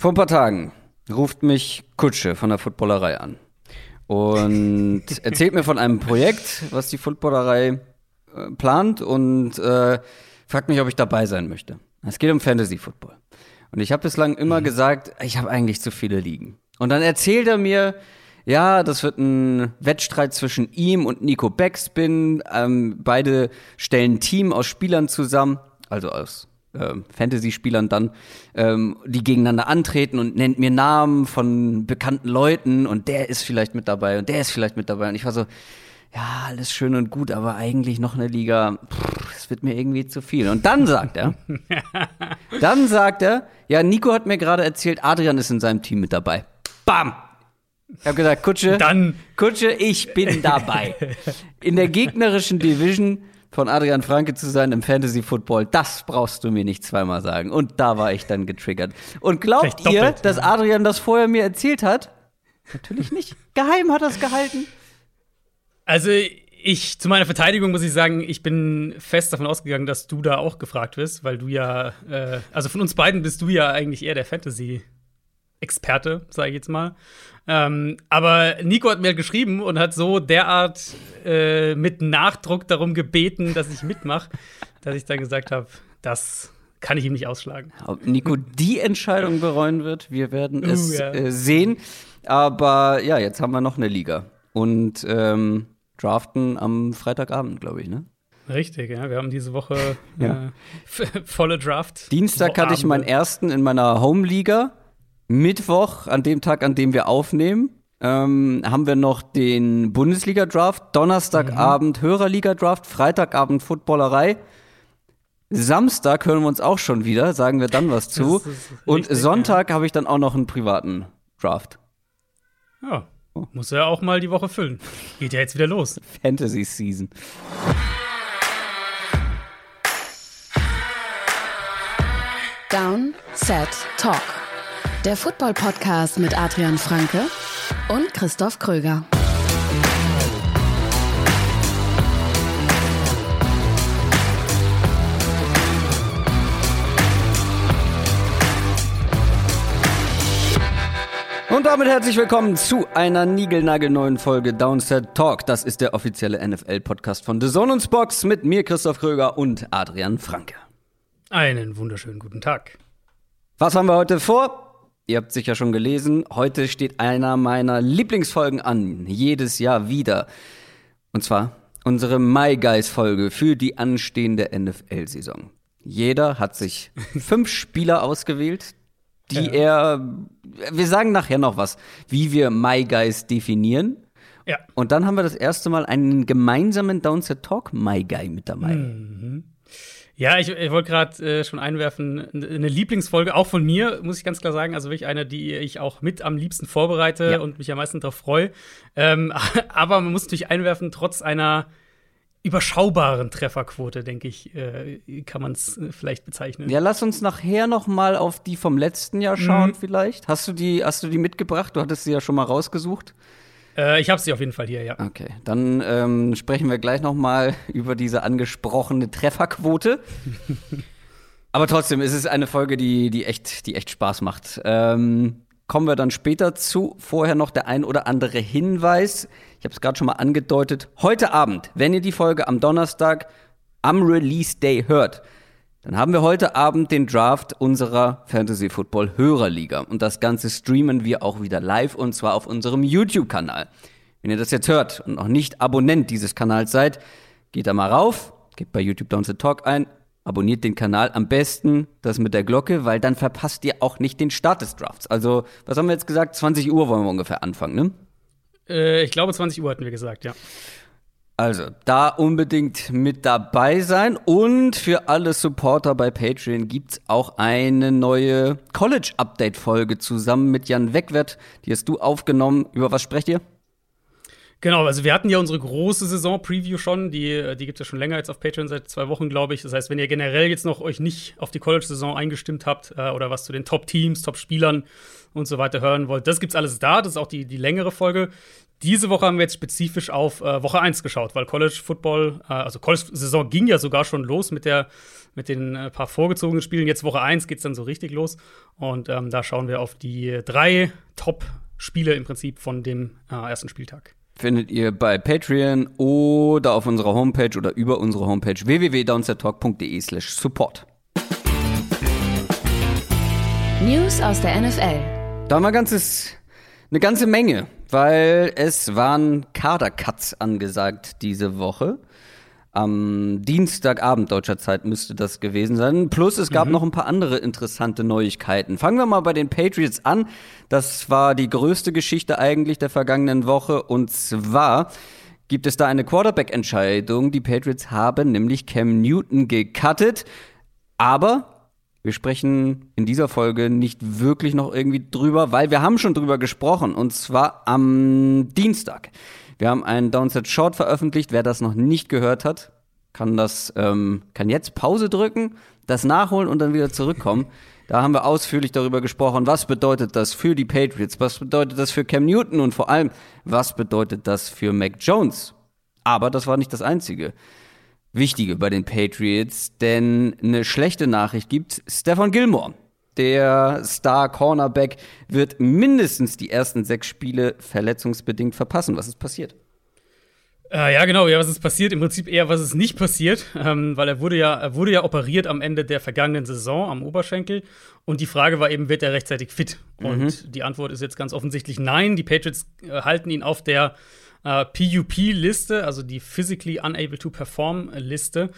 Vor ein paar Tagen ruft mich Kutsche von der Footballerei an und erzählt mir von einem Projekt, was die Footballerei äh, plant und äh, fragt mich, ob ich dabei sein möchte. Es geht um Fantasy Football. Und ich habe bislang immer mhm. gesagt, ich habe eigentlich zu viele Ligen. Und dann erzählt er mir, ja, das wird ein Wettstreit zwischen ihm und Nico Backspin. Ähm, beide stellen ein Team aus Spielern zusammen, also aus äh, Fantasy-Spielern dann, ähm, die gegeneinander antreten und nennt mir Namen von bekannten Leuten und der ist vielleicht mit dabei und der ist vielleicht mit dabei. Und ich war so, ja, alles schön und gut, aber eigentlich noch eine Liga, es wird mir irgendwie zu viel. Und dann sagt er, dann sagt er, ja, Nico hat mir gerade erzählt, Adrian ist in seinem Team mit dabei. Bam! Ich habe gesagt, Kutsche, dann Kutsche, ich bin dabei. In der gegnerischen Division von Adrian Franke zu sein im Fantasy Football, das brauchst du mir nicht zweimal sagen. Und da war ich dann getriggert. Und glaubt ihr, dass Adrian das vorher mir erzählt hat? Natürlich nicht. Geheim hat er es gehalten. Also, ich, zu meiner Verteidigung muss ich sagen, ich bin fest davon ausgegangen, dass du da auch gefragt wirst, weil du ja, äh, also von uns beiden bist du ja eigentlich eher der Fantasy Experte, sage ich jetzt mal. Ähm, aber Nico hat mir geschrieben und hat so derart äh, mit Nachdruck darum gebeten, dass ich mitmache, dass ich dann gesagt habe, das kann ich ihm nicht ausschlagen. Ob Nico die Entscheidung bereuen wird, wir werden uh, es ja. äh, sehen. Aber ja, jetzt haben wir noch eine Liga und ähm, draften am Freitagabend, glaube ich, ne? Richtig, ja. Wir haben diese Woche ja. äh, volle Draft. Dienstag hatte ich meinen ersten in meiner Home-Liga. Mittwoch, an dem Tag, an dem wir aufnehmen, ähm, haben wir noch den Bundesliga-Draft, Donnerstagabend mhm. Hörerliga-Draft, Freitagabend Footballerei. Samstag hören wir uns auch schon wieder, sagen wir dann was zu. Richtig, Und Sonntag ja. habe ich dann auch noch einen privaten Draft. Ja, oh. muss er auch mal die Woche füllen. Geht ja jetzt wieder los. Fantasy Season. Down, Set, Talk. Der Football-Podcast mit Adrian Franke und Christoph Kröger. Und damit herzlich willkommen zu einer niegelnagelneuen Folge Downset Talk. Das ist der offizielle NFL-Podcast von The Zone und Spox mit mir, Christoph Kröger und Adrian Franke. Einen wunderschönen guten Tag. Was haben wir heute vor? Ihr habt sicher schon gelesen, heute steht einer meiner Lieblingsfolgen an, jedes Jahr wieder. Und zwar unsere My Guys Folge für die anstehende NFL-Saison. Jeder hat sich fünf Spieler ausgewählt, die ja. er, wir sagen nachher noch was, wie wir My Guys definieren. Ja. Und dann haben wir das erste Mal einen gemeinsamen Downset Talk My Guy mit dabei. Mhm. Ja, ich, ich wollte gerade äh, schon einwerfen, eine Lieblingsfolge, auch von mir, muss ich ganz klar sagen. Also wirklich eine, die ich auch mit am liebsten vorbereite ja. und mich am meisten darauf freue. Ähm, aber man muss natürlich einwerfen, trotz einer überschaubaren Trefferquote, denke ich, äh, kann man es äh, vielleicht bezeichnen. Ja, lass uns nachher noch mal auf die vom letzten Jahr schauen, mhm. vielleicht. Hast du die, hast du die mitgebracht? Du hattest sie ja schon mal rausgesucht. Äh, ich habe sie auf jeden Fall hier, ja. Okay, dann ähm, sprechen wir gleich noch mal über diese angesprochene Trefferquote. Aber trotzdem ist es eine Folge, die, die, echt, die echt Spaß macht. Ähm, kommen wir dann später zu. Vorher noch der ein oder andere Hinweis. Ich habe es gerade schon mal angedeutet. Heute Abend, wenn ihr die Folge am Donnerstag am Release Day hört, dann haben wir heute Abend den Draft unserer Fantasy Football Hörerliga. Und das Ganze streamen wir auch wieder live und zwar auf unserem YouTube-Kanal. Wenn ihr das jetzt hört und noch nicht Abonnent dieses Kanals seid, geht da mal rauf, gebt bei YouTube Down the Talk ein, abonniert den Kanal am besten das mit der Glocke, weil dann verpasst ihr auch nicht den Start des Drafts. Also, was haben wir jetzt gesagt? 20 Uhr wollen wir ungefähr anfangen, ne? Äh, ich glaube, 20 Uhr hatten wir gesagt, ja. Also, da unbedingt mit dabei sein. Und für alle Supporter bei Patreon gibt es auch eine neue College-Update-Folge zusammen mit Jan Wegwert. Die hast du aufgenommen. Über was sprecht ihr? Genau, also wir hatten ja unsere große Saison-Preview schon, die, die gibt es ja schon länger jetzt auf Patreon, seit zwei Wochen, glaube ich. Das heißt, wenn ihr generell jetzt noch euch nicht auf die College-Saison eingestimmt habt äh, oder was zu den Top-Teams, Top-Spielern und so weiter hören wollt, das gibt's alles da. Das ist auch die, die längere Folge. Diese Woche haben wir jetzt spezifisch auf äh, Woche 1 geschaut, weil College Football, äh, also College-Saison ging ja sogar schon los mit, der, mit den äh, paar vorgezogenen Spielen. Jetzt Woche 1 geht es dann so richtig los. Und ähm, da schauen wir auf die drei Top-Spiele im Prinzip von dem äh, ersten Spieltag. Findet ihr bei Patreon oder auf unserer Homepage oder über unsere Homepage www.downsettalk.de slash support. News aus der NFL. Da haben wir ganzes, eine ganze Menge, weil es waren Kadercuts angesagt diese Woche. Am Dienstagabend deutscher Zeit müsste das gewesen sein. Plus es gab mhm. noch ein paar andere interessante Neuigkeiten. Fangen wir mal bei den Patriots an. Das war die größte Geschichte eigentlich der vergangenen Woche. Und zwar gibt es da eine Quarterback-Entscheidung. Die Patriots haben nämlich Cam Newton gecuttet. Aber wir sprechen in dieser Folge nicht wirklich noch irgendwie drüber, weil wir haben schon drüber gesprochen und zwar am Dienstag. Wir haben einen Downset Short veröffentlicht. Wer das noch nicht gehört hat, kann das ähm, kann jetzt Pause drücken, das nachholen und dann wieder zurückkommen. Da haben wir ausführlich darüber gesprochen, was bedeutet das für die Patriots, was bedeutet das für Cam Newton und vor allem, was bedeutet das für Mac Jones. Aber das war nicht das Einzige. Wichtige bei den Patriots, denn eine schlechte Nachricht gibt Stefan Gilmore. Der Star Cornerback wird mindestens die ersten sechs Spiele verletzungsbedingt verpassen. Was ist passiert? Äh, ja, genau. Ja, was ist passiert? Im Prinzip eher, was ist nicht passiert, ähm, weil er wurde ja, er wurde ja operiert am Ende der vergangenen Saison am Oberschenkel. Und die Frage war eben, wird er rechtzeitig fit? Mhm. Und die Antwort ist jetzt ganz offensichtlich nein. Die Patriots äh, halten ihn auf der äh, PUP-Liste, also die Physically Unable to Perform-Liste.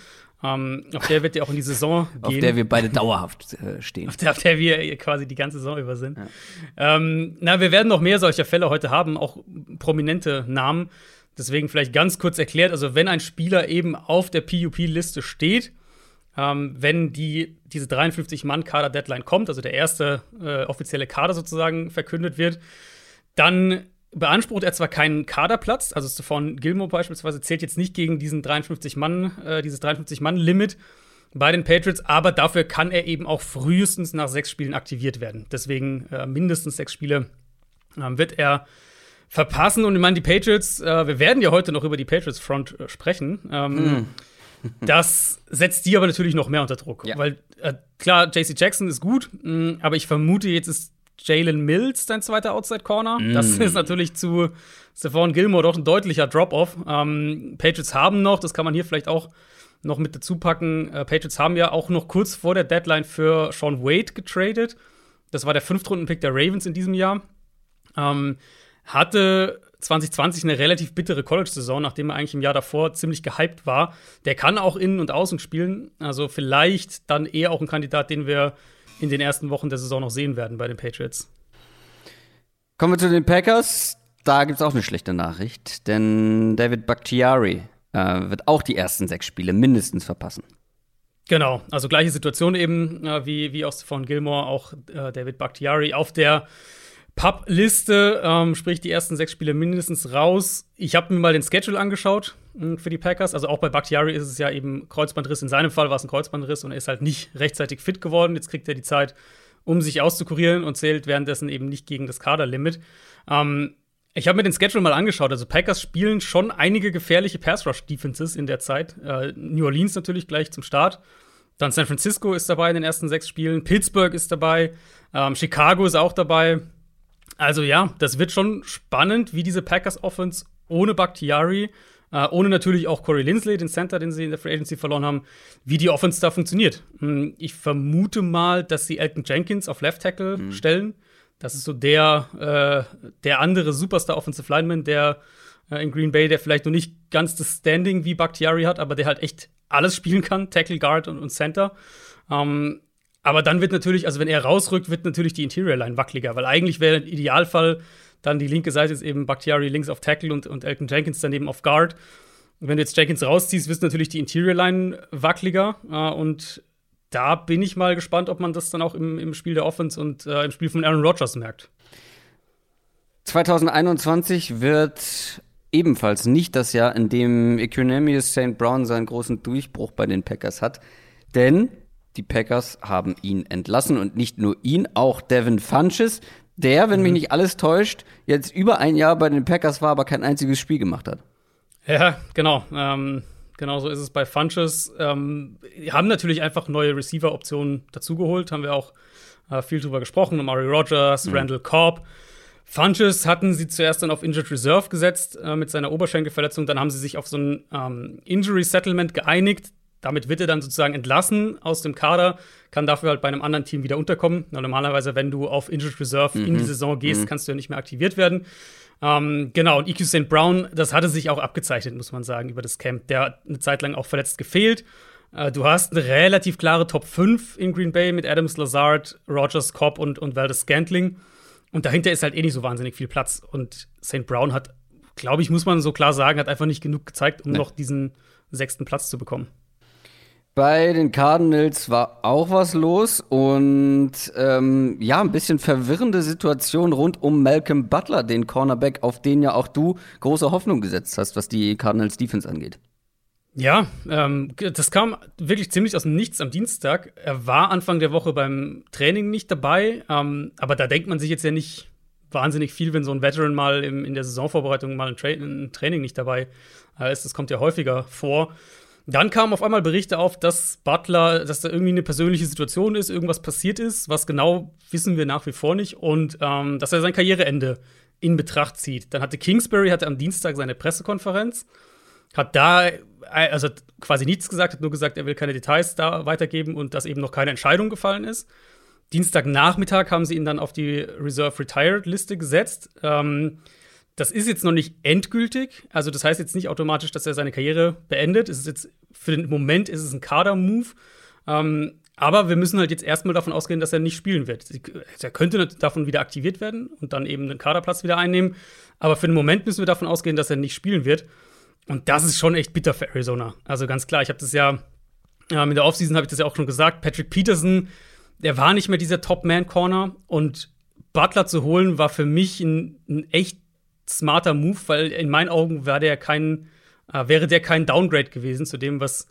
Ähm, auf der wird ja auch in die Saison gehen. Auf der wir beide dauerhaft äh, stehen. Auf der, auf der, wir quasi die ganze Saison über sind. Ja. Ähm, na, wir werden noch mehr solcher Fälle heute haben, auch prominente Namen. Deswegen vielleicht ganz kurz erklärt, also wenn ein Spieler eben auf der PUP-Liste steht, ähm, wenn die, diese 53-Mann-Kader-Deadline kommt, also der erste äh, offizielle Kader sozusagen verkündet wird, dann beansprucht er zwar keinen Kaderplatz, also Stephon Gilmore beispielsweise zählt jetzt nicht gegen diesen 53 Mann, äh, dieses 53 Mann Limit bei den Patriots, aber dafür kann er eben auch frühestens nach sechs Spielen aktiviert werden. Deswegen äh, mindestens sechs Spiele äh, wird er verpassen. Und ich meine, die Patriots, äh, wir werden ja heute noch über die Patriots Front äh, sprechen. Ähm, mm. das setzt die aber natürlich noch mehr unter Druck, ja. weil äh, klar, JC Jackson ist gut, mh, aber ich vermute, jetzt ist Jalen Mills, dein zweiter Outside Corner. Mm. Das ist natürlich zu Stephon Gilmore doch ein deutlicher Drop-Off. Ähm, Patriots haben noch, das kann man hier vielleicht auch noch mit dazu packen. Äh, Patriots haben ja auch noch kurz vor der Deadline für Sean Wade getradet. Das war der Fünftrunden-Pick der Ravens in diesem Jahr. Ähm, hatte 2020 eine relativ bittere College-Saison, nachdem er eigentlich im Jahr davor ziemlich gehypt war. Der kann auch innen und außen spielen. Also vielleicht dann eher auch ein Kandidat, den wir in den ersten Wochen der Saison noch sehen werden bei den Patriots. Kommen wir zu den Packers. Da gibt es auch eine schlechte Nachricht, denn David Bakhtiari äh, wird auch die ersten sechs Spiele mindestens verpassen. Genau, also gleiche Situation eben äh, wie, wie auch von Gilmore, auch äh, David Bakhtiari auf der Pub-Liste, ähm, sprich die ersten sechs Spiele mindestens raus. Ich habe mir mal den Schedule angeschaut für die Packers. Also auch bei Bakhtiari ist es ja eben Kreuzbandriss. In seinem Fall war es ein Kreuzbandriss und er ist halt nicht rechtzeitig fit geworden. Jetzt kriegt er die Zeit, um sich auszukurieren und zählt währenddessen eben nicht gegen das Kaderlimit. Ähm, ich habe mir den Schedule mal angeschaut. Also Packers spielen schon einige gefährliche Pass-Rush-Defenses in der Zeit. Äh, New Orleans natürlich gleich zum Start. Dann San Francisco ist dabei in den ersten sechs Spielen. Pittsburgh ist dabei. Ähm, Chicago ist auch dabei. Also ja, das wird schon spannend, wie diese Packers Offense ohne Bakhtiari, äh, ohne natürlich auch Corey Lindsley, den Center, den sie in der Free Agency verloren haben, wie die Offense da funktioniert. Hm, ich vermute mal, dass sie Elton Jenkins auf Left Tackle mhm. stellen. Das ist so der, äh, der andere Superstar Offensive Lineman, der äh, in Green Bay, der vielleicht noch nicht ganz das Standing wie Bakhtiari hat, aber der halt echt alles spielen kann, Tackle, Guard und, und Center. Ähm, aber dann wird natürlich, also wenn er rausrückt, wird natürlich die Interior Line wackeliger, weil eigentlich wäre im Idealfall dann die linke Seite ist eben Bakhtiari links auf Tackle und, und Elton Jenkins daneben auf Guard. Und wenn du jetzt Jenkins rausziehst, wird natürlich die Interior Line wackeliger. Äh, und da bin ich mal gespannt, ob man das dann auch im, im Spiel der Offense und äh, im Spiel von Aaron Rodgers merkt. 2021 wird ebenfalls nicht das Jahr, in dem Equinemius St. Brown seinen großen Durchbruch bei den Packers hat. Denn die Packers haben ihn entlassen und nicht nur ihn, auch Devin Funches, der, wenn mhm. mich nicht alles täuscht, jetzt über ein Jahr bei den Packers war, aber kein einziges Spiel gemacht hat. Ja, genau. Ähm, genau so ist es bei Funches. Ähm, haben natürlich einfach neue Receiver-Optionen dazugeholt, haben wir auch äh, viel drüber gesprochen. Amari Rogers, mhm. Randall Cobb. Funches hatten sie zuerst dann auf Injured Reserve gesetzt äh, mit seiner Oberschenkelverletzung. Dann haben sie sich auf so ein ähm, Injury Settlement geeinigt. Damit wird er dann sozusagen entlassen aus dem Kader, kann dafür halt bei einem anderen Team wieder unterkommen. Na, normalerweise, wenn du auf Injured Reserve mhm. in die Saison gehst, mhm. kannst du ja nicht mehr aktiviert werden. Ähm, genau, und EQ St. Brown, das hatte sich auch abgezeichnet, muss man sagen, über das Camp. Der hat eine Zeit lang auch verletzt gefehlt. Äh, du hast eine relativ klare Top 5 in Green Bay mit Adams, Lazard, Rogers, Cobb und, und Valdez Scantling. Und dahinter ist halt eh nicht so wahnsinnig viel Platz. Und St. Brown hat, glaube ich, muss man so klar sagen, hat einfach nicht genug gezeigt, um nee. noch diesen sechsten Platz zu bekommen. Bei den Cardinals war auch was los und ähm, ja, ein bisschen verwirrende Situation rund um Malcolm Butler, den Cornerback, auf den ja auch du große Hoffnung gesetzt hast, was die Cardinals Defense angeht. Ja, ähm, das kam wirklich ziemlich aus dem Nichts am Dienstag. Er war Anfang der Woche beim Training nicht dabei, ähm, aber da denkt man sich jetzt ja nicht wahnsinnig viel, wenn so ein Veteran mal im, in der Saisonvorbereitung mal ein, Tra Training nicht dabei äh, ist. Das kommt ja häufiger vor. Dann kamen auf einmal Berichte auf, dass Butler, dass da irgendwie eine persönliche Situation ist, irgendwas passiert ist. Was genau wissen wir nach wie vor nicht. Und ähm, dass er sein Karriereende in Betracht zieht. Dann hatte Kingsbury hatte am Dienstag seine Pressekonferenz hat da also quasi nichts gesagt, hat nur gesagt, er will keine Details da weitergeben und dass eben noch keine Entscheidung gefallen ist. Dienstagnachmittag haben sie ihn dann auf die Reserve Retired Liste gesetzt. Ähm, das ist jetzt noch nicht endgültig, also das heißt jetzt nicht automatisch, dass er seine Karriere beendet. Es ist jetzt für den Moment ist es ein Kader-Move. Ähm, aber wir müssen halt jetzt erstmal davon ausgehen, dass er nicht spielen wird. Er könnte davon wieder aktiviert werden und dann eben den Kaderplatz wieder einnehmen. Aber für den Moment müssen wir davon ausgehen, dass er nicht spielen wird. Und das ist schon echt bitter für Arizona. Also ganz klar, ich habe das ja, ähm, in der Offseason habe ich das ja auch schon gesagt. Patrick Peterson, der war nicht mehr dieser Top-Man-Corner. Und Butler zu holen, war für mich ein, ein, echt smarter Move, weil in meinen Augen war der kein, äh, wäre der kein Downgrade gewesen zu dem, was,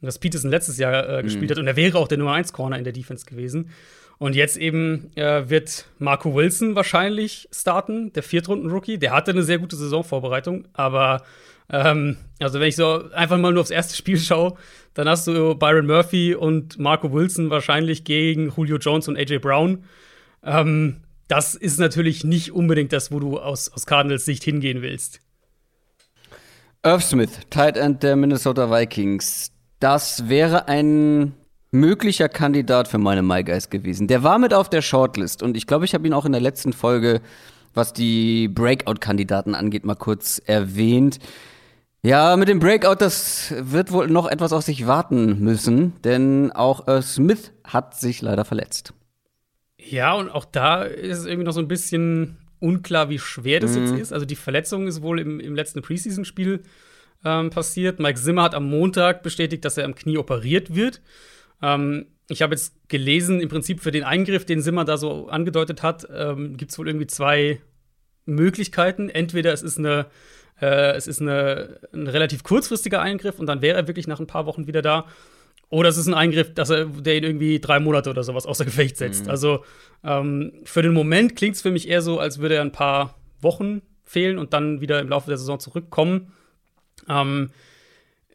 was Peterson letztes Jahr äh, gespielt mhm. hat. Und er wäre auch der Nummer 1 Corner in der Defense gewesen. Und jetzt eben äh, wird Marco Wilson wahrscheinlich starten, der Viertrunden-Rookie. Der hatte eine sehr gute Saisonvorbereitung, aber ähm, also, wenn ich so einfach mal nur aufs erste Spiel schaue, dann hast du Byron Murphy und Marco Wilson wahrscheinlich gegen Julio Jones und AJ Brown. Ähm, das ist natürlich nicht unbedingt das, wo du aus, aus Cardinals Sicht hingehen willst. Irv Smith, Tight End der Minnesota Vikings. Das wäre ein möglicher Kandidat für meine My Guys gewesen. Der war mit auf der Shortlist und ich glaube, ich habe ihn auch in der letzten Folge, was die Breakout-Kandidaten angeht, mal kurz erwähnt. Ja, mit dem Breakout, das wird wohl noch etwas auf sich warten müssen, denn auch Smith hat sich leider verletzt. Ja, und auch da ist es irgendwie noch so ein bisschen unklar, wie schwer das mhm. jetzt ist. Also die Verletzung ist wohl im, im letzten Preseason-Spiel ähm, passiert. Mike Zimmer hat am Montag bestätigt, dass er am Knie operiert wird. Ähm, ich habe jetzt gelesen, im Prinzip für den Eingriff, den Zimmer da so angedeutet hat, ähm, gibt es wohl irgendwie zwei Möglichkeiten. Entweder es ist eine äh, es ist eine, ein relativ kurzfristiger Eingriff und dann wäre er wirklich nach ein paar Wochen wieder da. Oder es ist ein Eingriff, dass er, der ihn irgendwie drei Monate oder sowas außer Gefecht setzt. Mhm. Also ähm, für den Moment klingt es für mich eher so, als würde er ein paar Wochen fehlen und dann wieder im Laufe der Saison zurückkommen. Ähm,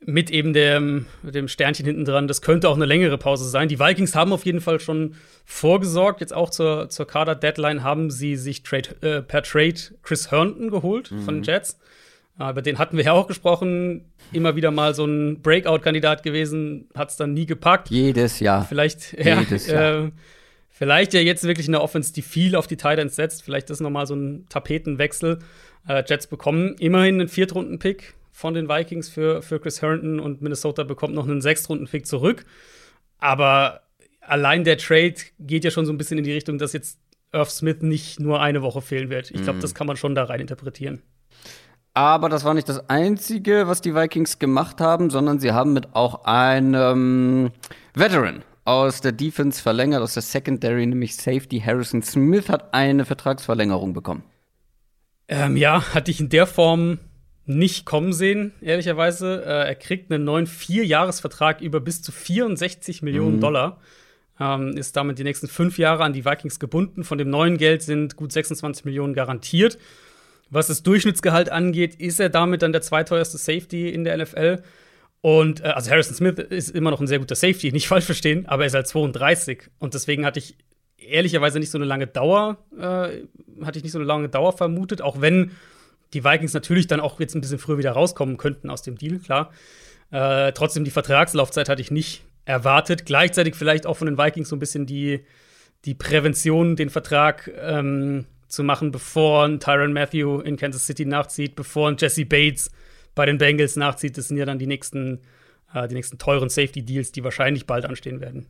mit eben dem, dem Sternchen hinten dran. Das könnte auch eine längere Pause sein. Die Vikings haben auf jeden Fall schon vorgesorgt. Jetzt auch zur, zur Kader-Deadline haben sie sich trade, äh, per Trade Chris Herndon geholt mhm. von den Jets. Über den hatten wir ja auch gesprochen. Immer wieder mal so ein Breakout-Kandidat gewesen, hat es dann nie gepackt. Jedes Jahr. Vielleicht, Jedes ja, Jahr. Äh, vielleicht ja jetzt wirklich eine Offense, die viel auf die Titans setzt. Vielleicht ist noch mal so ein Tapetenwechsel. Äh, Jets bekommen immerhin einen Viertrunden-Pick von den Vikings für, für Chris Herndon und Minnesota bekommt noch einen Sechstrunden-Pick zurück. Aber allein der Trade geht ja schon so ein bisschen in die Richtung, dass jetzt Irv Smith nicht nur eine Woche fehlen wird. Ich glaube, mhm. das kann man schon da rein interpretieren. Aber das war nicht das Einzige, was die Vikings gemacht haben, sondern sie haben mit auch einem Veteran aus der Defense verlängert, aus der Secondary, nämlich Safety Harrison Smith hat eine Vertragsverlängerung bekommen. Ähm, ja, hatte ich in der Form nicht kommen sehen, ehrlicherweise. Äh, er kriegt einen neuen Vierjahresvertrag über bis zu 64 Millionen mhm. Dollar. ähm, ist damit die nächsten fünf Jahre an die Vikings gebunden. Von dem neuen Geld sind gut 26 Millionen garantiert. Was das Durchschnittsgehalt angeht, ist er damit dann der zweiteuerste Safety in der NFL. Und äh, also Harrison Smith ist immer noch ein sehr guter Safety, nicht falsch verstehen, aber er ist halt 32. Und deswegen hatte ich ehrlicherweise nicht so eine lange Dauer, äh, hatte ich nicht so eine lange Dauer vermutet, auch wenn die Vikings natürlich dann auch jetzt ein bisschen früher wieder rauskommen könnten aus dem Deal, klar. Äh, trotzdem, die Vertragslaufzeit hatte ich nicht erwartet. Gleichzeitig vielleicht auch von den Vikings so ein bisschen die, die Prävention, den Vertrag ähm, zu machen, bevor ein Tyron Matthew in Kansas City nachzieht, bevor ein Jesse Bates bei den Bengals nachzieht. Das sind ja dann die nächsten, äh, die nächsten teuren Safety-Deals, die wahrscheinlich bald anstehen werden.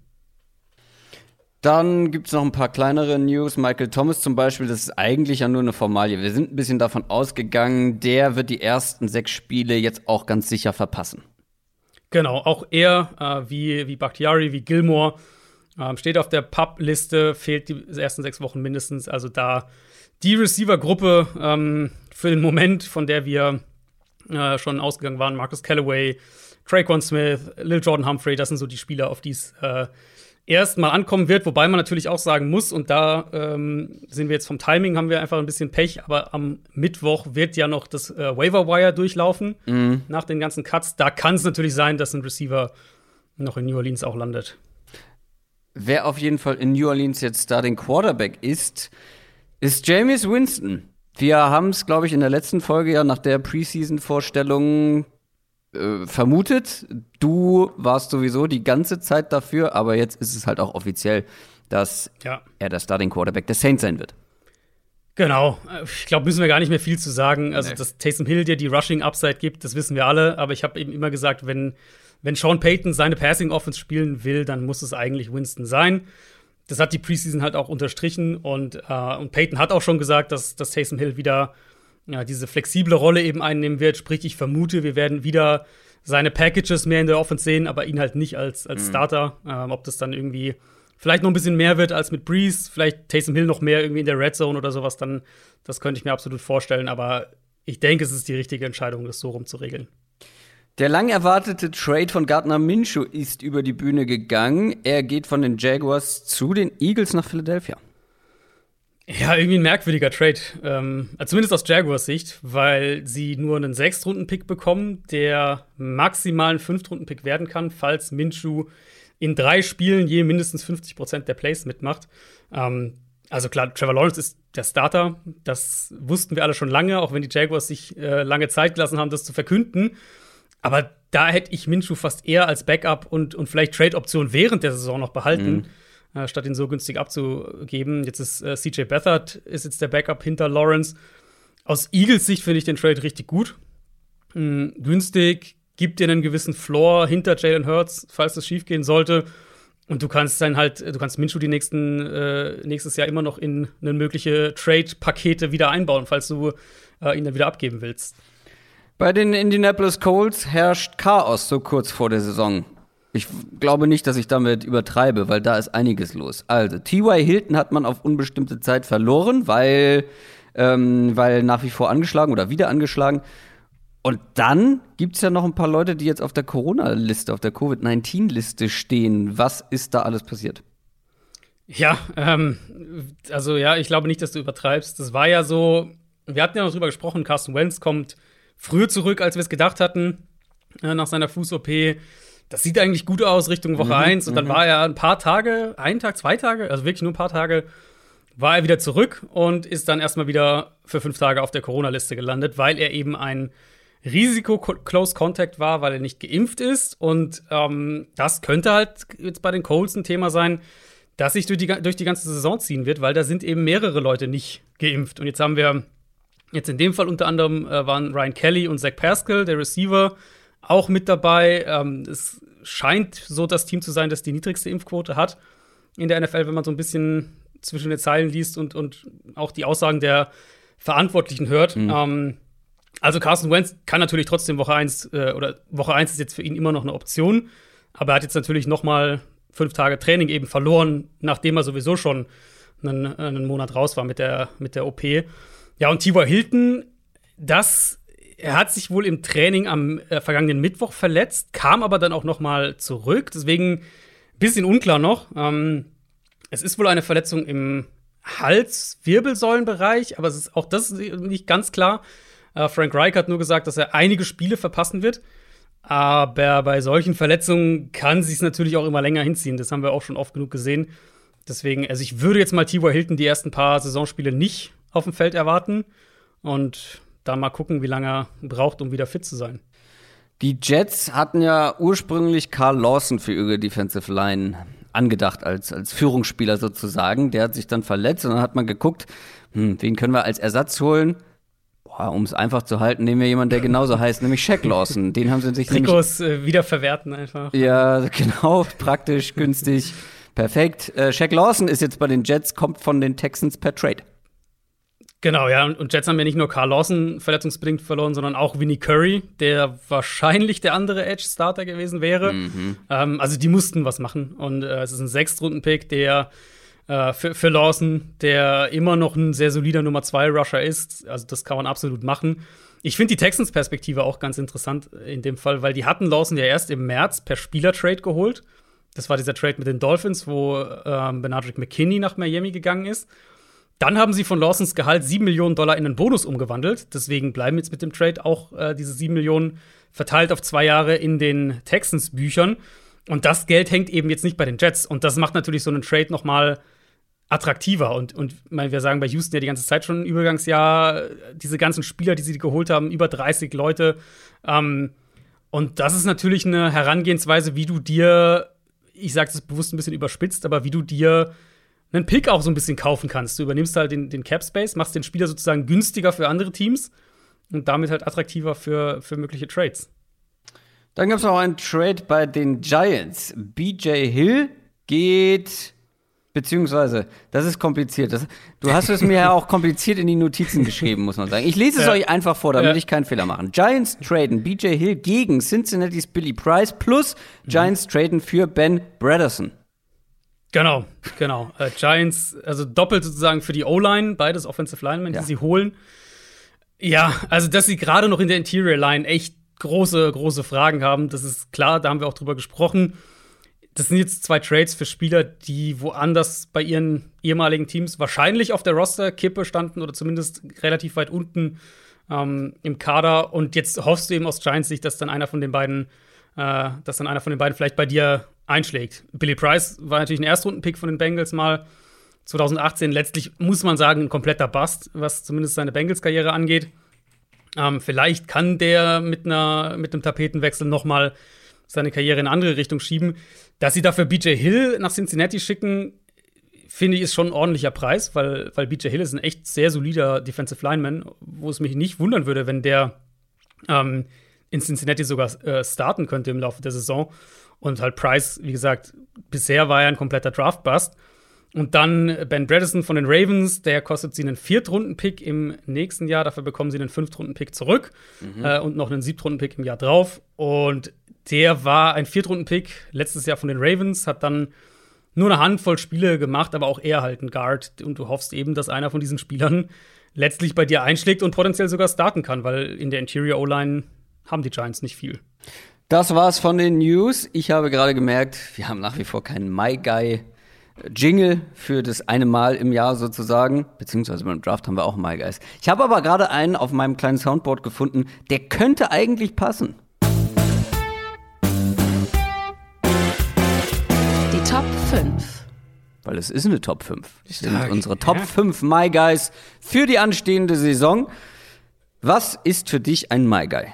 Dann gibt es noch ein paar kleinere News. Michael Thomas zum Beispiel, das ist eigentlich ja nur eine Formalie. Wir sind ein bisschen davon ausgegangen, der wird die ersten sechs Spiele jetzt auch ganz sicher verpassen. Genau, auch er, äh, wie, wie Bakhtiari, wie Gilmore, äh, steht auf der Pub-Liste, fehlt die ersten sechs Wochen mindestens. Also da die Receiver-Gruppe ähm, für den Moment, von der wir äh, schon ausgegangen waren, Marcus Callaway, Traquan Smith, Lil Jordan Humphrey, das sind so die Spieler, auf die es äh, erstmal ankommen wird, wobei man natürlich auch sagen muss, und da ähm, sind wir jetzt vom Timing, haben wir einfach ein bisschen Pech, aber am Mittwoch wird ja noch das äh, Waiver Wire durchlaufen mhm. nach den ganzen Cuts. Da kann es natürlich sein, dass ein Receiver noch in New Orleans auch landet. Wer auf jeden Fall in New Orleans jetzt da den Quarterback ist, ist James Winston. Wir haben es, glaube ich, in der letzten Folge ja nach der Preseason-Vorstellung äh, vermutet. Du warst sowieso die ganze Zeit dafür, aber jetzt ist es halt auch offiziell, dass ja. er der Starting Quarterback der Saints sein wird. Genau. Ich glaube, müssen wir gar nicht mehr viel zu sagen. Also, nee. dass Taysom Hill dir die Rushing Upside gibt, das wissen wir alle. Aber ich habe eben immer gesagt, wenn, wenn Sean Payton seine Passing Offense spielen will, dann muss es eigentlich Winston sein. Das hat die Preseason halt auch unterstrichen. Und, äh, und Payton hat auch schon gesagt, dass, dass Taysom Hill wieder ja, diese flexible Rolle eben einnehmen wird. Sprich, ich vermute, wir werden wieder seine Packages mehr in der Offense sehen, aber ihn halt nicht als, als mhm. Starter. Ähm, ob das dann irgendwie vielleicht noch ein bisschen mehr wird als mit Breeze, vielleicht Taysom Hill noch mehr irgendwie in der Red Zone oder sowas, dann das könnte ich mir absolut vorstellen. Aber ich denke, es ist die richtige Entscheidung, das so rum zu regeln. Der lang erwartete Trade von Gardner Minshew ist über die Bühne gegangen. Er geht von den Jaguars zu den Eagles nach Philadelphia. Ja, irgendwie ein merkwürdiger Trade. Ähm, zumindest aus Jaguars Sicht, weil sie nur einen Sechstrunden-Pick bekommen, der maximal ein Fünftrunden-Pick werden kann, falls Minshu in drei Spielen je mindestens 50 Prozent der Plays mitmacht. Ähm, also klar, Trevor Lawrence ist der Starter. Das wussten wir alle schon lange, auch wenn die Jaguars sich äh, lange Zeit gelassen haben, das zu verkünden. Aber da hätte ich Minshu fast eher als Backup und, und vielleicht Trade-Option während der Saison noch behalten. Mhm äh, statt ihn so günstig abzugeben. Jetzt ist äh, CJ Beathard ist jetzt der Backup hinter Lawrence. Aus Eagles Sicht finde ich den Trade richtig gut. Mhm, günstig, gibt dir einen gewissen Floor hinter Jalen Hurts, falls das schief gehen sollte. Und du kannst dann halt, du kannst Minshew die nächsten, äh, nächstes Jahr immer noch in eine mögliche Trade-Pakete wieder einbauen, falls du äh, ihn dann wieder abgeben willst. Bei den Indianapolis Colts herrscht Chaos so kurz vor der Saison. Ich glaube nicht, dass ich damit übertreibe, weil da ist einiges los. Also, T.Y. Hilton hat man auf unbestimmte Zeit verloren, weil, ähm, weil nach wie vor angeschlagen oder wieder angeschlagen. Und dann gibt es ja noch ein paar Leute, die jetzt auf der Corona-Liste, auf der Covid-19-Liste stehen. Was ist da alles passiert? Ja, ähm, also ja, ich glaube nicht, dass du übertreibst. Das war ja so, wir hatten ja noch drüber gesprochen, Carsten Wentz kommt früher zurück, als wir es gedacht hatten, äh, nach seiner Fuß-OP das sieht eigentlich gut aus Richtung Woche mhm, 1. Und dann mhm. war er ein paar Tage, ein Tag, zwei Tage, also wirklich nur ein paar Tage, war er wieder zurück und ist dann erstmal wieder für fünf Tage auf der Corona-Liste gelandet, weil er eben ein Risiko-Close Contact war, weil er nicht geimpft ist. Und ähm, das könnte halt jetzt bei den Colts ein Thema sein, das sich durch die, durch die ganze Saison ziehen wird, weil da sind eben mehrere Leute nicht geimpft. Und jetzt haben wir, jetzt in dem Fall unter anderem äh, waren Ryan Kelly und Zach Pascal, der Receiver, auch mit dabei. Ähm, es scheint so das Team zu sein, das die niedrigste Impfquote hat in der NFL, wenn man so ein bisschen zwischen den Zeilen liest und, und auch die Aussagen der Verantwortlichen hört. Mhm. Ähm, also Carson Wentz kann natürlich trotzdem Woche 1 äh, oder Woche 1 ist jetzt für ihn immer noch eine Option, aber er hat jetzt natürlich noch mal fünf Tage Training eben verloren, nachdem er sowieso schon einen, einen Monat raus war mit der, mit der OP. Ja, und T.Y. Hilton, das er hat sich wohl im Training am äh, vergangenen Mittwoch verletzt, kam aber dann auch noch mal zurück. Deswegen bisschen unklar noch. Ähm, es ist wohl eine Verletzung im Hals-Wirbelsäulenbereich, aber es ist auch das nicht ganz klar. Äh, Frank Reich hat nur gesagt, dass er einige Spiele verpassen wird. Aber bei solchen Verletzungen kann sich natürlich auch immer länger hinziehen. Das haben wir auch schon oft genug gesehen. Deswegen, also ich würde jetzt mal Tibor Hilton die ersten paar Saisonspiele nicht auf dem Feld erwarten und da mal gucken, wie lange er braucht, um wieder fit zu sein. Die Jets hatten ja ursprünglich Carl Lawson für ihre Defensive Line angedacht als, als Führungsspieler sozusagen. Der hat sich dann verletzt und dann hat man geguckt, hm, wen können wir als Ersatz holen? um es einfach zu halten, nehmen wir jemanden, der genauso heißt, nämlich Shaq Lawson. Den haben sie sich Trikots äh, wieder verwerten einfach. Ja, genau, praktisch, günstig, perfekt. Äh, Shaq Lawson ist jetzt bei den Jets, kommt von den Texans per Trade. Genau, ja, und Jets haben ja nicht nur Carl Lawson verletzungsbedingt verloren, sondern auch Winnie Curry, der wahrscheinlich der andere Edge-Starter gewesen wäre. Mhm. Ähm, also die mussten was machen. Und äh, es ist ein Sechstrunden-Pick, der äh, für, für Lawson, der immer noch ein sehr solider Nummer 2 Rusher ist. Also das kann man absolut machen. Ich finde die Texans-Perspektive auch ganz interessant in dem Fall, weil die hatten Lawson ja erst im März per Spielertrade geholt. Das war dieser Trade mit den Dolphins, wo ähm, Benadryl McKinney nach Miami gegangen ist. Dann haben sie von Lawsons Gehalt 7 Millionen Dollar in einen Bonus umgewandelt. Deswegen bleiben jetzt mit dem Trade auch äh, diese 7 Millionen verteilt auf zwei Jahre in den Texans-Büchern. Und das Geld hängt eben jetzt nicht bei den Jets. Und das macht natürlich so einen Trade noch mal attraktiver. Und, und meine, wir sagen bei Houston ja die ganze Zeit schon Übergangsjahr, diese ganzen Spieler, die sie geholt haben, über 30 Leute. Ähm, und das ist natürlich eine Herangehensweise, wie du dir, ich sage das bewusst ein bisschen überspitzt, aber wie du dir einen Pick auch so ein bisschen kaufen kannst. Du übernimmst halt den, den Cap Space, machst den Spieler sozusagen günstiger für andere Teams und damit halt attraktiver für, für mögliche Trades. Dann gab es noch einen Trade bei den Giants. BJ Hill geht Beziehungsweise, das ist kompliziert. Das, du hast es mir ja auch kompliziert in die Notizen geschrieben, muss man sagen. Ich lese es ja. euch einfach vor, damit ja. ich keinen Fehler mache. Giants traden BJ Hill gegen Cincinnati's Billy Price plus Giants mhm. traden für Ben Bredesen. Genau, genau. Äh, Giants, also doppelt sozusagen für die O-Line, beides Offensive Linemen, ja. die sie holen. Ja, also dass sie gerade noch in der Interior Line echt große, große Fragen haben, das ist klar, da haben wir auch drüber gesprochen das sind jetzt zwei Trades für Spieler, die woanders bei ihren ehemaligen Teams wahrscheinlich auf der Roster-Kippe standen oder zumindest relativ weit unten ähm, im Kader. Und jetzt hoffst du eben aus Giants Sicht, dass dann einer von den beiden, äh, dass dann einer von den beiden vielleicht bei dir einschlägt. Billy Price war natürlich ein Erstrundenpick von den Bengals mal 2018. Letztlich muss man sagen, ein kompletter Bust, was zumindest seine Bengals-Karriere angeht. Ähm, vielleicht kann der mit, einer, mit einem Tapetenwechsel noch mal seine Karriere in eine andere Richtung schieben. Dass sie dafür BJ Hill nach Cincinnati schicken, finde ich, ist schon ein ordentlicher Preis, weil, weil BJ Hill ist ein echt sehr solider Defensive Lineman, wo es mich nicht wundern würde, wenn der ähm, in Cincinnati sogar äh, starten könnte im Laufe der Saison. Und halt Price, wie gesagt, bisher war er ein kompletter Draft-Bust. Und dann Ben Bredesen von den Ravens, der kostet sie einen Viertrunden-Pick im nächsten Jahr. Dafür bekommen sie einen Fünftrunden-Pick zurück mhm. äh, und noch einen Siebtrunden-Pick im Jahr drauf. Und der war ein Viertrunden-Pick letztes Jahr von den Ravens, hat dann nur eine Handvoll Spiele gemacht, aber auch er halt ein Guard. Und du hoffst eben, dass einer von diesen Spielern letztlich bei dir einschlägt und potenziell sogar starten kann, weil in der Interior O-Line haben die Giants nicht viel. Das war's von den News. Ich habe gerade gemerkt, wir haben nach wie vor keinen My Guy Jingle für das eine Mal im Jahr sozusagen, beziehungsweise beim Draft haben wir auch My Guys. Ich habe aber gerade einen auf meinem kleinen Soundboard gefunden, der könnte eigentlich passen. Die Top 5. Weil es ist eine Top 5. Das sind unsere Top ja. 5 My Guys für die anstehende Saison. Was ist für dich ein My Guy?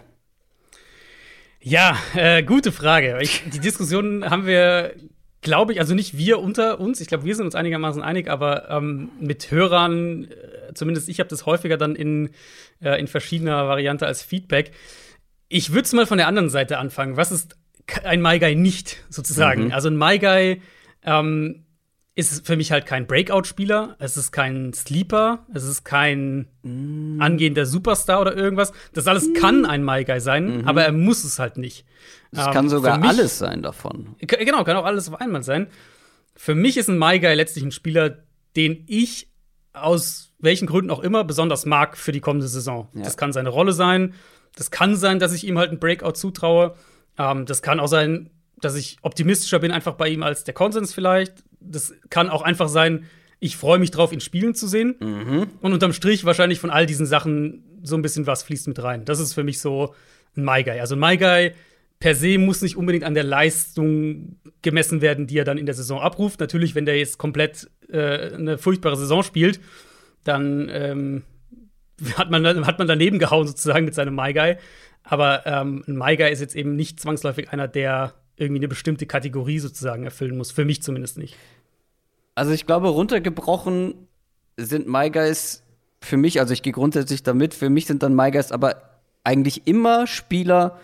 Ja, äh, gute Frage. Ich, die Diskussion haben wir glaube ich, also nicht wir unter uns, ich glaube, wir sind uns einigermaßen einig, aber ähm, mit Hörern, äh, zumindest ich habe das häufiger dann in, äh, in verschiedener Variante als Feedback. Ich würde es mal von der anderen Seite anfangen. Was ist ein My Guy nicht, sozusagen? Mhm. Also ein My Guy ähm, ist für mich halt kein Breakout-Spieler, es ist kein Sleeper, es ist kein mm. angehender Superstar oder irgendwas. Das alles mm. kann ein My Guy sein, mhm. aber er muss es halt nicht. Es ähm, kann sogar mich, alles sein davon. Genau, kann auch alles auf einmal sein. Für mich ist ein My Guy letztlich ein Spieler, den ich aus welchen Gründen auch immer besonders mag für die kommende Saison. Ja. Das kann seine Rolle sein. Das kann sein, dass ich ihm halt einen Breakout zutraue. Ähm, das kann auch sein, dass ich optimistischer bin, einfach bei ihm als der Konsens vielleicht. Das kann auch einfach sein, ich freue mich drauf, ihn spielen zu sehen. Mhm. Und unterm Strich wahrscheinlich von all diesen Sachen so ein bisschen was fließt mit rein. Das ist für mich so ein My Guy. Also ein My Guy per se muss nicht unbedingt an der Leistung gemessen werden, die er dann in der Saison abruft. Natürlich, wenn der jetzt komplett äh, eine furchtbare Saison spielt, dann ähm, hat, man, hat man daneben gehauen sozusagen mit seinem My Guy. Aber ähm, ein My Guy ist jetzt eben nicht zwangsläufig einer, der irgendwie eine bestimmte Kategorie sozusagen erfüllen muss. Für mich zumindest nicht. Also ich glaube, runtergebrochen sind My Guys für mich, also ich gehe grundsätzlich damit, für mich sind dann My Guys aber eigentlich immer Spieler,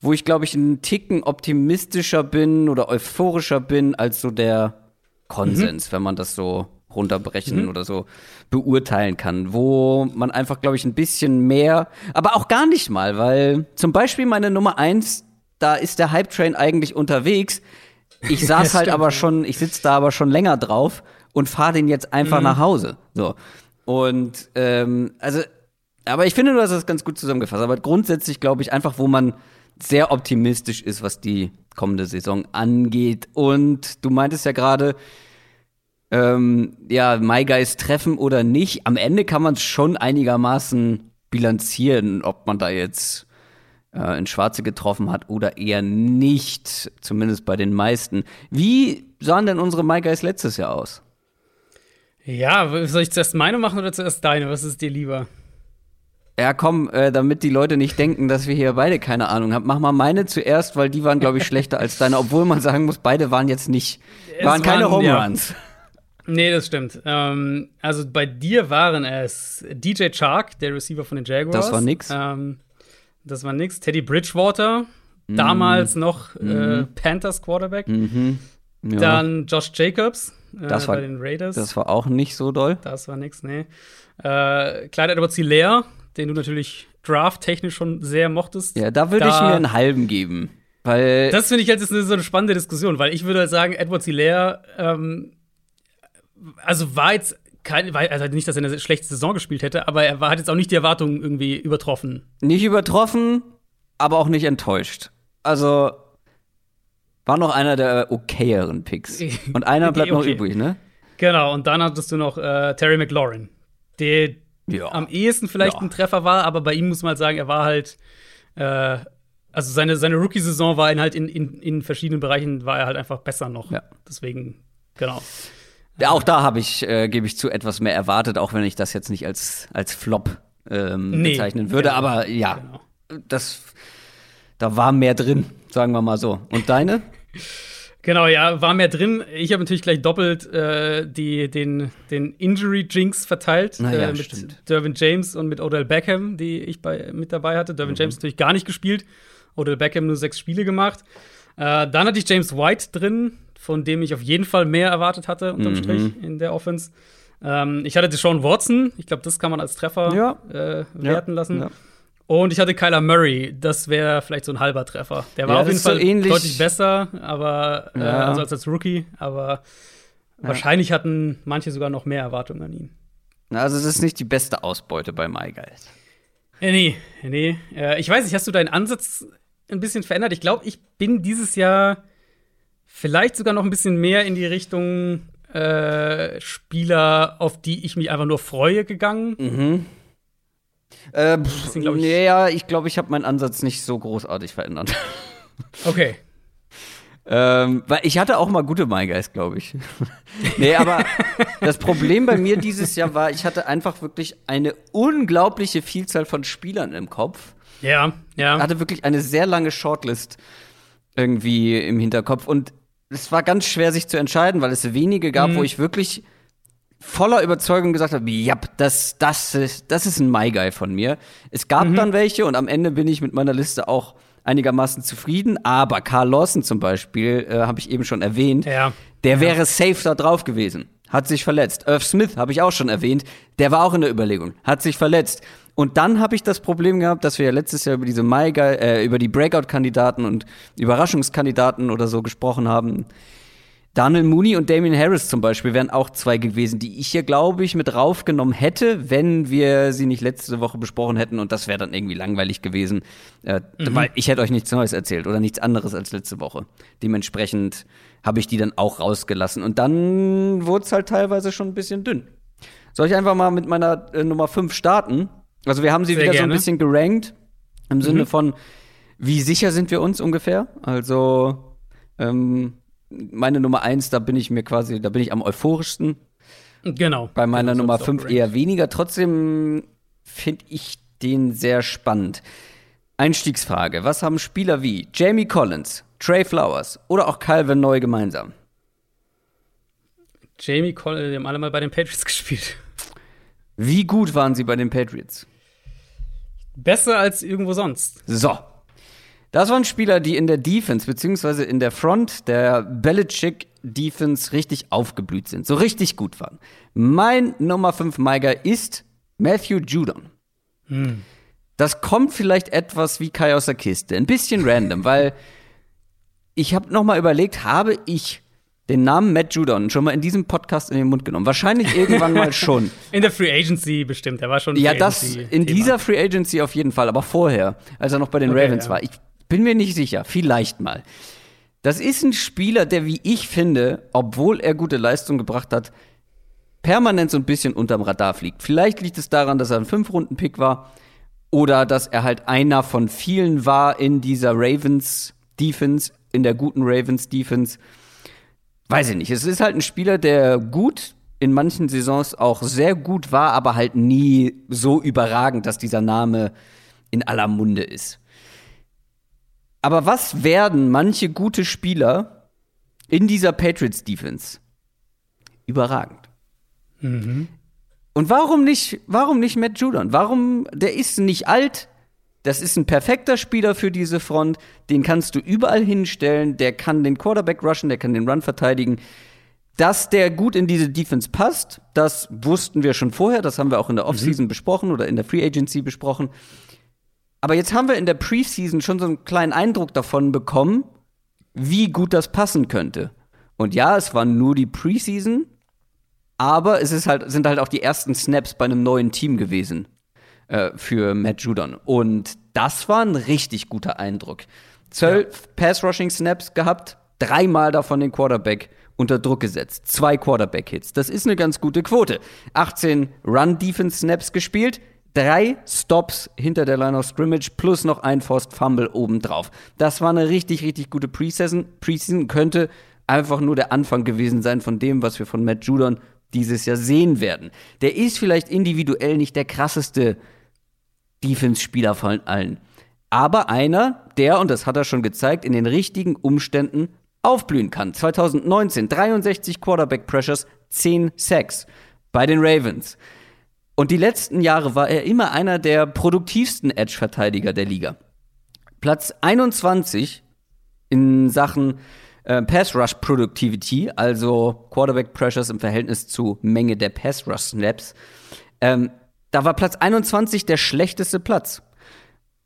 wo ich glaube ich einen Ticken optimistischer bin oder euphorischer bin als so der Konsens, wenn man das so runterbrechen oder so beurteilen kann, wo man einfach, glaube ich, ein bisschen mehr, aber auch gar nicht mal, weil zum Beispiel meine Nummer eins, da ist der Hype-Train eigentlich unterwegs. Ich saß halt stimmt, aber ja. schon, ich sitze da aber schon länger drauf und fahre den jetzt einfach nach Hause. So. Und ähm, also, aber ich finde, du hast das ganz gut zusammengefasst. Aber grundsätzlich glaube ich einfach, wo man sehr optimistisch ist, was die kommende Saison angeht. Und du meintest ja gerade, ähm, ja, My Guys treffen oder nicht. Am Ende kann man es schon einigermaßen bilanzieren, ob man da jetzt äh, in Schwarze getroffen hat oder eher nicht, zumindest bei den meisten. Wie sahen denn unsere My Guys letztes Jahr aus? Ja, soll ich zuerst meine machen oder zuerst deine? Was ist dir lieber? Ja, komm, äh, damit die Leute nicht denken, dass wir hier beide keine Ahnung haben. Mach mal meine zuerst, weil die waren, glaube ich, schlechter als deine. Obwohl man sagen muss, beide waren jetzt nicht, Es waren keine waren, Home ja. Runs. Nee, das stimmt. Ähm, also bei dir waren es DJ Chark, der Receiver von den Jaguars. Das war nix. Ähm, das war nix. Teddy Bridgewater, damals noch äh, Panthers Quarterback. Mhm. Ja, Dann Josh Jacobs äh, Das war- bei den Raiders. das war auch nicht so doll. Das war nix, nee. Äh, Clyde Edwards Hilaire, den du natürlich drafttechnisch schon sehr mochtest. Ja, da würde ich mir einen halben geben. Weil Das finde ich halt ist eine, so eine spannende Diskussion, weil ich würde halt sagen, Edwards Hilaire, ähm, also war jetzt kein, also nicht, dass er eine schlechte Saison gespielt hätte, aber er war, hat jetzt auch nicht die Erwartungen irgendwie übertroffen. nicht übertroffen, aber auch nicht enttäuscht. Also war noch einer der okayeren Picks. Und einer bleibt noch Okay. übrig, ne? Genau, und dann hattest du noch äh, Terry McLaurin, der Ja. am ehesten vielleicht Ja. ein Treffer war, aber bei ihm muss man halt sagen, er war halt, äh, also seine, seine Rookie-Saison war ihn halt in, in, in verschiedenen Bereichen, war er halt einfach besser noch. Ja. Deswegen, genau. Ja, auch da habe ich, äh, gebe ich zu, etwas mehr erwartet, auch wenn ich das jetzt nicht als, als Flop ähm, Nee, bezeichnen würde. genau. Aber ja, Genau. das, da war mehr drin, sagen wir mal so. Und deine? Genau, ja, war mehr drin. Ich habe natürlich gleich doppelt äh, die, den, den Injury-Jinx verteilt. Na ja, äh, mit stimmt. Dervin James und mit Odell Beckham, die ich bei, mit dabei hatte. Mhm. Dervin James natürlich gar nicht gespielt. Odell Beckham nur sechs Spiele gemacht. Äh, dann hatte ich James White drin, von dem ich auf jeden Fall mehr erwartet hatte, unterm Mhm. Strich, in der Offense. Ähm, ich hatte Deshaun Watson. Ich glaube, das kann man als Treffer Ja. äh, werten lassen. Ja. Und ich hatte Kyler Murray, das wäre vielleicht so ein halber Treffer. Der war Ja, auf jeden so Fall ähnlich- deutlich besser, aber äh, Ja. also als als Rookie, aber wahrscheinlich hatten manche sogar noch mehr Erwartungen an ihn. Also, das ist nicht die beste Ausbeute bei MyGuys. Äh, nee, nee. Äh, ich weiß nicht, hast du deinen Ansatz ein bisschen verändert? Ich glaube, ich bin dieses Jahr vielleicht sogar noch ein bisschen mehr in die Richtung äh, Spieler, auf die ich mich einfach nur freue, gegangen. Mhm. Äh, pff, Bisschen, glaub ich- nee, ja, ich glaube, ich habe meinen Ansatz nicht so großartig verändert. Okay. ähm, weil ich hatte auch mal gute MyGuys, glaube ich. nee, aber das Problem bei mir dieses Jahr war, ich hatte einfach wirklich eine unglaubliche Vielzahl von Spielern im Kopf. Ja, ja. hatte wirklich eine sehr lange Shortlist irgendwie im Hinterkopf und es war ganz schwer sich zu entscheiden, weil es wenige gab, Mhm. wo ich wirklich voller Überzeugung gesagt habe, ja, das, das, ist, das ist ein My Guy von mir. Es gab Mhm. dann welche und am Ende bin ich mit meiner Liste auch einigermaßen zufrieden, aber Carl Lawson zum Beispiel, äh, habe ich eben schon erwähnt, Ja. der wäre safe da drauf gewesen. Hat sich verletzt. Irv Smith habe ich auch schon erwähnt. Der war auch in der Überlegung. Hat sich verletzt. Und dann habe ich das Problem gehabt, dass wir ja letztes Jahr über diese My Guy, äh, über die Breakout-Kandidaten und Überraschungskandidaten oder so gesprochen haben. Daniel Mooney und Damien Harris zum Beispiel wären auch zwei gewesen, die ich hier, glaube ich, mit raufgenommen hätte, wenn wir sie nicht letzte Woche besprochen hätten. Und das wäre dann irgendwie langweilig gewesen, äh, mhm. weil ich hätte euch nichts Neues erzählt oder nichts anderes als letzte Woche. Dementsprechend habe ich die dann auch rausgelassen. Und dann wurde es halt teilweise schon ein bisschen dünn. Soll ich einfach mal mit meiner äh, Nummer 5 starten? Also wir haben sie Sehr wieder gerne. so ein bisschen gerankt im mhm. Sinne von, wie sicher sind wir uns ungefähr? Also ähm, meine Nummer eins, da bin ich mir quasi, da bin ich am euphorischsten. Genau. Bei meiner genau, Nummer fünf eher weniger. Trotzdem finde ich den sehr spannend. Einstiegsfrage: Was haben Spieler wie Jamie Collins, Trey Flowers oder auch Calvin Neu gemeinsam? Jamie Collins, die haben alle mal bei den Patriots gespielt. Wie gut waren sie bei den Patriots? Besser als irgendwo sonst. So, das waren Spieler, die in der Defense, beziehungsweise in der Front der Belichick Defense richtig aufgeblüht sind, so richtig gut waren. Mein Nummer 5 Meiger ist Matthew Judon. Hm. Das kommt vielleicht etwas wie Kai aus der Kiste, ein bisschen random, weil ich habe noch mal überlegt, habe ich den Namen Matt Judon schon mal in diesem Podcast in den Mund genommen? Wahrscheinlich irgendwann mal schon. In der Free Agency bestimmt, er war schon. Ja, das in dieser Free Agency auf jeden Fall, aber vorher, als er noch bei den okay, Ravens ja. war. Ich bin mir nicht sicher, vielleicht mal. Das ist ein Spieler, der, wie ich finde, obwohl er gute Leistung gebracht hat, permanent so ein bisschen unterm Radar fliegt. Vielleicht liegt es daran, dass er ein Fünf-Runden-Pick war oder dass er halt einer von vielen war in dieser Ravens-Defense, in der guten Ravens-Defense. Weiß ich nicht. Es ist halt ein Spieler, der gut in manchen Saisons auch sehr gut war, aber halt nie so überragend, dass dieser Name in aller Munde ist. Aber was werden manche gute Spieler in dieser Patriots Defense? Überragend. Mhm. Und warum nicht, warum nicht Matt Judon? Warum, der ist nicht alt, das ist ein perfekter Spieler für diese Front, den kannst du überall hinstellen, der kann den Quarterback rushen, der kann den Run verteidigen. Dass der gut in diese Defense passt, das wussten wir schon vorher, das haben wir auch in der Offseason mhm. besprochen oder in der Free Agency besprochen. Aber jetzt haben wir in der Preseason schon so einen kleinen Eindruck davon bekommen, wie gut das passen könnte. Und ja, es war nur die Preseason, aber es ist halt, sind halt auch die ersten Snaps bei einem neuen Team gewesen äh, für Matt Judon. Und das war ein richtig guter Eindruck. Zwölf ja. Pass-Rushing-Snaps gehabt, dreimal davon den Quarterback unter Druck gesetzt. Zwei Quarterback-Hits. Das ist eine ganz gute Quote. 18 Run-Defense-Snaps gespielt, drei Stops hinter der Line of Scrimmage plus noch ein Forced Fumble obendrauf. Das war eine richtig, richtig gute Preseason. Preseason könnte einfach nur der Anfang gewesen sein von dem, was wir von Matt Judon dieses Jahr sehen werden. Der ist vielleicht individuell nicht der krasseste Defense-Spieler von allen. Aber einer, der, und das hat er schon gezeigt, in den richtigen Umständen aufblühen kann. 2019 63 Quarterback Pressures, 10 Sacks bei den Ravens. Und die letzten Jahre war er immer einer der produktivsten Edge-Verteidiger der Liga. Platz 21 in Sachen äh, Pass Rush Productivity, also Quarterback Pressures im Verhältnis zu Menge der Pass Rush Snaps. Ähm, da war Platz 21 der schlechteste Platz.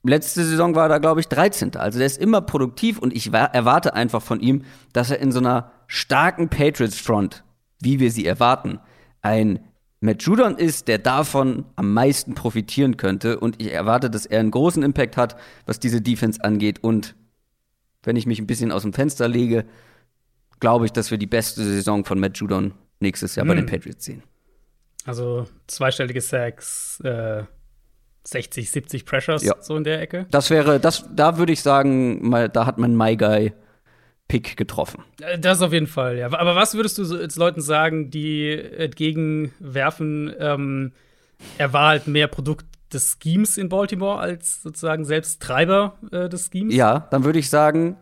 Letzte Saison war er, glaube ich, 13. Also der ist immer produktiv und ich erwarte einfach von ihm, dass er in so einer starken Patriots Front, wie wir sie erwarten, ein Matt Judon ist, der davon am meisten profitieren könnte. Und ich erwarte, dass er einen großen Impact hat, was diese Defense angeht. Und wenn ich mich ein bisschen aus dem Fenster lege, glaube ich, dass wir die beste Saison von Matt Judon nächstes Jahr hm. bei den hm. Patriots sehen. Also zweistellige Sacks, äh, 60, 70 Pressures, ja. so in der Ecke. Das wäre, das, da würde ich sagen, mal, da hat man My Guy Pick getroffen. Äh, das auf jeden Fall, ja. Aber was würdest du jetzt Leuten sagen, die entgegenwerfen, ähm, er war halt mehr Produkt des Schemes in Baltimore als sozusagen selbst Treiber äh, des Schemes? Ja, dann würde ich sagen,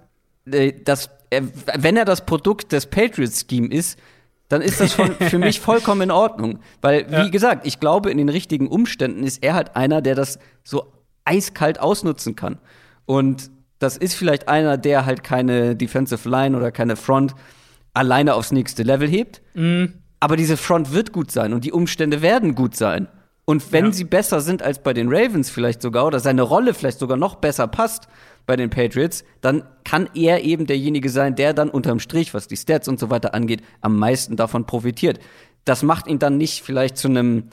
äh, dass er, wenn er das Produkt des Patriots-Scheme ist, dann ist das von, für mich vollkommen in Ordnung. Weil, wie ja. gesagt, ich glaube, in den richtigen Umständen ist er halt einer, der das so eiskalt ausnutzen kann. Und das ist vielleicht einer, der halt keine Defensive Line oder keine Front alleine aufs nächste Level hebt. Mhm. Aber diese Front wird gut sein und die Umstände werden gut sein. Und wenn ja. sie besser sind als bei den Ravens vielleicht sogar oder seine Rolle vielleicht sogar noch besser passt, bei den Patriots, dann kann er eben derjenige sein, der dann unterm Strich, was die Stats und so weiter angeht, am meisten davon profitiert. Das macht ihn dann nicht vielleicht zu einem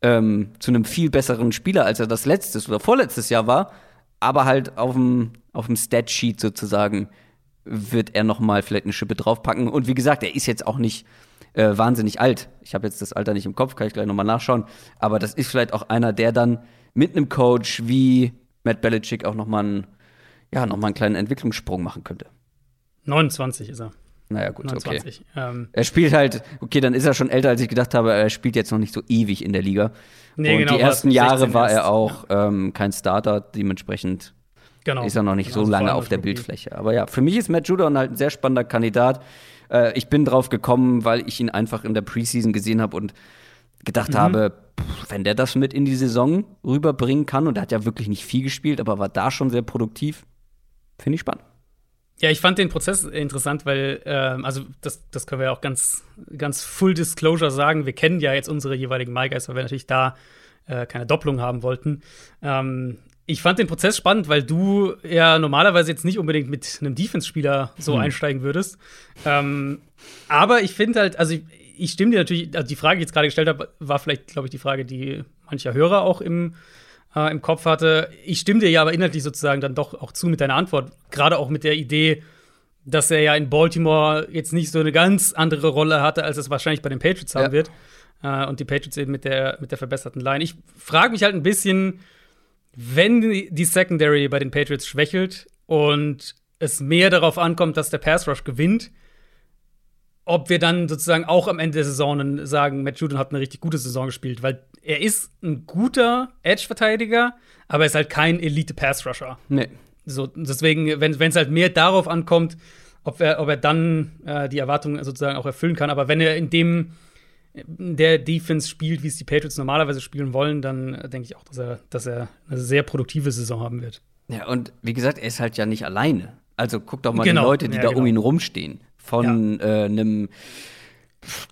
ähm, zu einem viel besseren Spieler, als er das letztes oder vorletztes Jahr war, aber halt auf dem auf dem Statsheet sozusagen wird er noch mal vielleicht eine Schippe draufpacken. Und wie gesagt, er ist jetzt auch nicht äh, wahnsinnig alt. Ich habe jetzt das Alter nicht im Kopf, kann ich gleich noch mal nachschauen. Aber das ist vielleicht auch einer, der dann mit einem Coach wie Matt Belichick auch noch mal einen, ja, noch mal einen kleinen Entwicklungssprung machen könnte. 29 ist er. Naja, gut, 29. okay. Ähm, Er spielt halt, okay, dann ist er schon älter, als ich gedacht habe, er spielt jetzt noch nicht so ewig in der Liga. Nee, und genau, die ersten Jahre 16 war er auch ähm, kein Starter, dementsprechend genau. ist er noch nicht Genau, so also lange auf der. Bildfläche. Aber ja, für mich ist Matt Judon halt ein sehr spannender Kandidat. Äh, ich bin drauf gekommen, weil ich ihn einfach in der Preseason gesehen habe und gedacht Mhm. habe, pff, wenn der das mit in die Saison rüberbringen kann, und er hat ja wirklich nicht viel gespielt, aber war da schon sehr produktiv, finde ich spannend. Ja, ich fand den Prozess interessant, weil, ähm, also das, das können wir ja auch ganz, ganz Full Disclosure sagen. Wir kennen ja jetzt unsere jeweiligen MyGuys, weil wir natürlich da äh, keine Doppelung haben wollten. Ähm, ich fand den Prozess spannend, weil du ja normalerweise jetzt nicht unbedingt mit einem Defense-Spieler so einsteigen würdest. Ähm, aber ich finde halt, also ich, ich stimme dir natürlich, also die Frage, die ich jetzt gerade gestellt habe, war vielleicht, glaube ich, die Frage, die mancher Hörer auch im, äh, im Kopf hatte. Ich stimme dir ja aber inhaltlich sozusagen dann doch auch zu mit deiner Antwort. Gerade auch mit der Idee, dass er ja in Baltimore jetzt nicht so eine ganz andere Rolle hatte, als es wahrscheinlich bei den Patriots haben Ja. wird. Äh, und die Patriots eben mit der, mit der verbesserten Line. Ich frage mich halt ein bisschen, wenn die Secondary bei den Patriots schwächelt und es mehr darauf ankommt, dass der Pass Rush gewinnt, ob wir dann sozusagen auch am Ende der Saison sagen, Matt Judon hat eine richtig gute Saison gespielt, weil er ist ein guter Edge-Verteidiger, aber er ist halt kein Elite-Pass-Rusher. Nee. So, deswegen, wenn es halt mehr darauf ankommt, ob er, ob er dann äh, die Erwartungen sozusagen auch erfüllen kann. Aber wenn er in dem in der Defense spielt, wie es die Patriots normalerweise spielen wollen, dann äh, denke ich auch, dass er, dass er eine sehr produktive Saison haben wird. Ja, und wie gesagt, er ist halt ja nicht alleine. Also guck doch mal Genau. die Leute, die Ja, da genau. um ihn rumstehen. Von äh, einem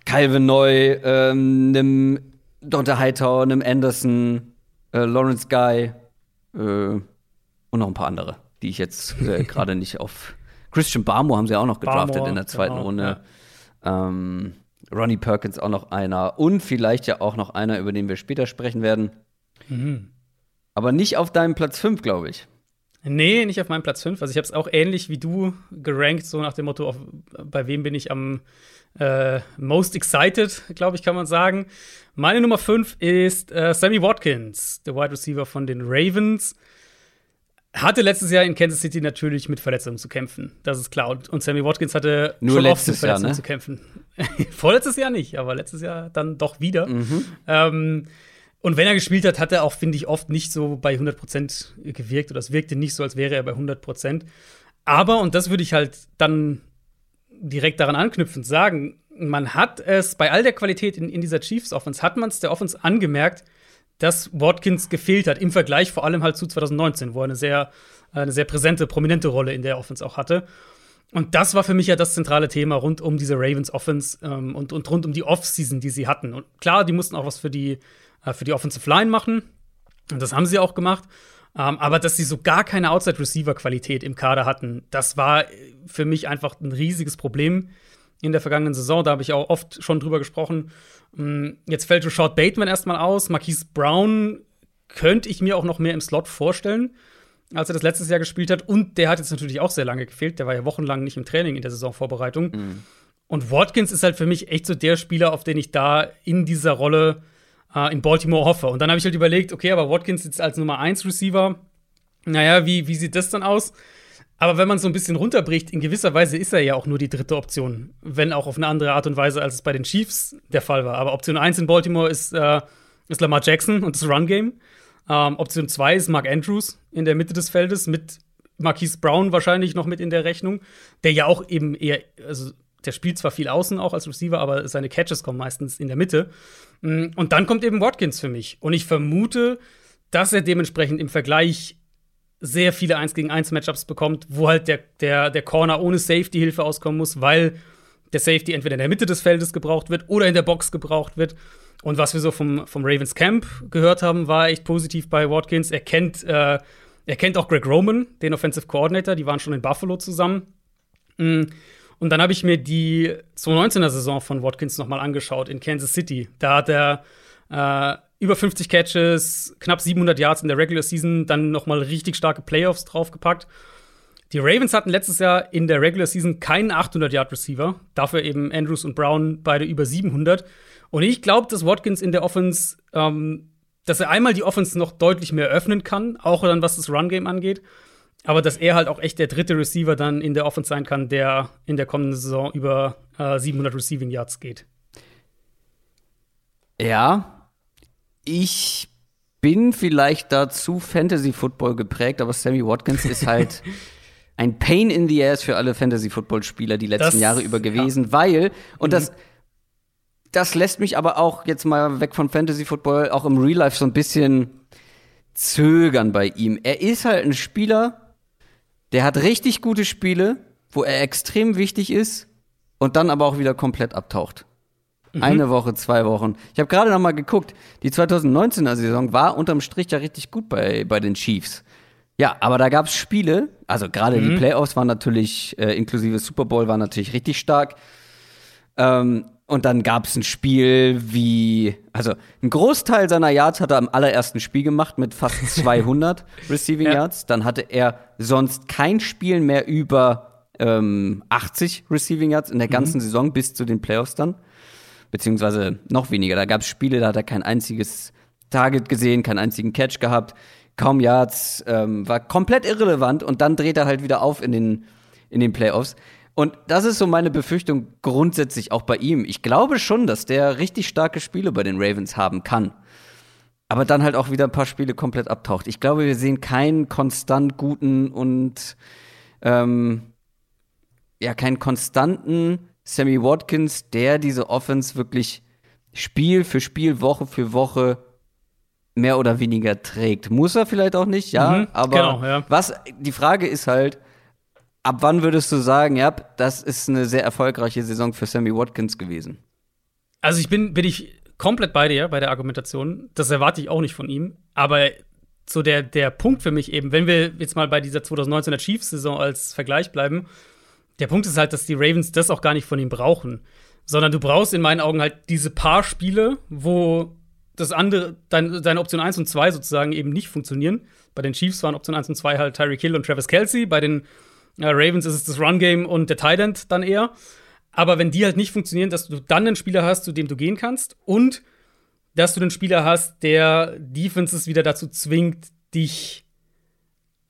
Calvin Neu, ähm, einem Dante Hightower, einem Anderson, äh, Lawrence Guy äh, und noch ein paar andere, die ich jetzt äh, gerade nicht auf. Christian Barmore haben sie auch noch gedraftet Barmore, in der zweiten genau, Runde. Ähm, Ronnie Perkins auch noch einer. Und vielleicht ja auch noch einer, über den wir später sprechen werden. Mhm. Aber nicht auf deinem Platz 5, glaube ich. Nee, nicht auf meinem Platz 5. Also ich habe es auch ähnlich wie du gerankt, so nach dem Motto, auf, bei wem bin ich am äh, most excited, glaube ich, kann man sagen. Meine Nummer 5 ist äh, Sammy Watkins, der Wide Receiver von den Ravens. Hatte letztes Jahr in Kansas City natürlich mit Verletzungen zu kämpfen. Das ist klar. Und, und Sammy Watkins hatte Nur schon oft mit Jahr, Verletzungen ne? zu kämpfen. Vorletztes Jahr nicht, aber letztes Jahr dann doch wieder. Mhm. Ähm, und wenn er gespielt hat, hat er auch, finde ich, oft nicht so bei 100% gewirkt oder es wirkte nicht so, als wäre er bei 100%. Aber, und das würde ich halt dann direkt daran anknüpfend sagen, man hat es bei all der Qualität in, in dieser Chiefs-Offense, hat man es der Offense angemerkt, dass Watkins gefehlt hat, im Vergleich vor allem halt zu 2019, wo er eine sehr, eine sehr präsente, prominente Rolle in der Offense auch hatte. Und das war für mich ja das zentrale Thema rund um diese Ravens Offense ähm, und, und rund um die Offseason, die sie hatten. Und klar, die mussten auch was für die, äh, für die Offensive Line machen. Und das haben sie auch gemacht. Ähm, aber dass sie so gar keine Outside-Receiver-Qualität im Kader hatten, das war für mich einfach ein riesiges Problem in der vergangenen Saison. Da habe ich auch oft schon drüber gesprochen. Mm, Jetzt fällt Rashad Bateman erstmal aus. Marquise Brown könnte ich mir auch noch mehr im Slot vorstellen, als er das letztes Jahr gespielt hat. Und der hat jetzt natürlich auch sehr lange gefehlt. Der war ja wochenlang nicht im Training in der Saisonvorbereitung. Und Watkins ist halt für mich echt so der Spieler, auf den ich da in dieser Rolle äh, in Baltimore hoffe. Und dann habe ich halt überlegt, okay, aber Watkins jetzt als Nummer 1 Receiver, naja, wie, wie sieht das dann aus? Aber wenn man so ein bisschen runterbricht, in gewisser Weise ist er ja auch nur die dritte Option, wenn auch auf eine andere Art und Weise, als es bei den Chiefs der Fall war. Aber Option 1 in Baltimore ist, äh, ist Lamar Jackson und das Run-Game. Ähm, Option 2 ist Mark Andrews in der Mitte des Feldes mit Marquise Brown wahrscheinlich noch mit in der Rechnung, der ja auch eben eher, also der spielt zwar viel außen auch als Receiver, aber seine Catches kommen meistens in der Mitte. Mm, Und dann kommt eben Watkins für mich. Und ich vermute, dass er dementsprechend im Vergleich sehr viele 1 gegen 1 Matchups bekommt, wo halt der, der, der Corner ohne Safety-Hilfe auskommen muss, weil der Safety entweder in der Mitte des Feldes gebraucht wird oder in der Box gebraucht wird. Und was wir so vom, vom Ravens Camp gehört haben, war echt positiv bei Watkins. Er kennt äh, Er kennt auch Greg Roman, den Offensive Coordinator, die waren schon in Buffalo zusammen. Mm. Und dann habe ich mir die 2019er Saison von Watkins nochmal angeschaut in Kansas City. Da hat er äh, über 50 Catches, knapp 700 Yards in der Regular Season, dann nochmal richtig starke Playoffs draufgepackt. Die Ravens hatten letztes Jahr in der Regular Season keinen 800-Yard-Receiver, dafür eben Andrews und Brown beide über 700. Und ich glaube, dass Watkins in der Offense, ähm, dass er einmal die Offense noch deutlich mehr öffnen kann, auch dann was das Run-Game angeht. Aber dass er halt auch echt der dritte Receiver dann in der Offense sein kann, der in der kommenden Saison über äh, 700 Receiving Yards geht. Ja, ich bin vielleicht dazu Fantasy Football geprägt, aber Sammy Watkins ist halt ein Pain in the Ass für alle Fantasy Football Spieler die letzten das, Jahre über gewesen, ja. weil und mhm. das das lässt mich aber auch jetzt mal weg von Fantasy Football auch im Real Life so ein bisschen zögern bei ihm. Er ist halt ein Spieler, der hat richtig gute Spiele, wo er extrem wichtig ist und dann aber auch wieder komplett abtaucht. Mhm. Eine Woche, zwei Wochen. Ich habe gerade noch mal geguckt. Die 2019er Saison war unterm Strich ja richtig gut bei, bei den Chiefs. Ja, aber da gab es Spiele, also gerade mhm. die Playoffs waren natürlich, äh, inklusive Super Bowl, waren natürlich richtig stark. Ähm, und dann gab es ein Spiel wie, also ein Großteil seiner Yards hat er am allerersten Spiel gemacht mit fast 200 Receiving ja. Yards. Dann hatte er sonst kein Spiel mehr über ähm, 80 Receiving Yards in der ganzen mhm. Saison bis zu den Playoffs dann. Beziehungsweise noch weniger. Da gab es Spiele, da hat er kein einziges Target gesehen, keinen einzigen Catch gehabt kaum Yards, ähm, war komplett irrelevant und dann dreht er halt wieder auf in den, in den Playoffs. Und das ist so meine Befürchtung grundsätzlich auch bei ihm. Ich glaube schon, dass der richtig starke Spiele bei den Ravens haben kann. Aber dann halt auch wieder ein paar Spiele komplett abtaucht. Ich glaube, wir sehen keinen konstant guten und ähm, ja, keinen konstanten Sammy Watkins, der diese Offense wirklich Spiel für Spiel, Woche für Woche mehr oder weniger trägt. Muss er vielleicht auch nicht, ja, mhm, aber genau, ja. was die Frage ist halt, ab wann würdest du sagen, ja, das ist eine sehr erfolgreiche Saison für Sammy Watkins gewesen? Also ich bin bin ich komplett bei dir bei der Argumentation, das erwarte ich auch nicht von ihm, aber so der der Punkt für mich eben, wenn wir jetzt mal bei dieser 2019er Chiefs Saison als Vergleich bleiben, der Punkt ist halt, dass die Ravens das auch gar nicht von ihm brauchen, sondern du brauchst in meinen Augen halt diese paar Spiele, wo das andere, dein, deine Option 1 und 2 sozusagen eben nicht funktionieren. Bei den Chiefs waren Option 1 und 2 halt Tyreek Hill und Travis Kelsey. Bei den äh, Ravens ist es das Run-Game und der Tight End dann eher. Aber wenn die halt nicht funktionieren, dass du dann einen Spieler hast, zu dem du gehen kannst und dass du einen Spieler hast, der Defenses wieder dazu zwingt, dich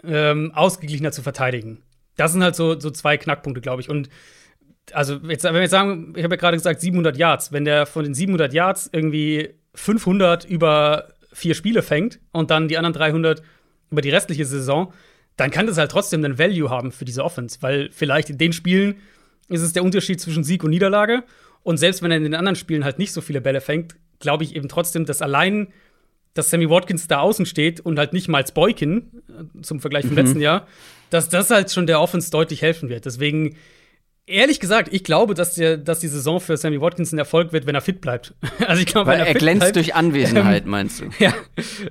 ähm, ausgeglichener zu verteidigen. Das sind halt so, so zwei Knackpunkte, glaube ich. Und also, jetzt, wenn wir jetzt sagen, ich habe ja gerade gesagt 700 Yards, wenn der von den 700 Yards irgendwie 500 über vier Spiele fängt und dann die anderen 300 über die restliche Saison, dann kann das halt trotzdem einen Value haben für diese Offense, weil vielleicht in den Spielen ist es der Unterschied zwischen Sieg und Niederlage und selbst wenn er in den anderen Spielen halt nicht so viele Bälle fängt, glaube ich eben trotzdem, dass allein dass Sammy Watkins da außen steht und halt nicht mal als Boykin äh, zum Vergleich vom mhm. letzten Jahr, dass das halt schon der Offense deutlich helfen wird. Deswegen Ehrlich gesagt, ich glaube, dass, der, dass die Saison für Sammy Watkins ein Erfolg wird, wenn er fit bleibt. also ich glaube, weil er, er glänzt bleibt, durch Anwesenheit, ähm, meinst du? Ja,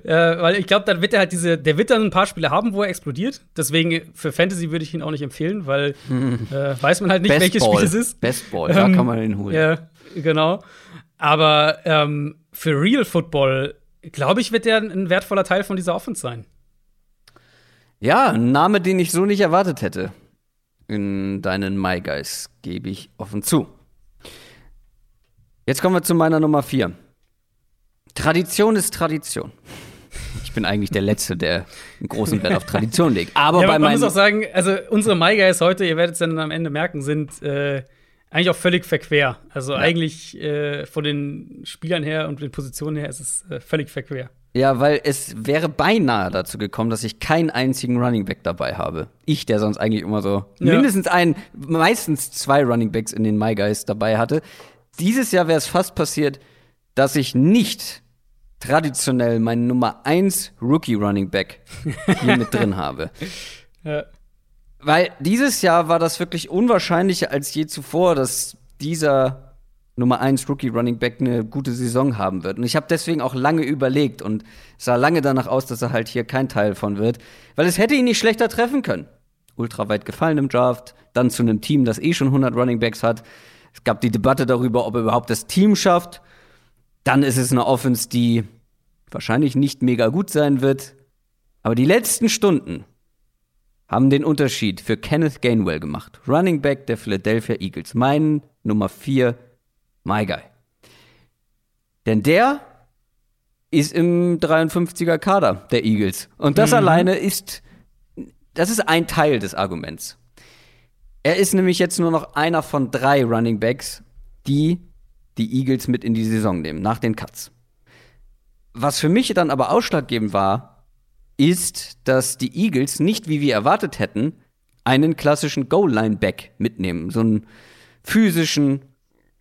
äh, weil ich glaube, dann wird er halt diese, der wird dann ein paar Spiele haben, wo er explodiert. Deswegen für Fantasy würde ich ihn auch nicht empfehlen, weil hm. äh, weiß man halt nicht, Best welches Ball. Spiel es ist. Best Ball, ähm, da kann man ihn holen. Ja, genau. Aber ähm, für Real Football glaube ich, wird er ein wertvoller Teil von dieser Offense sein. Ja, ein Name, den ich so nicht erwartet hätte in deinen My Guys, gebe ich offen zu. Jetzt kommen wir zu meiner Nummer 4. Tradition ist Tradition. Ich bin eigentlich der Letzte, der einen großen Wert auf Tradition legt. Aber ja, bei man muss auch sagen, also unsere My Guys heute, ihr werdet es dann am Ende merken, sind äh, eigentlich auch völlig verquer. Also ja. eigentlich äh, von den Spielern her und den Positionen her ist es äh, völlig verquer. Ja, weil es wäre beinahe dazu gekommen, dass ich keinen einzigen Running Back dabei habe. Ich, der sonst eigentlich immer so ja. mindestens einen, meistens zwei Running Backs in den My Guys dabei hatte. Dieses Jahr wäre es fast passiert, dass ich nicht traditionell meinen Nummer 1 Rookie Running Back hier mit drin habe. Ja. Weil dieses Jahr war das wirklich unwahrscheinlicher als je zuvor, dass dieser Nummer 1 Rookie Running Back eine gute Saison haben wird. Und ich habe deswegen auch lange überlegt und sah lange danach aus, dass er halt hier kein Teil von wird, weil es hätte ihn nicht schlechter treffen können. Ultra weit gefallen im Draft, dann zu einem Team, das eh schon 100 Running Backs hat. Es gab die Debatte darüber, ob er überhaupt das Team schafft. Dann ist es eine Offense, die wahrscheinlich nicht mega gut sein wird. Aber die letzten Stunden haben den Unterschied für Kenneth Gainwell gemacht. Running Back der Philadelphia Eagles. Mein Nummer 4 My Guy. Denn der ist im 53er Kader der Eagles. Und das mhm. alleine ist, das ist ein Teil des Arguments. Er ist nämlich jetzt nur noch einer von drei Running Backs, die die Eagles mit in die Saison nehmen, nach den Cuts. Was für mich dann aber ausschlaggebend war, ist, dass die Eagles nicht, wie wir erwartet hätten, einen klassischen Goal-Line-Back mitnehmen. So einen physischen,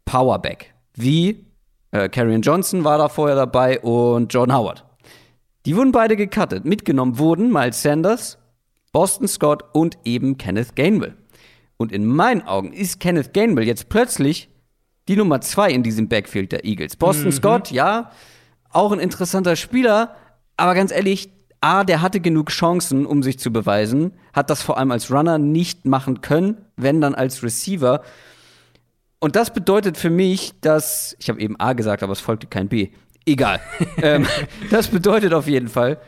Powerback. Wie äh, Karrion Johnson war da vorher dabei und John Howard. Die wurden beide gecuttet. Mitgenommen wurden Miles Sanders, Boston Scott und eben Kenneth Gainwell. Und in meinen Augen ist Kenneth Gainwell jetzt plötzlich die Nummer zwei in diesem Backfield der Eagles. Boston mhm. Scott, ja, auch ein interessanter Spieler, aber ganz ehrlich, A, der hatte genug Chancen, um sich zu beweisen, hat das vor allem als Runner nicht machen können, wenn dann als Receiver. Und das bedeutet für mich, dass, ich habe eben A gesagt, aber es folgte kein B. Egal. ähm, das bedeutet auf jeden Fall,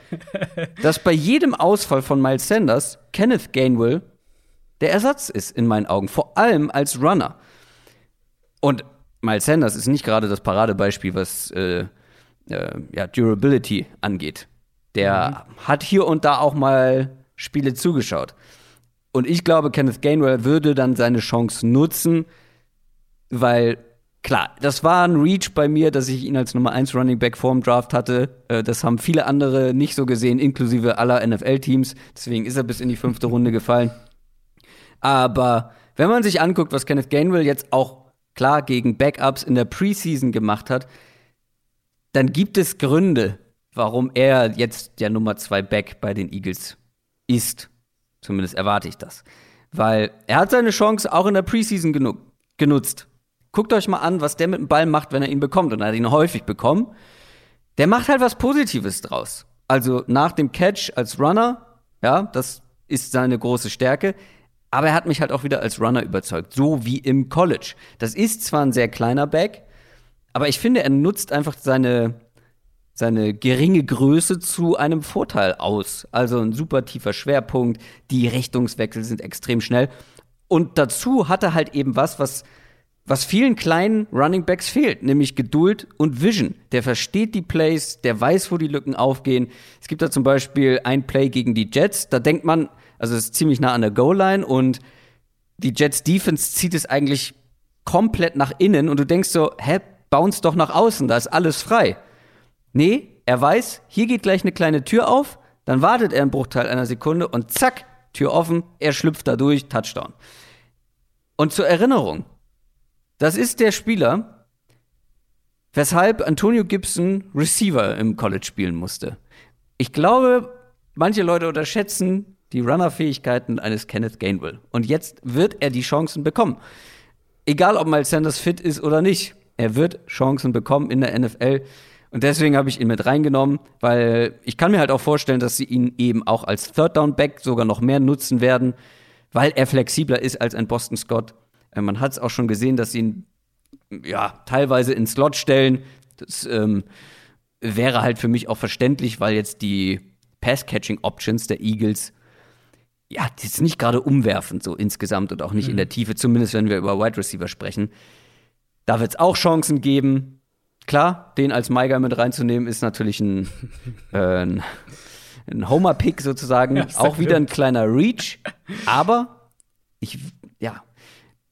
dass bei jedem Ausfall von Miles Sanders Kenneth Gainwell der Ersatz ist in meinen Augen, vor allem als Runner. Und Miles Sanders ist nicht gerade das Paradebeispiel, was äh, äh, ja, Durability angeht. Der mhm. hat hier und da auch mal Spiele zugeschaut. Und ich glaube, Kenneth Gainwell würde dann seine Chance nutzen, weil klar, das war ein Reach bei mir, dass ich ihn als Nummer 1 Running Back vorm Draft hatte. Äh, das haben viele andere nicht so gesehen, inklusive aller NFL-Teams. Deswegen ist er bis in die fünfte Runde gefallen. Aber wenn man sich anguckt, was Kenneth Gainwell jetzt auch klar gegen Backups in der Preseason gemacht hat, dann gibt es Gründe, warum er jetzt der Nummer 2 Back bei den Eagles ist. Zumindest erwarte ich das. Weil er hat seine Chance auch in der Preseason genutzt. Guckt euch mal an, was der mit dem Ball macht, wenn er ihn bekommt. Und er hat ihn häufig bekommen. Der macht halt was Positives draus. Also nach dem Catch als Runner, ja, das ist seine große Stärke. Aber er hat mich halt auch wieder als Runner überzeugt, so wie im College. Das ist zwar ein sehr kleiner Back, aber ich finde, er nutzt einfach seine, seine geringe Größe zu einem Vorteil aus. Also ein super tiefer Schwerpunkt, die Richtungswechsel sind extrem schnell. Und dazu hat er halt eben was, was was vielen kleinen Running Backs fehlt, nämlich Geduld und Vision. Der versteht die Plays, der weiß, wo die Lücken aufgehen. Es gibt da zum Beispiel ein Play gegen die Jets, da denkt man, also es ist ziemlich nah an der Goal-Line und die Jets Defense zieht es eigentlich komplett nach innen und du denkst so, hä, bounce doch nach außen, da ist alles frei. Nee, er weiß, hier geht gleich eine kleine Tür auf, dann wartet er einen Bruchteil einer Sekunde und zack, Tür offen, er schlüpft da durch, Touchdown. Und zur Erinnerung, das ist der Spieler, weshalb Antonio Gibson Receiver im College spielen musste. Ich glaube, manche Leute unterschätzen die Runner-Fähigkeiten eines Kenneth Gainwell. Und jetzt wird er die Chancen bekommen. Egal, ob Miles Sanders fit ist oder nicht. Er wird Chancen bekommen in der NFL. Und deswegen habe ich ihn mit reingenommen, weil ich kann mir halt auch vorstellen, dass sie ihn eben auch als Third Down Back sogar noch mehr nutzen werden, weil er flexibler ist als ein Boston Scott. Äh, man hat es auch schon gesehen, dass sie ihn ja teilweise ins Slot stellen. Das ähm, wäre halt für mich auch verständlich, weil jetzt die Pass-Catching-Options der Eagles ja, die ist nicht gerade umwerfend so insgesamt und auch nicht mhm. in der Tiefe, zumindest wenn wir über Wide Receiver sprechen. Da wird es auch Chancen geben. Klar, den als Maiger mit reinzunehmen, ist natürlich ein, äh, ein, ein Homer-Pick sozusagen. Ja, auch wieder ein kleiner Reach. Aber ich,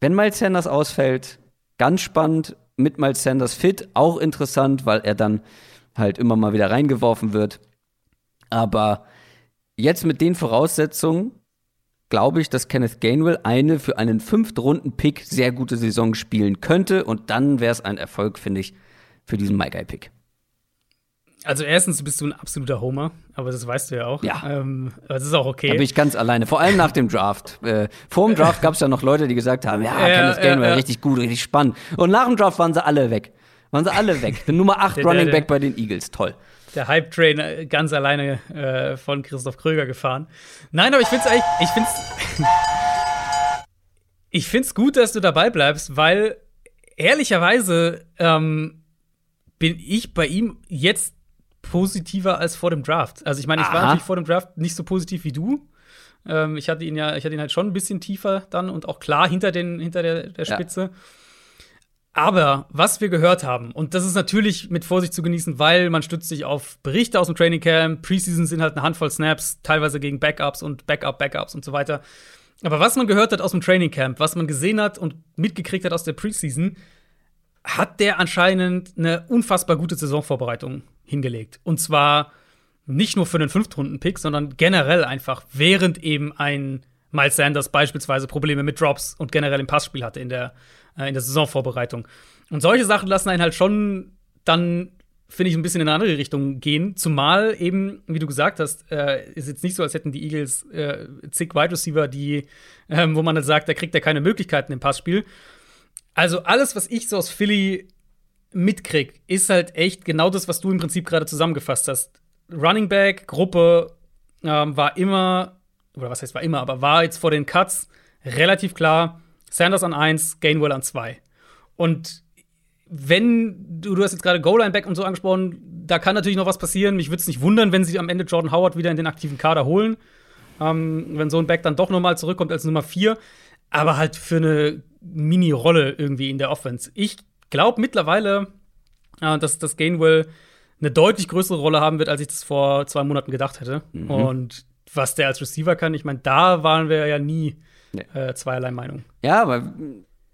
wenn Miles Sanders ausfällt, ganz spannend. Mit Miles Sanders fit, auch interessant, weil er dann halt immer mal wieder reingeworfen wird. Aber jetzt mit den Voraussetzungen glaube ich, dass Kenneth Gainwell eine für einen Fünft-Runden-Pick sehr gute Saison spielen könnte. Und dann wäre es ein Erfolg, finde ich, für diesen My Guy-Pick. Also erstens bist du ein absoluter Homer, aber das weißt du ja auch. Ja. Ähm, aber das ist auch okay. Da bin ich ganz alleine. Vor allem nach dem Draft. Äh, vor dem Draft gab es ja noch Leute, die gesagt haben, ja, Ja, Kenneth ja, Gainwell, ja. richtig gut, richtig spannend. Und nach dem Draft waren sie alle weg. Waren sie alle weg. Nummer 8 Der- der- Running der- Back bei den Eagles. Toll. der Hype-Train äh, ganz alleine äh, von Christoph Kröger gefahren. Nein, aber ich find's eigentlich, ich find's, ich find's gut, dass du dabei bleibst, weil ehrlicherweise ähm, bin ich bei ihm jetzt positiver als vor dem Draft. Also ich meine, ich war Aha. natürlich vor dem Draft nicht so positiv wie du. Ähm, ich hatte ihn ja, ich hatte ihn halt schon ein bisschen tiefer dann und auch klar hinter, den, hinter der, der Ja. Spitze. Aber was wir gehört haben, und das ist natürlich mit Vorsicht zu genießen, weil man stützt sich auf Berichte aus dem Training Camp, Preseason sind halt eine Handvoll Snaps, teilweise gegen Backups und Backup, Backups und so weiter. Aber was man gehört hat aus dem Training Camp, was man gesehen hat und mitgekriegt hat aus der Preseason, hat der anscheinend eine unfassbar gute Saisonvorbereitung hingelegt. Und zwar nicht nur für den Fünftrunden-Pick, sondern generell einfach, während eben ein Miles Sanders beispielsweise Probleme mit Drops und generell im Passspiel hatte in der, äh, in der Saisonvorbereitung. Und solche Sachen lassen einen halt schon dann, finde ich, ein bisschen in eine andere Richtung gehen. Zumal eben, wie du gesagt hast, äh, ist jetzt nicht so, als hätten die Eagles äh, zig Wide Receiver, die, ähm, wo man dann sagt, da kriegt er keine Möglichkeiten im Passspiel. Also alles, was ich so aus Philly mitkrieg, ist halt echt genau das, was du im Prinzip gerade zusammengefasst hast. Running Back, Gruppe ähm, war immer, oder was heißt war immer, aber war jetzt vor den Cuts relativ klar, Sanders an 1, Gainwell an 2. Und wenn du, du hast jetzt gerade Goal-Line-Back und so angesprochen, da kann natürlich noch was passieren. Mich würde es nicht wundern, wenn sie am Ende Jordan Howard wieder in den aktiven Kader holen. Ähm, wenn so ein Back dann doch nochmal zurückkommt als Nummer 4. Aber halt für eine Mini-Rolle irgendwie in der Offense. Ich glaube mittlerweile, äh, dass das Gainwell eine deutlich größere Rolle haben wird, als ich das vor zwei Monaten gedacht hätte. Und was der als Receiver kann, ich meine, da waren wir ja nie Nee. äh, zweierlei Meinung. Ja, aber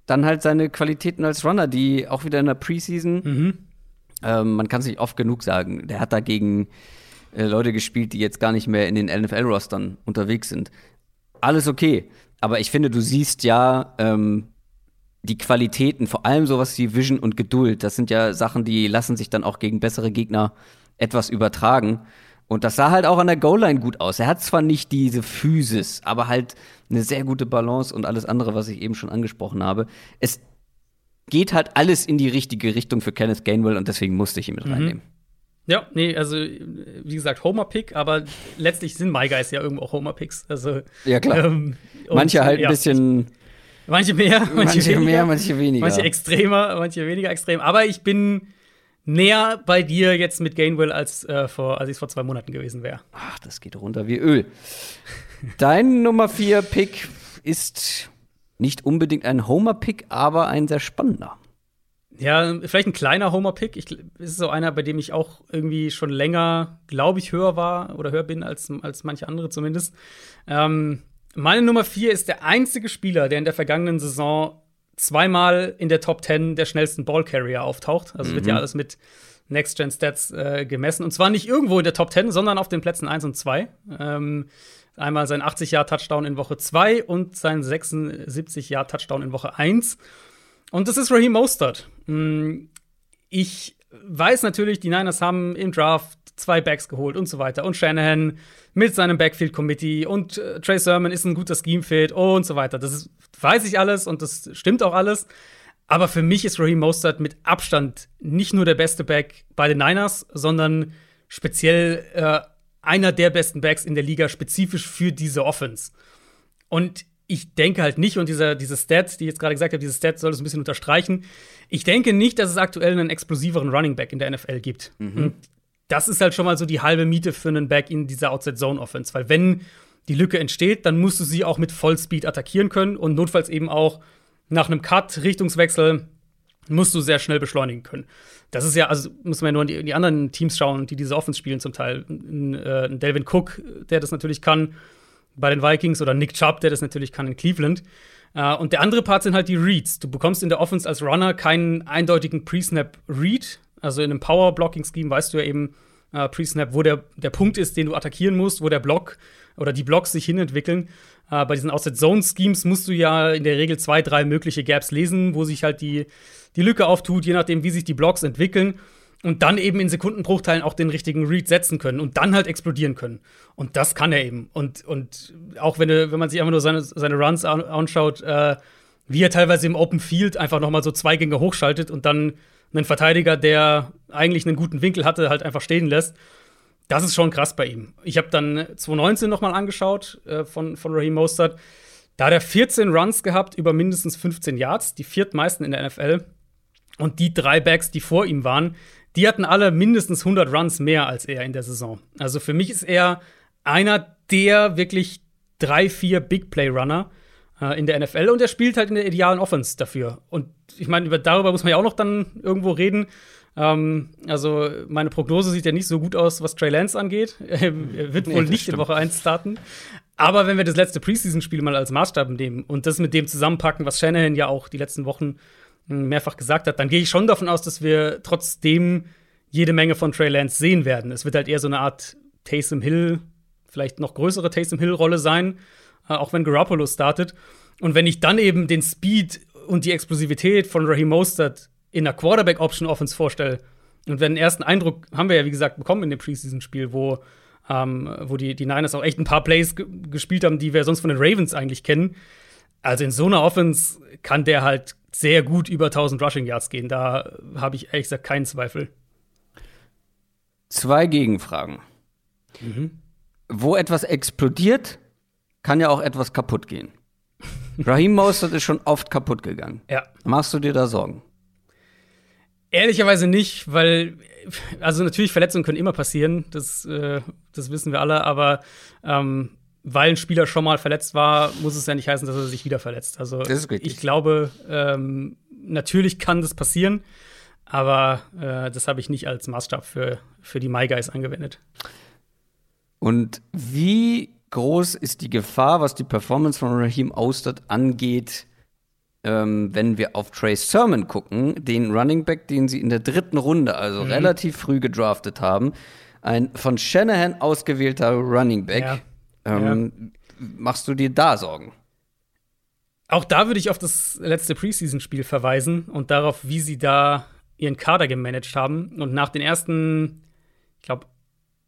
dann halt seine Qualitäten als Runner, die auch wieder in der Preseason, Mhm. ähm, man kann es nicht oft genug sagen, der hat dagegen äh, Leute gespielt, die jetzt gar nicht mehr in den NFL-Rostern unterwegs sind. Alles okay. Aber ich finde, du siehst ja ähm, die Qualitäten, vor allem sowas wie Vision und Geduld, das sind ja Sachen, die lassen sich dann auch gegen bessere Gegner etwas übertragen. Und das sah halt auch an der Goal-Line gut aus. Er hat zwar nicht diese Physis, aber halt eine sehr gute Balance und alles andere, was ich eben schon angesprochen habe. Es geht halt alles in die richtige Richtung für Kenneth Gainwell und deswegen musste ich ihn mit reinnehmen. Ja, nee, also wie gesagt, Homer-Pick, aber letztlich sind My Guys ja irgendwo auch Homer-Picks. Also, Ja, klar. ähm, Manche halt ein ja, bisschen, Manche mehr, manche, manche weniger. mehr, manche weniger. Manche extremer, manche weniger extrem. Aber ich bin näher bei dir jetzt mit Gainwell, als, äh, vor, als ich es vor zwei Monaten gewesen wäre. Ach, das geht runter wie Öl. Dein Nummer 4 Pick ist nicht unbedingt ein Homer-Pick, aber ein sehr spannender. Ja, vielleicht ein kleiner Homer-Pick. Ich, ist so einer, bei dem ich auch irgendwie schon länger, glaube ich, höher war oder höher bin als, als manche andere zumindest. Ähm, meine Nummer vier ist der einzige Spieler, der in der vergangenen Saison zweimal in der Top 10 der schnellsten Ballcarrier auftaucht. Also wird ja alles mit Next-Gen-Stats äh, gemessen. Und zwar nicht irgendwo in der Top 10, sondern auf den Plätzen 1 und 2. Ähm, einmal sein 80-Jahr-Touchdown in Woche 2 und sein 76-Jahr-Touchdown in Woche 1. Und das ist Raheem Mostert. Mm, Ich weiß natürlich, die Niners haben im Draft zwei Backs geholt und so weiter. Und Shanahan mit seinem Backfield-Committee und äh, Trey Sermon ist ein guter Scheme-Fit und so weiter. Das ist, weiß ich alles und das stimmt auch alles. Aber für mich ist Raheem Mostert mit Abstand nicht nur der beste Back bei den Niners, sondern speziell äh, einer der besten Backs in der Liga, spezifisch für diese Offense. Und ich denke halt nicht, und dieser, diese Stat, die ich jetzt gerade gesagt habe, diese Stat soll das ein bisschen unterstreichen. Ich denke nicht, dass es aktuell einen explosiveren Running Back in der NFL gibt. Und das ist halt schon mal so die halbe Miete für einen Back in dieser Outside-Zone-Offense. Weil wenn die Lücke entsteht, dann musst du sie auch mit Vollspeed attackieren können und notfalls eben auch nach einem Cut, Richtungswechsel, musst du sehr schnell beschleunigen können. Das ist ja, also muss man ja nur in die, in die anderen Teams schauen, die diese Offense spielen zum Teil. Ein, äh, ein Delvin Cook, der das natürlich kann bei den Vikings oder Nick Chubb, der das natürlich kann in Cleveland. Äh, und der andere Part sind halt die Reads. Du bekommst in der Offense als Runner keinen eindeutigen Pre-Snap-Read. Also in einem Power-Blocking-Scheme weißt du ja eben äh, Pre-Snap, wo der, der Punkt ist, den du attackieren musst, wo der Block oder die Blocks sich hinentwickeln. Äh, bei diesen Outside-Zone-Schemes musst du ja in der Regel zwei, drei mögliche Gaps lesen, wo sich halt die, die Lücke auftut, je nachdem, wie sich die Blocks entwickeln. Und dann eben in Sekundenbruchteilen auch den richtigen Read setzen können und dann halt explodieren können. Und das kann er eben. Und, und auch wenn, wenn man sich einfach nur seine, seine Runs anschaut, äh, wie er teilweise im Open Field einfach noch mal so zwei Gänge hochschaltet und dann einen Verteidiger, der eigentlich einen guten Winkel hatte, halt einfach stehen lässt. Das ist schon krass bei ihm. Ich habe dann 2019 noch mal angeschaut äh, von, von Raheem Mostert. Da hat er 14 Runs gehabt über mindestens 15 Yards, die viertmeisten in der NFL. Und die drei Backs, die vor ihm waren, die hatten alle mindestens 100 Runs mehr als er in der Saison. Also für mich ist er einer der wirklich drei, vier Big Play Runner äh, in der NFL und er spielt halt in der idealen Offense dafür. Und ich meine, darüber muss man ja auch noch dann irgendwo reden. Ähm, also meine Prognose sieht ja nicht so gut aus, was Trey Lance angeht. er wird wohl nee, nicht stimmt. in Woche 1 starten. Aber wenn wir das letzte Preseason-Spiel mal als Maßstab nehmen und das mit dem zusammenpacken, was Shanahan ja auch die letzten Wochen mehrfach gesagt hat, dann gehe ich schon davon aus, dass wir trotzdem jede Menge von Trey Lance sehen werden. Es wird halt eher so eine Art Taysom Hill, vielleicht noch größere Taysom Hill-Rolle sein, äh, auch wenn Garoppolo startet. Und wenn ich dann eben den Speed und die Explosivität von Raheem Mostert in einer Quarterback-Option-Offense vorstelle, und wenn den ersten Eindruck haben wir ja, wie gesagt, bekommen in dem Preseason-Spiel, wo, ähm, wo die, die Niners auch echt ein paar Plays gespielt haben, die wir sonst von den Ravens eigentlich kennen. Also in so einer Offense kann der halt sehr gut über 1000 Rushing Yards gehen. Da habe ich ehrlich gesagt keinen Zweifel. Zwei Gegenfragen. Mhm. Wo etwas explodiert, kann ja auch etwas kaputt gehen. Raheem Mostert ist schon oft kaputt gegangen. Ja. Machst du dir da Sorgen? Ehrlicherweise nicht, weil, also natürlich Verletzungen können immer passieren, das, äh, das wissen wir alle, aber ähm, weil ein Spieler schon mal verletzt war, muss es ja nicht heißen, dass er sich wieder verletzt. Also ich glaube, ähm, natürlich kann das passieren, aber äh, das habe ich nicht als Maßstab für, für die My Guys angewendet. Und wie groß ist die Gefahr, was die Performance von Raheem Austert angeht, ähm, wenn wir auf Trey Sermon gucken, den Running Back, den sie in der dritten Runde, also mhm. relativ früh gedraftet haben, ein von Shanahan ausgewählter Running Back. Ja ähm, ja. Machst du dir da Sorgen? Auch da würde ich auf das letzte Preseason-Spiel verweisen und darauf, wie sie da ihren Kader gemanagt haben. Und nach den ersten, ich glaube,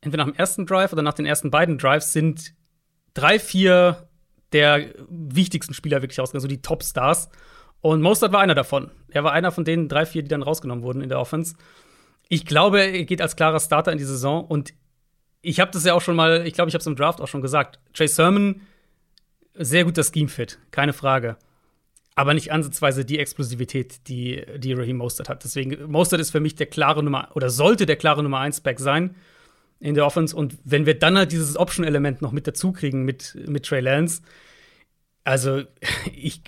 entweder nach dem ersten Drive oder nach den ersten beiden Drives sind drei, vier der wichtigsten Spieler wirklich ausgegangen, also die Top-Stars. Und Mostert war einer davon. Er war einer von den drei, vier, die dann rausgenommen wurden in der Offense. Ich glaube, er geht als klarer Starter in die Saison und ich habe das ja auch schon mal, ich glaube, ich habe es im Draft auch schon gesagt. Trey Sermon, sehr guter Scheme-Fit, keine Frage. Aber nicht ansatzweise die Explosivität, die, die Raheem Mostert hat. Deswegen, Mostert ist für mich der klare Nummer, oder sollte der klare Nummer 1 Back sein in der Offense. Und wenn wir dann halt dieses Option-Element noch mit dazu kriegen mit, mit Trey Lance, also ich,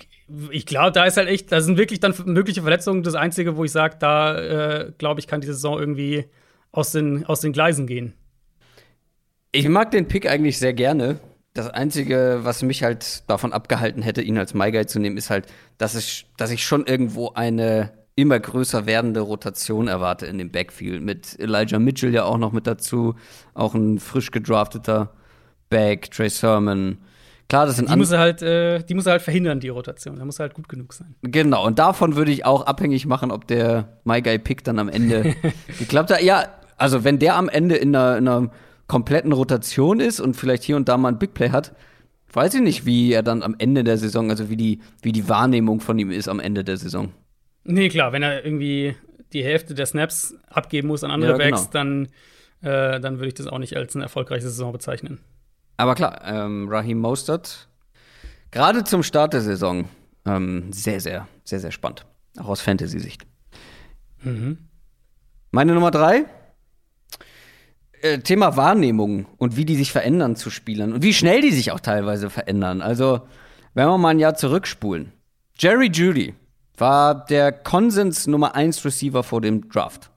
ich glaube, da ist halt echt, da sind wirklich dann mögliche Verletzungen das Einzige, wo ich sage, da äh, glaube ich, kann die Saison irgendwie aus den, aus den Gleisen gehen. Ich mag den Pick eigentlich sehr gerne. Das Einzige, was mich halt davon abgehalten hätte, ihn als My Guy zu nehmen, ist halt, dass ich, dass ich schon irgendwo eine immer größer werdende Rotation erwarte in dem Backfield. Mit Elijah Mitchell ja auch noch mit dazu. Auch ein frisch gedrafteter Back, Trey Sermon. Klar, das sind die muss er halt, äh, die muss er halt verhindern, die Rotation. Da muss er halt gut genug sein. Genau, und davon würde ich auch abhängig machen, ob der My Guy Pick dann am Ende geklappt hat. Ja, also wenn der am Ende in einer, in einer kompletten Rotation ist und vielleicht hier und da mal ein Big Play hat, weiß ich nicht, wie er dann am Ende der Saison, also wie die, wie die Wahrnehmung von ihm ist am Ende der Saison. Nee, klar, wenn er irgendwie die Hälfte der Snaps abgeben muss an andere ja, genau. Backs, dann, äh, dann würde ich das auch nicht als eine erfolgreiche Saison bezeichnen. Aber klar, ähm, Raheem Mostert, gerade zum Start der Saison, ähm, sehr, sehr, sehr, sehr spannend. Auch aus Fantasy-Sicht. Mhm. Meine Nummer drei äh, Thema Wahrnehmung und wie die sich verändern zu Spielern und wie schnell die sich auch teilweise verändern. Also, wenn wir mal ein Jahr zurückspulen. Jerry Judy war der Konsens Nummer 1 Receiver vor dem Draft.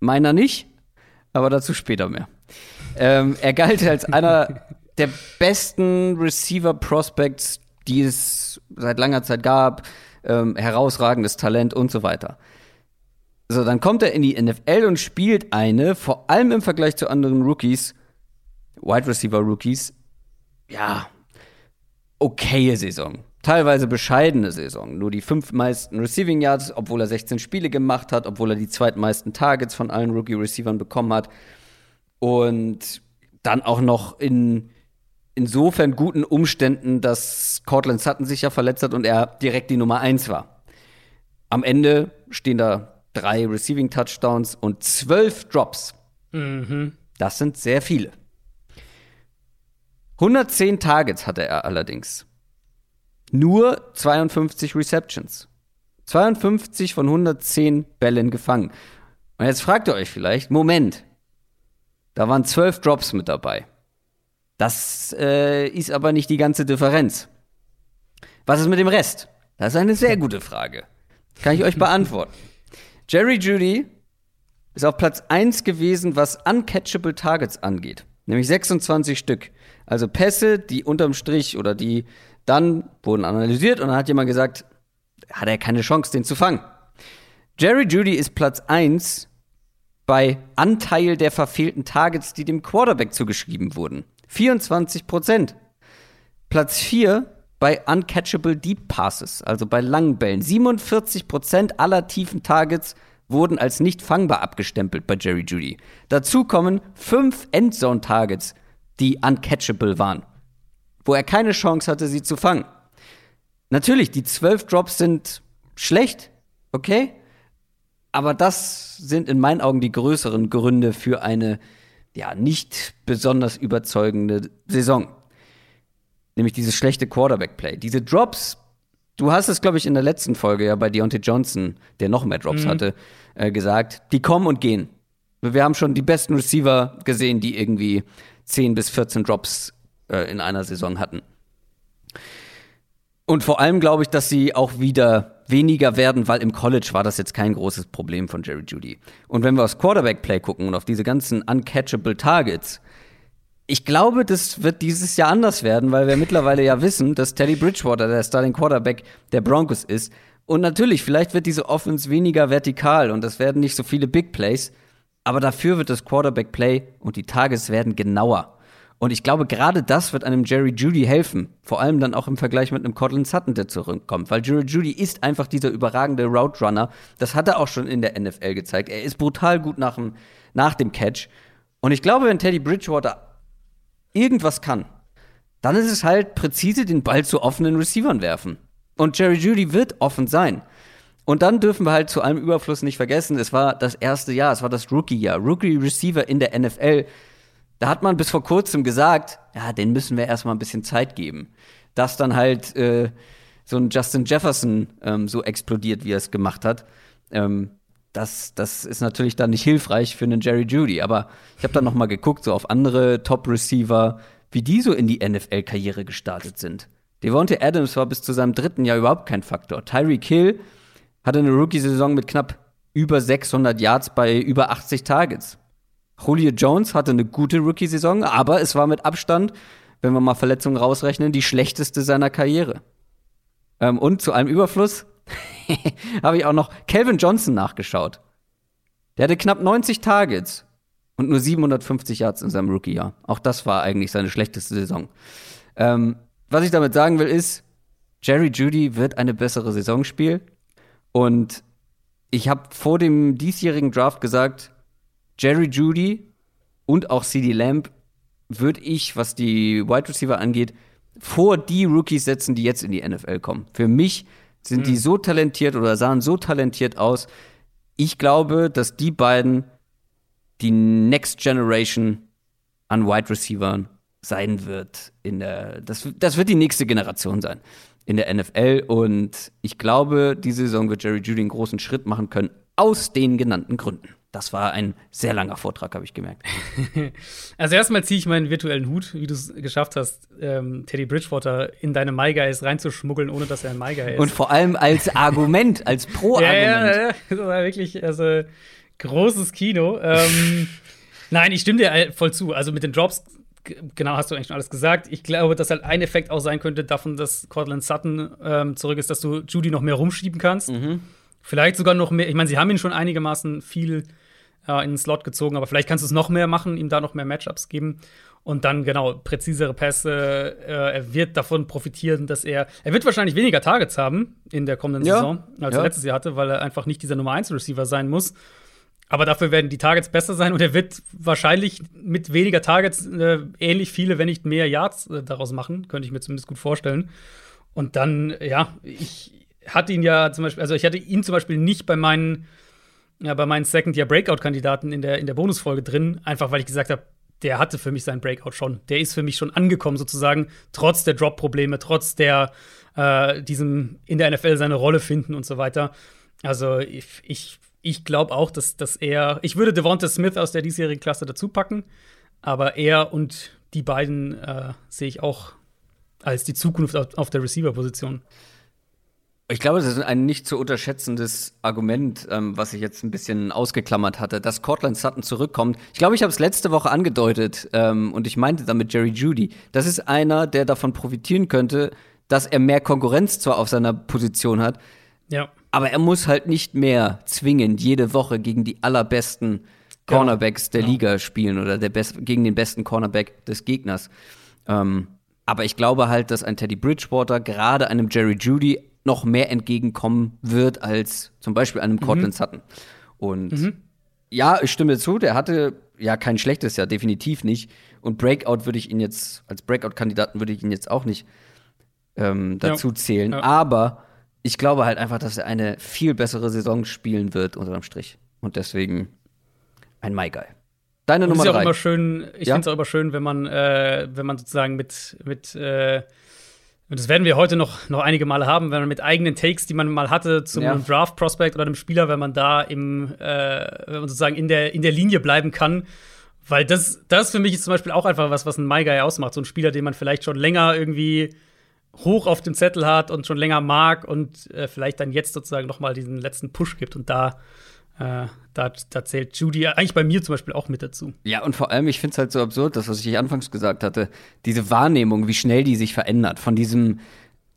Meiner nicht, aber dazu später mehr. Ähm, er galt als einer der besten Receiver Prospects, die es seit langer Zeit gab, ähm, herausragendes Talent und so weiter. So, dann kommt er in die NFL und spielt eine, vor allem im Vergleich zu anderen Rookies, Wide Receiver Rookies, ja, okaye Saison. teilweise bescheidene Saison. Nur die fünf meisten Receiving Yards, obwohl er 16 Spiele gemacht hat, obwohl er die zweitmeisten Targets von allen Rookie-Receivern bekommen hat. Und dann auch noch in insofern guten Umständen, dass Cortland Sutton sich ja verletzt hat und er direkt die Nummer eins war. Am Ende stehen da drei Receiving Touchdowns und zwölf Drops. Mhm. Das sind sehr viele. 110 Targets hatte er allerdings. Nur 52 Receptions. 52 von 110 Bällen gefangen. Und jetzt fragt ihr euch vielleicht, Moment, da waren 12 Drops mit dabei. Das äh, ist aber nicht die ganze Differenz. Was ist mit dem Rest? Das ist eine sehr gute Frage. Kann ich euch beantworten. Jerry Judy ist auf Platz 1 gewesen, was uncatchable Targets angeht. Nämlich 26 Stück. Also Pässe, die unterm Strich oder die dann wurden analysiert und dann hat jemand gesagt, hat er keine Chance, den zu fangen. Jerry Judy ist Platz 1 bei Anteil der verfehlten Targets, die dem Quarterback zugeschrieben wurden. 24 Prozent. Platz 4 bei Uncatchable Deep Passes, also bei langen Bällen. 47 Prozent aller tiefen Targets wurden als nicht fangbar abgestempelt bei Jerry Judy. Dazu kommen fünf Endzone-Targets, die uncatchable waren, wo er keine Chance hatte, sie zu fangen. Natürlich, die zwölf Drops sind schlecht, okay? Aber das sind in meinen Augen die größeren Gründe für eine ja nicht besonders überzeugende Saison. Nämlich dieses schlechte Quarterback-Play. Diese Drops, du hast es, glaube ich, in der letzten Folge ja bei Deontay Johnson, der noch mehr Drops mhm. hatte, äh, gesagt, die kommen und gehen. Wir haben schon die besten Receiver gesehen, die irgendwie 10 bis 14 Drops äh, in einer Saison hatten. Und vor allem glaube ich, dass sie auch wieder weniger werden, weil im College war das jetzt kein großes Problem von Jerry Judy. Und wenn wir aufs Quarterback-Play gucken und auf diese ganzen uncatchable Targets, ich glaube, das wird dieses Jahr anders werden, weil wir mittlerweile ja wissen, dass Teddy Bridgewater der Starting Quarterback der Broncos ist. Und natürlich, vielleicht wird diese Offense weniger vertikal und es werden nicht so viele Big Plays, aber dafür wird das Quarterback-Play und die Targets werden genauer. Und ich glaube, gerade das wird einem Jerry Judy helfen. Vor allem dann auch im Vergleich mit einem Cortland Sutton, der zurückkommt. Weil Jerry Judy ist einfach dieser überragende Route Runner. Das hat er auch schon in der NFL gezeigt. Er ist brutal gut nach dem, nach dem Catch. Und ich glaube, wenn Teddy Bridgewater irgendwas kann, dann ist es halt präzise den Ball zu offenen Receivern werfen. Und Jerry Judy wird offen sein. Und dann dürfen wir halt zu allem Überfluss nicht vergessen, es war das erste Jahr, es war das Rookie-Jahr. Rookie-Receiver in der NFL da hat man bis vor kurzem gesagt, ja, den müssen wir erstmal ein bisschen Zeit geben. Dass dann halt äh, so ein Justin Jefferson ähm, so explodiert, wie er es gemacht hat. Ähm, das, das ist natürlich dann nicht hilfreich für einen Jerry Judy. Aber ich habe dann noch mal geguckt, so auf andere Top-Receiver, wie die so in die NFL-Karriere gestartet sind. Devontae Adams war bis zu seinem dritten Jahr überhaupt kein Faktor. Tyreek Hill hatte eine Rookie-Saison mit knapp über 600 Yards bei über 80 Targets. Julio Jones hatte eine gute Rookie-Saison, aber es war mit Abstand, wenn wir mal Verletzungen rausrechnen, die schlechteste seiner Karriere. Ähm, und zu allem Überfluss habe ich auch noch Calvin Johnson nachgeschaut. Der hatte knapp 90 Targets und nur 750 Yards in seinem Rookie-Jahr. Auch das war eigentlich seine schlechteste Saison. Ähm, was ich damit sagen will, ist, Jerry Judy wird eine bessere Saison spielen. Und ich habe vor dem diesjährigen Draft gesagt, Jerry Judy und auch CD Lamb würde ich, was die Wide Receiver angeht, vor die Rookies setzen, die jetzt in die NFL kommen. Für mich sind mhm. die so talentiert oder sahen so talentiert aus. Ich glaube, dass die beiden die Next Generation an Wide Receivern sein wird. In der, das, das wird die nächste Generation sein in der NFL. Und ich glaube, diese Saison wird Jerry Judy einen großen Schritt machen können, aus den genannten Gründen. Das war ein sehr langer Vortrag, habe ich gemerkt. also erstmal ziehe ich meinen virtuellen Hut, wie du es geschafft hast, ähm, Teddy Bridgewater in deine MyGuys reinzuschmuggeln, ohne dass er ein MyGuy ist. Und vor allem als Argument, als Pro-Argument. ja, ja, ja, das war wirklich also, großes Kino. ähm, nein, ich stimme dir voll zu. Also mit den Drops, genau, hast du eigentlich schon alles gesagt. Ich glaube, dass halt ein Effekt auch sein könnte davon, dass Cortland Sutton ähm, zurück ist, dass du Judy noch mehr rumschieben kannst. Mhm. Vielleicht sogar noch mehr. Ich meine, sie haben ihn schon einigermaßen viel äh, in den Slot gezogen, aber vielleicht kannst du es noch mehr machen, ihm da noch mehr Matchups geben. Und dann, genau, präzisere Pässe. Äh, er wird davon profitieren, dass er. Er wird wahrscheinlich weniger Targets haben in der kommenden Ja. Saison, als Ja. er letztes Jahr hatte, weil er einfach nicht dieser Nummer 1 Receiver sein muss. Aber dafür werden die Targets besser sein und er wird wahrscheinlich mit weniger Targets äh, ähnlich viele, wenn nicht mehr Yards äh, daraus machen. Könnte ich mir zumindest gut vorstellen. Und dann, ja, ich hatte ihn ja zum Beispiel, also ich hatte ihn zum Beispiel nicht bei meinen, ja, bei meinen Second-Year-Breakout-Kandidaten in der, in der Bonusfolge drin, einfach weil ich gesagt habe, der hatte für mich seinen Breakout schon. Der ist für mich schon angekommen, sozusagen, trotz der Drop-Probleme, trotz der äh, diesem in der NFL seine Rolle finden und so weiter. Also ich, ich, ich glaube auch, dass, dass er, ich würde Devonta Smith aus der diesjährigen Klasse dazu packen, aber er und die beiden äh, sehe ich auch als die Zukunft auf, auf der Receiver-Position. Ich glaube, das ist ein nicht zu unterschätzendes Argument, ähm, was ich jetzt ein bisschen ausgeklammert hatte, dass Cortland Sutton zurückkommt. Ich glaube, ich habe es letzte Woche angedeutet ähm, und ich meinte damit Jerry Judy. Das ist einer, der davon profitieren könnte, dass er mehr Konkurrenz zwar auf seiner Position hat, Ja. aber er muss halt nicht mehr zwingend jede Woche gegen die allerbesten Cornerbacks der Liga spielen oder der best gegen den besten Cornerback des Gegners. Ähm, aber ich glaube halt, dass ein Teddy Bridgewater gerade einem Jerry Judy noch mehr entgegenkommen wird als zum Beispiel einem Cortland Sutton. Und ja, ich stimme zu, der hatte ja kein schlechtes Jahr, definitiv nicht. Und Breakout würde ich ihn jetzt, als Breakout-Kandidaten würde ich ihn jetzt auch nicht ähm, dazu zählen. Ja. Aber ich glaube halt einfach, dass er eine viel bessere Saison spielen wird, unterm Strich. Und deswegen ein Guy. Deine Nummer ja drei. immer schön, ich Ja? finde es auch immer schön, wenn man, äh, wenn man sozusagen mit, mit äh, und das werden wir heute noch, noch einige Male haben, wenn man mit eigenen Takes, die man mal hatte zum Ja. Draft-Prospect oder einem Spieler, wenn man da im, äh, wenn man sozusagen in der, in der Linie bleiben kann. Weil das, das für mich ist zum Beispiel auch einfach was, was ein My Guy ausmacht. So ein Spieler, den man vielleicht schon länger irgendwie hoch auf dem Zettel hat und schon länger mag und äh, vielleicht dann jetzt sozusagen noch mal diesen letzten Push gibt. Und da, äh, da, da zählt Judy eigentlich bei mir zum Beispiel auch mit dazu. Ja, und vor allem, ich finde es halt so absurd, das, was ich anfangs gesagt hatte, diese Wahrnehmung, wie schnell die sich verändert, von diesem,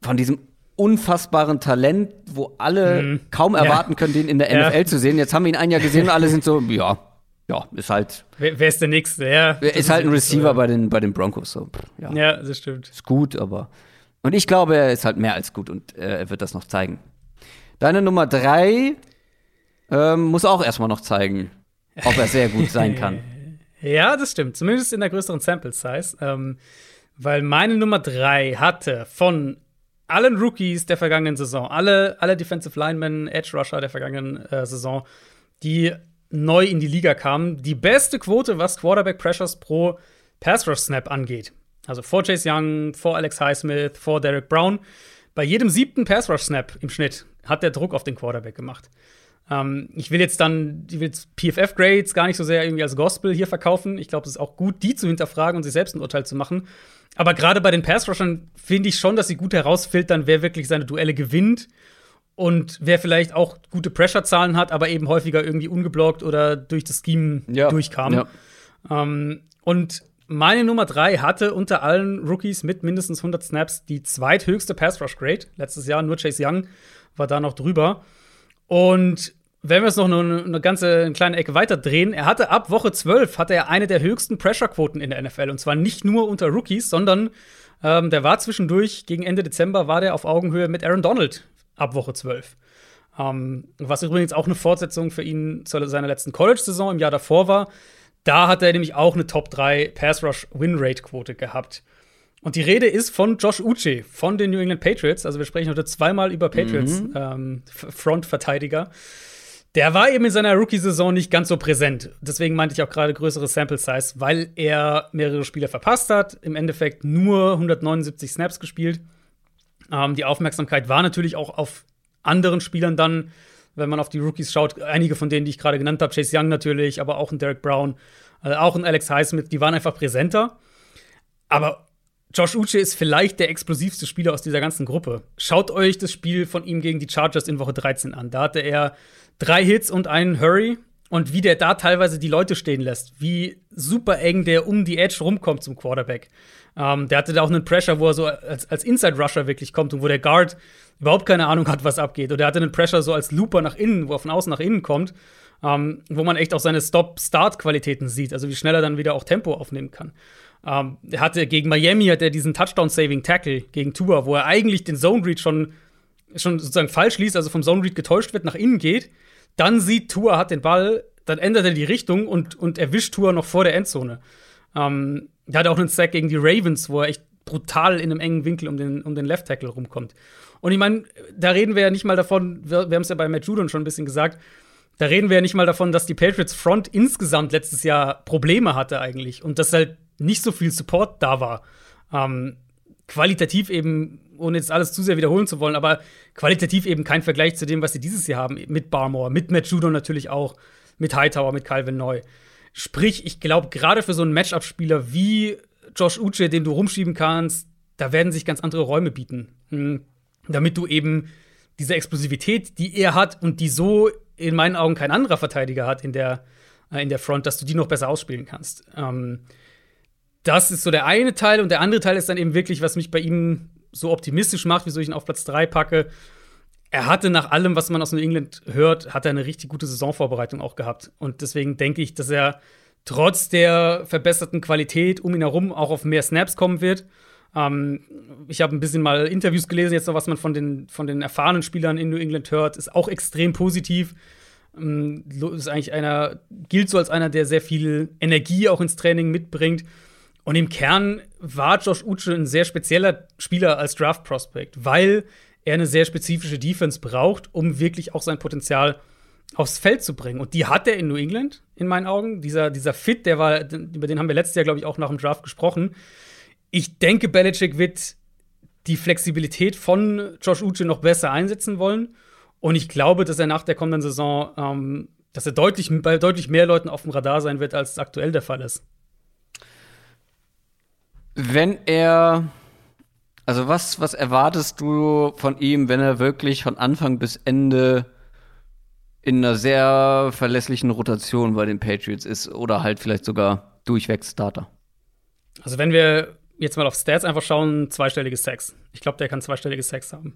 von diesem unfassbaren Talent, wo alle kaum Ja. erwarten können, den in der Ja. NFL zu sehen. Jetzt haben wir ihn ein Jahr gesehen und alle sind so, ja, ja, ist halt, Wer, wer ist der Nächste? Ja, ist halt ein wirklich so, Receiver bei den, bei den Broncos. So, ja, Ja, Ja, das stimmt. ist gut, aber. Und ich glaube, er ist halt mehr als gut und äh, er wird das noch zeigen. Deine Nummer drei ähm, muss auch erstmal noch zeigen, ob er sehr gut sein kann. Ja, das stimmt. Zumindest in der größeren Sample Size. Ähm, weil meine Nummer drei hatte von allen Rookies der vergangenen Saison, alle, alle Defensive Linemen, Edge Rusher der vergangenen äh, Saison, die neu in die Liga kamen, die beste Quote, was Quarterback Pressures pro Pass Rush Snap angeht. Also vor Chase Young, vor Alex Highsmith, vor Derek Brown. Bei jedem siebten Pass Rush Snap im Schnitt hat der Druck auf den Quarterback gemacht. Ähm, ich will jetzt dann, ich will jetzt PFF-Grades gar nicht so sehr irgendwie als Gospel hier verkaufen. Ich glaube, es ist auch gut, die zu hinterfragen und sich selbst ein Urteil zu machen. Aber gerade bei den Pass-Rushern finde ich schon, dass sie gut herausfiltern, wer wirklich seine Duelle gewinnt und wer vielleicht auch gute Pressure-Zahlen hat, aber eben häufiger irgendwie ungeblockt oder durch das Scheme Ja, durchkam. ja. Ähm, und meine Nummer drei hatte unter allen Rookies mit mindestens 100 Snaps die zweithöchste Pass-Rush-Grade. Letztes Jahr nur Chase Young war da noch drüber. Und wenn wir es noch eine, eine ganze eine kleine Ecke weiter drehen, er hatte ab Woche 12 hatte er eine der höchsten Pressure-Quoten in der NFL. Und zwar nicht nur unter Rookies, sondern ähm, der war zwischendurch, gegen Ende Dezember, war der auf Augenhöhe mit Aaron Donald ab Woche 12. Ähm, was übrigens auch eine Fortsetzung für ihn zu seiner letzten College-Saison im Jahr davor war. Da hat er nämlich auch eine Top 3 Pass-Rush-Win-Rate-Quote gehabt. Und die Rede ist von Josh Uche von den New England Patriots. Also wir sprechen heute zweimal über Patriots ähm, F- Frontverteidiger. Der war eben in seiner Rookie-Saison nicht ganz so präsent. Deswegen meinte ich auch gerade größere Sample Size, weil er mehrere Spiele verpasst hat. Im Endeffekt nur 179 Snaps gespielt. Ähm, die Aufmerksamkeit war natürlich auch auf anderen Spielern dann, wenn man auf die Rookies schaut. Einige von denen, die ich gerade genannt habe, Chase Young natürlich, aber auch ein Derek Brown, äh, auch ein Alex Highsmith, die waren einfach präsenter. Aber Josh Uche ist vielleicht der explosivste Spieler aus dieser ganzen Gruppe. Schaut euch das Spiel von ihm gegen die Chargers in Woche 13 an. Da hatte er drei Hits und einen Hurry. Und wie der da teilweise die Leute stehen lässt, wie super eng der um die Edge rumkommt zum Quarterback. Ähm, der hatte da auch einen Pressure, wo er so als, als Inside-Rusher wirklich kommt und wo der Guard überhaupt keine Ahnung hat, was abgeht. Oder er hatte einen Pressure so als Looper nach innen, wo er von außen nach innen kommt, ähm, wo man echt auch seine Stop-Start-Qualitäten sieht, also wie schnell er dann wieder auch Tempo aufnehmen kann. Ähm, er hatte gegen Miami hat er diesen Touchdown-Saving-Tackle gegen Tua, wo er eigentlich den Zone-Read schon, schon sozusagen falsch liest, also vom Zone-Read getäuscht wird, nach innen geht. Dann sieht Tua hat den Ball, dann ändert er die Richtung und, und erwischt Tua noch vor der Endzone. Ähm, er hat auch einen Sack gegen die Ravens, wo er echt brutal in einem engen Winkel um den, um den Left Tackle rumkommt. Und ich meine, da reden wir ja nicht mal davon, wir, wir haben es ja bei Matt Judon schon ein bisschen gesagt, da reden wir ja nicht mal davon, dass die Patriots Front insgesamt letztes Jahr Probleme hatte eigentlich und dass halt nicht so viel Support da war. Ähm, qualitativ eben, ohne jetzt alles zu sehr wiederholen zu wollen, aber qualitativ eben kein Vergleich zu dem, was sie dieses Jahr haben, mit Barmore, mit Matt Judon natürlich auch, mit Hightower, mit Calvin Neu. Sprich, ich glaube, gerade für so einen Matchup-Spieler wie Josh Uche, den du rumschieben kannst, da werden sich ganz andere Räume bieten. Hm, damit du eben diese Explosivität, die er hat und die so in meinen Augen kein anderer Verteidiger hat in der, äh, in der Front, dass du die noch besser ausspielen kannst. Ähm, das ist so der eine Teil und der andere Teil ist dann eben wirklich, was mich bei ihm so optimistisch macht, wieso ich ihn auf Platz 3 packe. Er hatte nach allem, was man aus New England hört, hat er eine richtig gute Saisonvorbereitung auch gehabt. Und deswegen denke ich, dass er trotz der verbesserten Qualität um ihn herum auch auf mehr Snaps kommen wird. Ähm, ich habe ein bisschen mal Interviews gelesen, jetzt noch, was man von den, von den erfahrenen Spielern in New England hört, ist auch extrem positiv. Ähm, ist eigentlich einer, gilt so als einer, der sehr viel Energie auch ins Training mitbringt. Und im Kern war Josh Uche ein sehr spezieller Spieler als Draft Prospect, weil er eine sehr spezifische Defense braucht, um wirklich auch sein Potenzial aufs Feld zu bringen. Und die hat er in New England, in meinen Augen. Dieser, dieser Fit, der war, über den haben wir letztes Jahr, glaube ich, auch nach dem Draft gesprochen ich denke, Belichick wird die Flexibilität von Josh Uche noch besser einsetzen wollen. Und ich glaube, dass er nach der kommenden Saison, ähm, dass er deutlich, bei deutlich mehr Leuten auf dem Radar sein wird, als aktuell der Fall ist. Wenn er, also was, was erwartest du von ihm, wenn er wirklich von Anfang bis Ende in einer sehr verlässlichen Rotation bei den Patriots ist oder halt vielleicht sogar durchweg Starter? Also wenn wir jetzt mal auf Stats einfach schauen, zweistellige Sex. Ich glaube, der kann zweistellige Sex haben.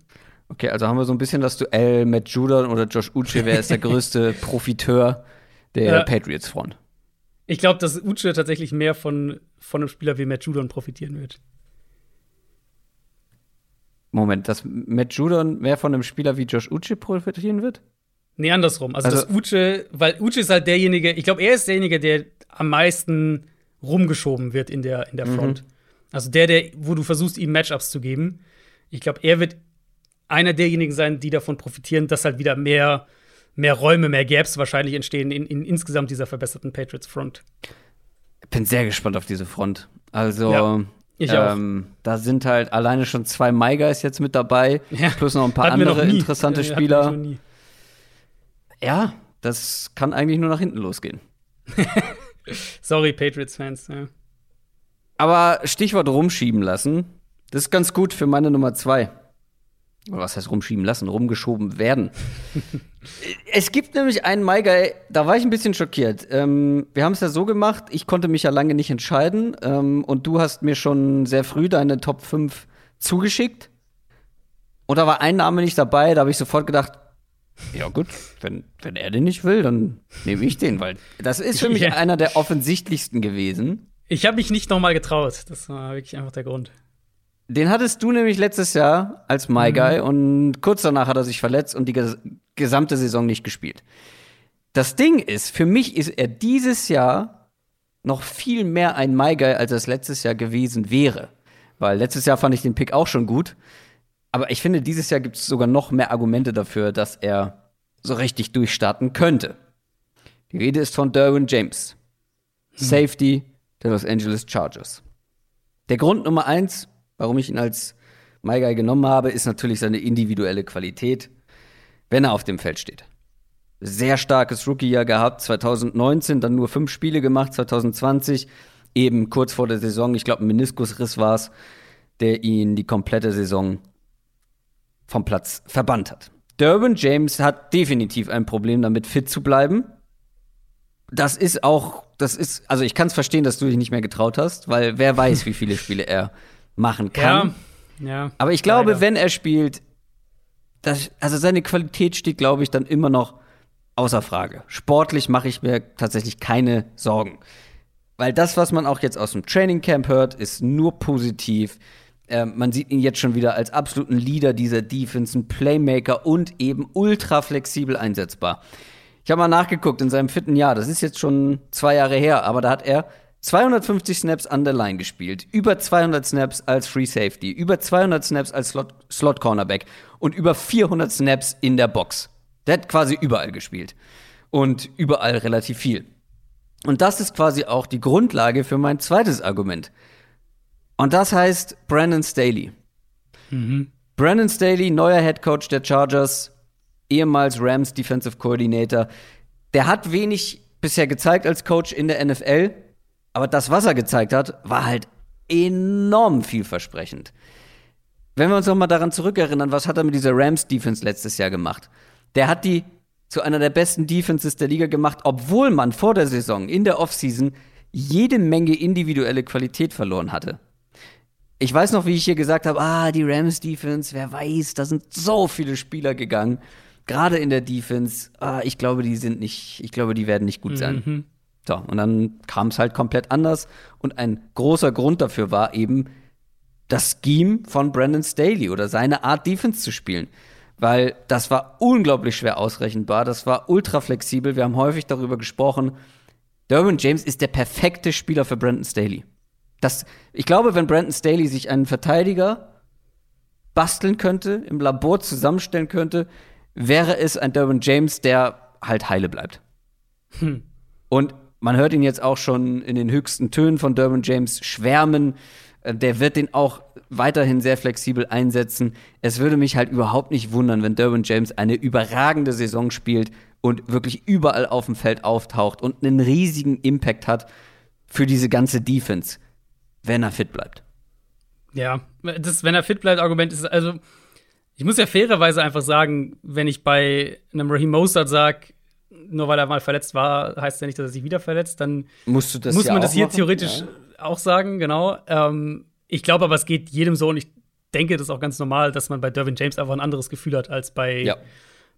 Okay, also haben wir so ein bisschen das Duell mit Judon oder Josh Uche. Wer ist der größte Profiteur der äh, Patriots-Front? Ich glaube, dass Uche tatsächlich mehr von, von einem Spieler wie Matt Judon profitieren wird. Moment, dass Matt Judon mehr von einem Spieler wie Josh Uche profitieren wird? Nee, andersrum. Also, also dass Uche, weil Uche ist halt derjenige, ich glaube, er ist derjenige, der am meisten rumgeschoben wird in der, in der mhm. Front. Mhm. Also der, der, wo du versuchst, ihm Matchups zu geben. Ich glaube, er wird einer derjenigen sein, die davon profitieren, dass halt wieder mehr, mehr Räume, mehr Gaps wahrscheinlich entstehen in, in insgesamt dieser verbesserten Patriots Front. Ich bin sehr gespannt auf diese Front. Also, ja, ich ähm, auch. da sind halt alleine schon zwei My Guys jetzt mit dabei, ja. plus noch ein paar Hatten andere interessante Spieler. Ja, das kann eigentlich nur nach hinten losgehen. Sorry, Patriots-Fans. Ja. Aber Stichwort rumschieben lassen, das ist ganz gut für meine Nummer zwei. Was heißt rumschieben lassen? Rumgeschoben werden. es gibt nämlich einen MyGuy, da war ich ein bisschen schockiert. Ähm, wir haben es ja so gemacht, ich konnte mich ja lange nicht entscheiden. Ähm, und du hast mir schon sehr früh deine Top 5 zugeschickt. Und da war ein Name nicht dabei, da habe ich sofort gedacht, ja gut, wenn, wenn er den nicht will, dann nehme ich den, weil das ist für mich ja. einer der offensichtlichsten gewesen. Ich habe mich nicht nochmal getraut. Das war wirklich einfach der Grund. Den hattest du nämlich letztes Jahr als My mhm. Guy und kurz danach hat er sich verletzt und die ges gesamte Saison nicht gespielt. Das Ding ist, für mich ist er dieses Jahr noch viel mehr ein My Guy, als es letztes Jahr gewesen wäre. Weil letztes Jahr fand ich den Pick auch schon gut. Aber ich finde, dieses Jahr gibt es sogar noch mehr Argumente dafür, dass er so richtig durchstarten könnte. Die Rede ist von Derwin James. Hm. Safety, der Los Angeles Chargers. Der Grund Nummer eins, warum ich ihn als My genommen habe, ist natürlich seine individuelle Qualität, wenn er auf dem Feld steht. Sehr starkes Rookie-Jahr gehabt, 2019 dann nur fünf Spiele gemacht, 2020 eben kurz vor der Saison, ich glaube ein Meniskusriss war es, der ihn die komplette Saison vom Platz verbannt hat. Durbin James hat definitiv ein Problem damit, fit zu bleiben. Das ist auch das ist, also ich kann es verstehen, dass du dich nicht mehr getraut hast, weil wer weiß, wie viele Spiele er machen kann. Ja. ja Aber ich glaube, leider. wenn er spielt, das, also seine Qualität steht, glaube ich, dann immer noch außer Frage. Sportlich mache ich mir tatsächlich keine Sorgen. Weil das, was man auch jetzt aus dem Training Camp hört, ist nur positiv. Ähm, man sieht ihn jetzt schon wieder als absoluten Leader dieser Defense, ein Playmaker und eben ultra flexibel einsetzbar. Ich habe mal nachgeguckt in seinem vierten Jahr, das ist jetzt schon zwei Jahre her, aber da hat er 250 Snaps an der Line gespielt, über 200 Snaps als Free Safety, über 200 Snaps als Slot, Slot Cornerback und über 400 Snaps in der Box. Der hat quasi überall gespielt und überall relativ viel. Und das ist quasi auch die Grundlage für mein zweites Argument. Und das heißt Brandon Staley. Mhm. Brandon Staley, neuer Head Coach der Chargers, ehemals Rams Defensive Coordinator. Der hat wenig bisher gezeigt als Coach in der NFL, aber das, was er gezeigt hat, war halt enorm vielversprechend. Wenn wir uns noch mal daran zurückerinnern, was hat er mit dieser Rams Defense letztes Jahr gemacht? Der hat die zu einer der besten Defenses der Liga gemacht, obwohl man vor der Saison in der Offseason jede Menge individuelle Qualität verloren hatte. Ich weiß noch, wie ich hier gesagt habe, ah, die Rams Defense, wer weiß, da sind so viele Spieler gegangen. Gerade in der Defense, ah, ich glaube, die sind nicht, ich glaube, die werden nicht gut sein. Mhm. So, und dann kam es halt komplett anders. Und ein großer Grund dafür war eben das Scheme von Brandon Staley oder seine Art, Defense zu spielen. Weil das war unglaublich schwer ausrechenbar, das war ultra flexibel. Wir haben häufig darüber gesprochen. Derwin James ist der perfekte Spieler für Brandon Staley. Das, ich glaube, wenn Brandon Staley sich einen Verteidiger basteln könnte, im Labor zusammenstellen könnte, wäre es ein Derwin James, der halt heile bleibt. Hm. Und man hört ihn jetzt auch schon in den höchsten Tönen von Derwin James schwärmen. Äh, der wird den auch weiterhin sehr flexibel einsetzen. Es würde mich halt überhaupt nicht wundern, wenn Derwin James eine überragende Saison spielt und wirklich überall auf dem Feld auftaucht und einen riesigen Impact hat für diese ganze Defense wenn er fit bleibt. Ja, das, wenn er fit bleibt, Argument ist, also, ich muss ja fairerweise einfach sagen, wenn ich bei einem Raheem Mostert sage, nur weil er mal verletzt war, heißt ja nicht, dass er sich wieder verletzt, dann muss ja man das hier machen? theoretisch ja. auch sagen, genau. Ähm, ich glaube aber, es geht jedem so und ich denke, das ist auch ganz normal, dass man bei Dervin James einfach ein anderes Gefühl hat als bei, ja.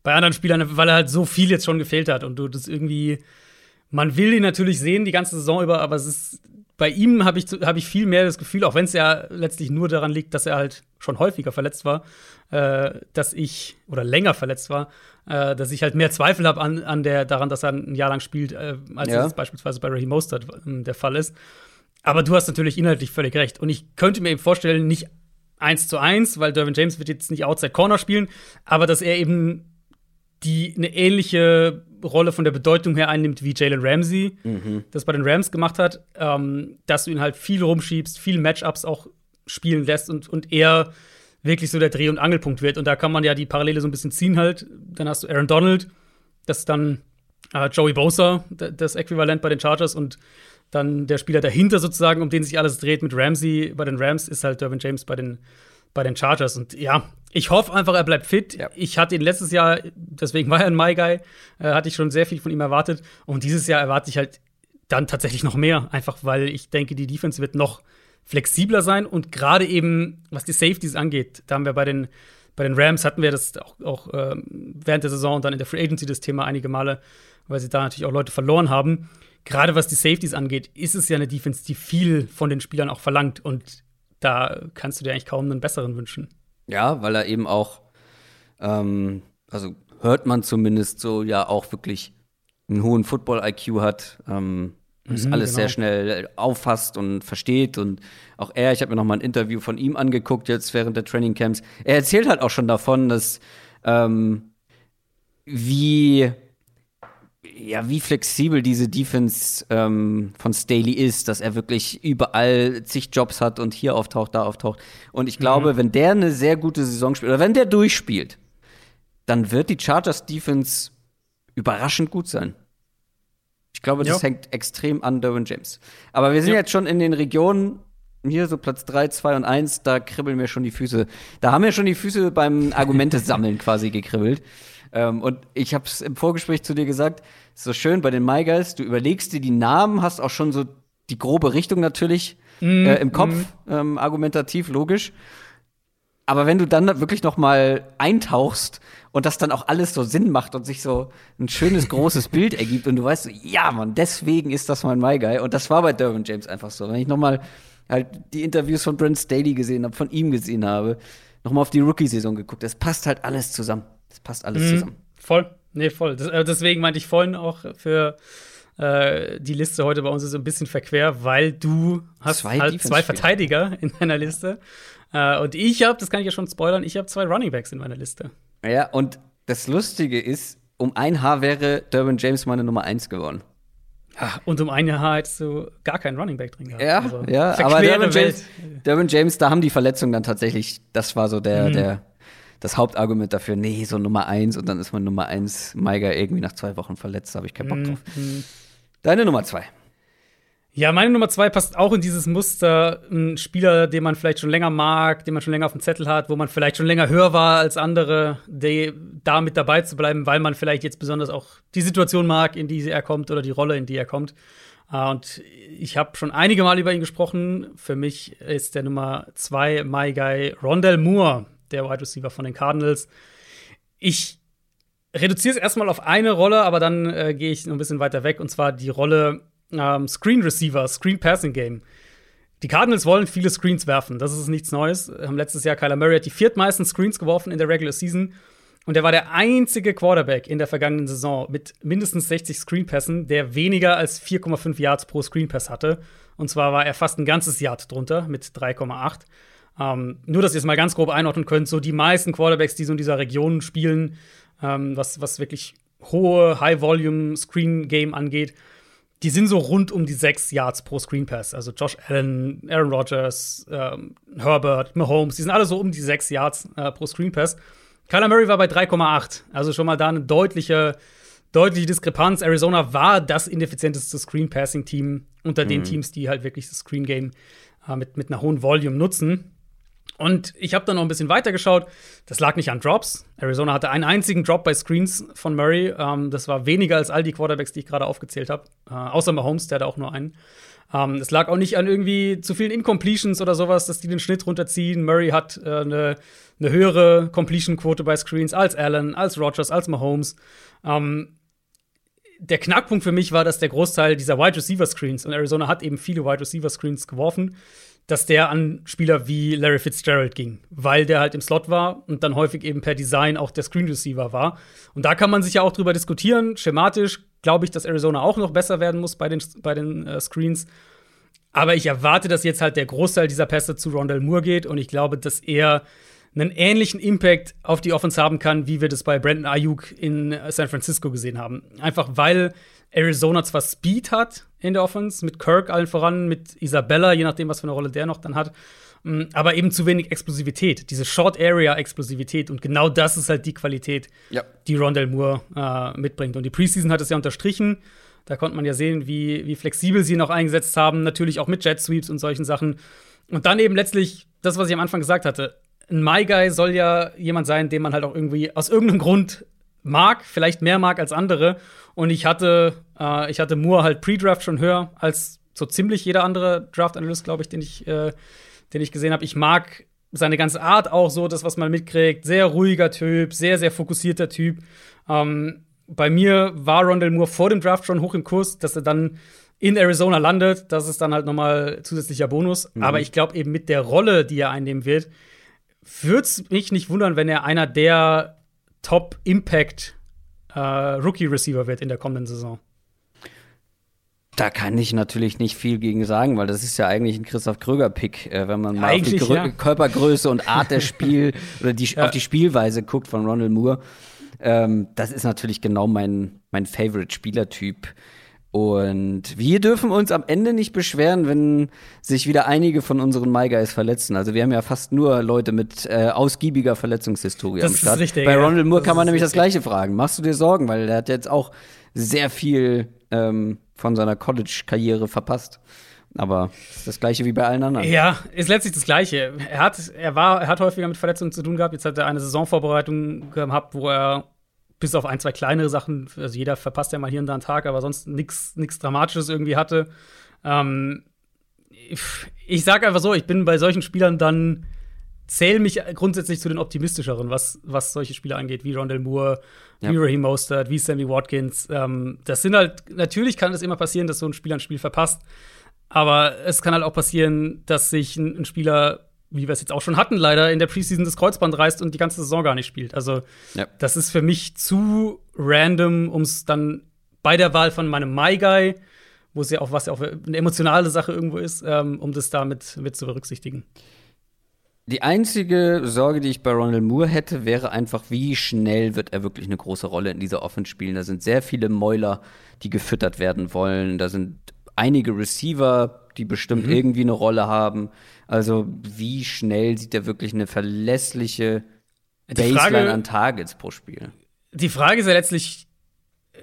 bei anderen Spielern, weil er halt so viel jetzt schon gefehlt hat und du das irgendwie, man will ihn natürlich sehen die ganze Saison über, aber es ist bei ihm habe ich, hab ich viel mehr das Gefühl, auch wenn es ja letztlich nur daran liegt, dass er halt schon häufiger verletzt war, äh, dass ich, oder länger verletzt war, äh, dass ich halt mehr Zweifel habe an, an der, daran, dass er ein Jahr lang spielt, äh, als Ja. es beispielsweise bei Raheem Mostert äh, der Fall ist. Aber du hast natürlich inhaltlich völlig recht. Und ich könnte mir eben vorstellen, nicht eins zu eins, weil Dervin James wird jetzt nicht Outside Corner spielen, aber dass er eben die eine ähnliche Rolle von der Bedeutung her einnimmt wie Jalen Ramsey, das bei den Rams gemacht hat, ähm, dass du ihn halt viel rumschiebst, viel Matchups auch spielen lässt und, und er wirklich so der Dreh- und Angelpunkt wird. Und da kann man ja die Parallele so ein bisschen ziehen halt. Dann hast du Aaron Donald, das ist dann äh, Joey Bosa, das Äquivalent bei den Chargers und dann der Spieler dahinter sozusagen, um den sich alles dreht mit Ramsey bei den Rams, ist halt Dervin James bei den, bei den Chargers. Und ja, ich hoffe einfach, er bleibt fit. Ja. Ich hatte ihn letztes Jahr, deswegen war er ein My Guy, äh, hatte ich schon sehr viel von ihm erwartet. Und dieses Jahr erwarte ich halt dann tatsächlich noch mehr, einfach weil ich denke, die Defense wird noch flexibler sein und gerade eben, was die Safeties angeht, da haben wir bei den, bei den Rams hatten wir das auch, auch ähm, während der Saison und dann in der Free Agency das Thema einige Male, weil sie da natürlich auch Leute verloren haben. Gerade was die Safeties angeht, ist es ja eine Defense, die viel von den Spielern auch verlangt und da kannst du dir eigentlich kaum einen besseren wünschen. Ja, weil er eben auch, ähm, also hört man zumindest so, ja auch wirklich einen hohen Football-IQ hat. Ähm, das Mhm, alles genau. sehr schnell auffasst und versteht. Und auch er, ich habe mir noch mal ein Interview von ihm angeguckt, jetzt während der Training Camps. Er erzählt halt auch schon davon, dass ähm, wie ja, wie flexibel diese Defense ähm, von Staley ist, dass er wirklich überall zig Jobs hat und hier auftaucht, da auftaucht. Und ich glaube, wenn der eine sehr gute Saison spielt, oder wenn der durchspielt, dann wird die Chargers Defense überraschend gut sein. Ich glaube, das Ja. hängt extrem an Derwin James. Aber wir sind Ja. jetzt schon in den Regionen, hier so Platz 3, 2 und 1, da kribbeln mir schon die Füße. Da haben mir schon die Füße beim Argumente sammeln quasi gekribbelt. Ähm, und ich habe es im Vorgespräch zu dir gesagt, ist so schön bei den My Guys, du überlegst dir die Namen, hast auch schon so die grobe Richtung natürlich äh, im Kopf, ähm, argumentativ, logisch. Aber wenn du dann wirklich noch mal eintauchst und das dann auch alles so Sinn macht und sich so ein schönes großes Bild ergibt und du weißt, so, ja, Mann, deswegen ist das mein My Guy. Und das war bei Derwin James einfach so. Wenn ich noch mal halt die Interviews von Brent Staley gesehen habe, von ihm gesehen habe, noch mal auf die Rookie-Saison geguckt, es passt halt alles zusammen. Es passt alles Mhm. zusammen. Voll. Nee, voll. Das, äh, deswegen meinte ich vorhin auch für äh, die Liste heute bei uns ist so ein bisschen verquer, weil du hast Zwei halt Defense zwei. Verteidiger in deiner Liste. Äh, und ich habe, das kann ich ja schon spoilern, ich habe zwei Running Backs in meiner Liste. Ja, und das Lustige ist, um ein Haar wäre Derwin James meine Nummer eins geworden. Ja, und um ein Jahr hättest du gar keinen Running Back drin gehabt. Ja, Also, ja, aber Derwin. James, Derwin James, da haben die Verletzungen dann tatsächlich, das war so der, Mhm. der, das Hauptargument dafür, nee, so Nummer eins und dann ist man Nummer eins Maiger irgendwie nach zwei Wochen verletzt, da habe ich keinen Bock drauf. Mhm. Deine Nummer zwei. Ja, meine Nummer zwei passt auch in dieses Muster. Ein Spieler, den man vielleicht schon länger mag, den man schon länger auf dem Zettel hat, wo man vielleicht schon länger höher war als andere, der, da mit dabei zu bleiben, weil man vielleicht jetzt besonders auch die Situation mag, in die er kommt oder die Rolle, in die er kommt. Äh, Und ich habe schon einige Mal über ihn gesprochen. Für mich ist der Nummer zwei My Guy Rondell Moore, der Wide Receiver von den Cardinals. Ich reduziere es erstmal auf eine Rolle, aber dann äh, gehe ich noch ein bisschen weiter weg, und zwar die Rolle ähm, Screen Receiver, Screen Passing Game. Die Cardinals wollen viele Screens werfen, das ist nichts Neues. Haben letztes Jahr Kyler Murray hat die viertmeisten Screens geworfen in der Regular Season. Und er war der einzige Quarterback in der vergangenen Saison mit mindestens 60 Screenpässen, der weniger als 4,5 Yards pro Screenpass hatte. Und zwar war er fast ein ganzes Yard drunter mit 3,8. Ähm, nur, dass ihr es mal ganz grob einordnen könnt, so die meisten Quarterbacks, die so in dieser Region spielen, ähm, was, was wirklich hohe High-Volume-Screen-Game angeht, die sind so rund um die sechs Yards pro Screen Pass. Also Josh Allen, Aaron Rodgers, ähm, Herbert, Mahomes, die sind alle so um die sechs Yards äh, pro Screen Pass. Kyler Murray war bei 3,8. Also schon mal da eine deutliche, deutliche Diskrepanz. Arizona war das ineffizienteste Screen Passing Team unter den Teams, die halt wirklich das Screen Game äh, mit, mit einer hohen Volume nutzen. Und ich habe dann noch ein bisschen weiter geschaut. Das lag nicht an Drops. Arizona hatte einen einzigen Drop bei Screens von Murray. Ähm, das war weniger als all die Quarterbacks, die ich gerade aufgezählt habe. Äh, außer Mahomes, der hatte auch nur einen. Ähm, es lag auch nicht an irgendwie zu vielen Incompletions oder sowas, dass die den Schnitt runterziehen. Murray hat äh, eine, eine höhere Completion-Quote bei Screens als Allen, als Rodgers, als Mahomes. Ähm, der Knackpunkt für mich war, dass der Großteil dieser Wide Receiver Screens, und Arizona hat eben viele Wide Receiver Screens geworfen, dass der an Spieler wie Larry Fitzgerald ging, weil der halt im Slot war und dann häufig eben per Design auch der Screen Receiver war. Und da kann man sich ja auch drüber diskutieren. Schematisch glaube ich, dass Arizona auch noch besser werden muss bei den, bei den äh, Screens. Aber ich erwarte, dass jetzt halt der Großteil dieser Pässe zu Rondell Moore geht und ich glaube, dass er einen ähnlichen Impact auf die Offense haben kann, wie wir das bei Brandon Ayuk in San Francisco gesehen haben. Einfach weil Arizona zwar Speed hat in der Offense, mit Kirk allen voran, mit Isabella, je nachdem, was für eine Rolle der noch dann hat, mh, aber eben zu wenig Explosivität, diese Short-Area-Explosivität. Und genau das ist halt die Qualität, Ja. die Rondell Moore äh, mitbringt. Und die Preseason hat es ja unterstrichen. Da konnte man ja sehen, wie, wie flexibel sie ihn auch eingesetzt haben, natürlich auch mit Jet Sweeps und solchen Sachen. Und dann eben letztlich das, was ich am Anfang gesagt hatte. Ein My Guy soll ja jemand sein, den man halt auch irgendwie aus irgendeinem Grund mag, vielleicht mehr mag als andere. Und ich hatte, äh, ich hatte Moore halt Pre-Draft schon höher als so ziemlich jeder andere Draft-Analyst, glaube ich, den ich, äh, den ich gesehen habe. Ich mag seine ganze Art auch so, das, was man mitkriegt. Sehr ruhiger Typ, sehr, sehr fokussierter Typ. Ähm, bei mir war Rondell Moore vor dem Draft schon hoch im Kurs, dass er dann in Arizona landet. Das ist dann halt nochmal zusätzlicher Bonus. Aber ich glaube eben mit der Rolle, die er einnehmen wird, würde es mich nicht wundern, wenn er einer der Top-Impact äh, Rookie-Receiver wird in der kommenden Saison. Da kann ich natürlich nicht viel gegen sagen, weil das ist ja eigentlich ein Christoph Kröger-Pick, äh, wenn man mal auf die Eigentlich, Grö ja. Körpergröße und Art der Spiel oder die, Ja. auf die Spielweise guckt von Ronald Moore. Ähm, das ist natürlich genau mein, mein Favorite-Spielertyp. Und wir dürfen uns am Ende nicht beschweren, wenn sich wieder einige von unseren My Guys verletzen. Also wir haben ja fast nur Leute mit äh, ausgiebiger Verletzungshistorie Das am ist Start. richtig, Bei. Ronald Moore Das kann man ist nämlich das richtig. gleiche fragen. Machst du dir Sorgen, weil der hat jetzt auch sehr viel ähm, von seiner College-Karriere verpasst. Aber ist das gleiche wie bei allen anderen. Ja, ist letztlich das Gleiche. Er hat, er war, er hat häufiger mit Verletzungen zu tun gehabt. Jetzt hat er eine Saisonvorbereitung gehabt, wo er bis auf ein, zwei kleinere Sachen, also jeder verpasst ja mal hier und da einen Tag, aber sonst nichts Dramatisches irgendwie hatte. Ähm, ich- ich sag einfach so, ich bin bei solchen Spielern dann zähle mich grundsätzlich zu den optimistischeren, was, was solche Spieler angeht, wie Rondell Moore, Ja. wie Raheem Mostert, wie Sammy Watkins. Ähm, das sind halt, natürlich kann es immer passieren, dass so ein Spieler ein Spiel verpasst. Aber es kann halt auch passieren, dass sich ein, ein Spieler, wie wir es jetzt auch schon hatten, leider in der Preseason das Kreuzband reißt und die ganze Saison gar nicht spielt. Also, Ja. das ist für mich zu random, um es dann bei der Wahl von meinem My Guy, wo es ja auch was ja auch eine emotionale Sache irgendwo ist, ähm, um das damit mit zu berücksichtigen. Die einzige Sorge, die ich bei Ronald Moore hätte, wäre einfach, wie schnell wird er wirklich eine große Rolle in dieser Offense spielen. Da sind sehr viele Mäuler, die gefüttert werden wollen. Da sind einige Receiver, die bestimmt irgendwie eine Rolle haben. Also, wie schnell sieht er wirklich eine verlässliche Baseline Frage- an Targets pro Spiel? Die Frage ist ja letztlich, äh,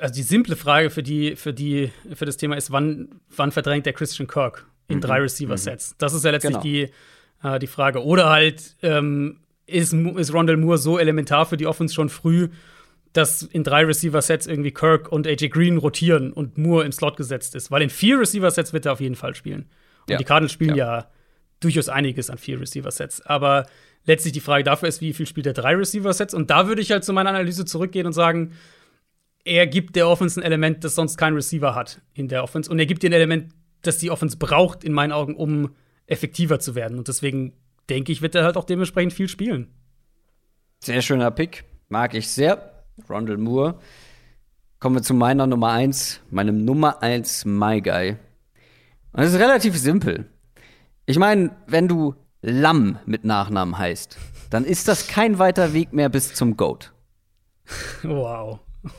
also die simple Frage für die, für die, für das Thema ist, wann, wann verdrängt der Christian Kirk in drei Receiver-Sets? Das ist ja letztlich Genau. die, äh, die Frage. Oder halt, ähm, ist, ist Rondell Moore so elementar für die Offense schon früh, dass in drei Receiver-Sets irgendwie Kirk und AJ Green rotieren und Moore im Slot gesetzt ist? Weil in vier Receiver-Sets wird er auf jeden Fall spielen. Und Ja. die Cardinals spielen ja. durchaus einiges an vier Receiver-Sets. Aber letztlich die Frage dafür ist, wie viel spielt er drei Receiver-Sets? Und da würde ich halt zu meiner Analyse zurückgehen und sagen, er gibt der Offense ein Element, das sonst kein Receiver hat in der Offense. Und er gibt ihr ein Element, das die Offense braucht, in meinen Augen, um effektiver zu werden. Und deswegen denke ich, wird er halt auch dementsprechend viel spielen. Sehr schöner Pick. Mag ich sehr. Rondell Moore. Kommen wir zu meiner Nummer 1, meinem Nummer 1 My Guy. Und es ist relativ simpel. Ich meine, wenn du Lamm mit Nachnamen heißt, dann ist das kein weiter Weg mehr bis zum Goat. Wow.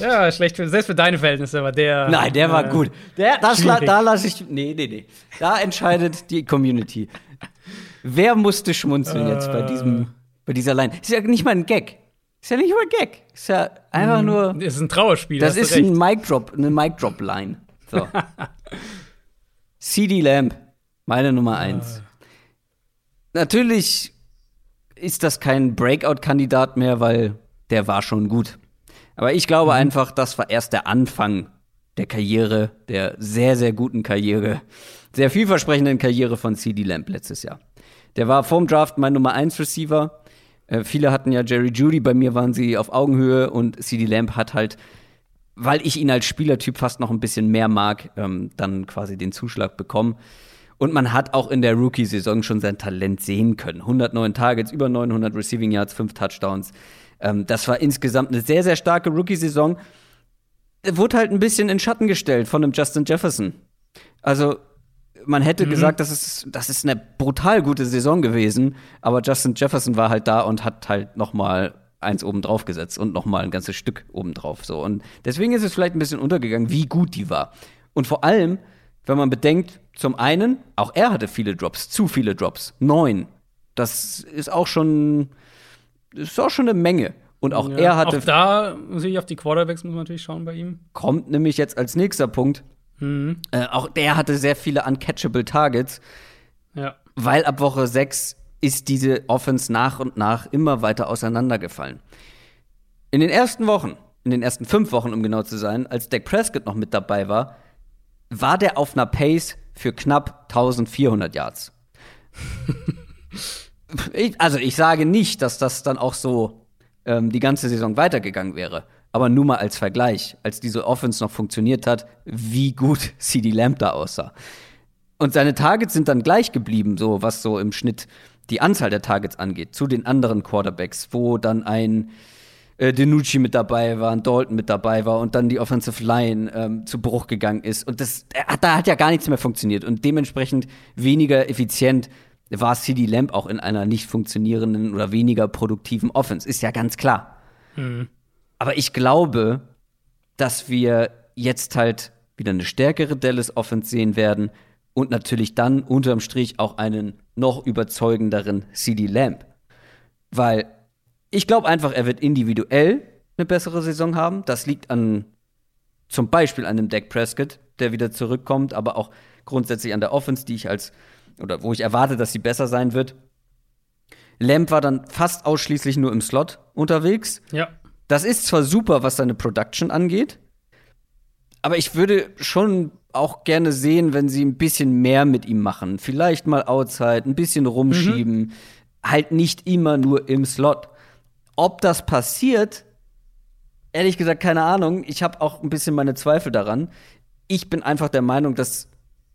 ja, schlecht für, selbst für deine Verhältnisse, aber der. Nein, der war äh, gut. Der, das, da lasse ich. Nee, nee, nee. Da entscheidet die Community. Wer musste schmunzeln jetzt bei diesem, bei dieser Line? Ist ja nicht mal ein Gag. Ist ja nicht mal ein Gag. Ist ja einfach nur. Das ist ein Trauerspiel. Das ist ein Mic Drop, eine Mic Drop Line. So. CD Lamb, meine Nummer eins. Natürlich ist das kein Breakout-Kandidat mehr, weil der war schon gut. Aber ich glaube einfach, das war erst der Anfang der Karriere, der sehr, sehr guten Karriere, sehr vielversprechenden Karriere von CD Lamb letztes Jahr. Der war vorm Draft mein Nummer 1 Receiver. Äh, viele hatten ja Jerry Judy, bei mir waren sie auf Augenhöhe und CD Lamb hat halt, weil ich ihn als Spielertyp fast noch ein bisschen mehr mag, ähm, dann quasi den Zuschlag bekommen. Und man hat auch in der Rookie-Saison schon sein Talent sehen können. 109 Targets, über 900 Receiving Yards, 5 Touchdowns. Ähm, das war insgesamt eine sehr, sehr starke Rookie-Saison. Wurde halt ein bisschen in Schatten gestellt von einem Justin Jefferson. Also, man hätte gesagt, das ist, das ist eine brutal gute Saison gewesen, aber Justin Jefferson war halt da und hat halt noch mal eins oben drauf gesetzt und noch mal ein ganzes Stück oben drauf so und deswegen ist es vielleicht ein bisschen untergegangen, wie gut die war. Und vor allem, wenn man bedenkt, zum einen, auch er hatte viele Drops, zu viele Drops, neun. Das ist auch schon, ist auch schon eine Menge. Und auch Ja, er hatte Auch da muss ich auf die Quarterbacks muss man natürlich schauen bei ihm. kommt nämlich jetzt als nächster Punkt. Mhm. Äh, auch der hatte sehr viele uncatchable Targets, Ja. weil ab Woche 6 ist diese Offense nach und nach immer weiter auseinandergefallen. In den ersten Wochen, in den ersten fünf Wochen, um genau zu sein, als Dak Prescott noch mit dabei war, war der auf einer Pace für knapp 1400 Yards. ich, also ich sage nicht, dass das dann auch so ähm, die ganze Saison weitergegangen wäre. Aber nur mal als Vergleich, als diese Offense noch funktioniert hat, wie gut CD Lamb da aussah. Und seine Targets sind dann gleich geblieben, so was so im Schnitt die Anzahl der Targets angeht, zu den anderen Quarterbacks, wo dann ein äh, Denucci mit dabei war, ein Dalton mit dabei war und dann die Offensive Line ähm, zu Bruch gegangen ist. Und das, äh, da hat ja gar nichts mehr funktioniert. Und dementsprechend weniger effizient war CD Lamb auch in einer nicht funktionierenden oder weniger produktiven Offense. Ist ja ganz klar. Aber ich glaube, dass wir jetzt halt wieder eine stärkere Dallas Offense sehen werden und natürlich dann unterm Strich auch einen noch überzeugenderen CD Lamb. Weil ich glaube einfach, er wird individuell eine bessere Saison haben. Das liegt an zum Beispiel an dem Dak Prescott, der wieder zurückkommt, aber auch grundsätzlich an der Offense, die ich als oder wo ich erwarte, dass sie besser sein wird. Lamb war dann fast ausschließlich nur im Slot unterwegs. Ja. Das ist zwar super, was seine Production angeht, aber ich würde schon auch gerne sehen, wenn sie ein bisschen mehr mit ihm machen. Vielleicht mal outside, ein bisschen rumschieben. Mhm. Halt nicht immer nur im Slot. Ob das passiert, ehrlich gesagt, keine Ahnung. Ich habe auch ein bisschen meine Zweifel daran. Ich bin einfach der Meinung, dass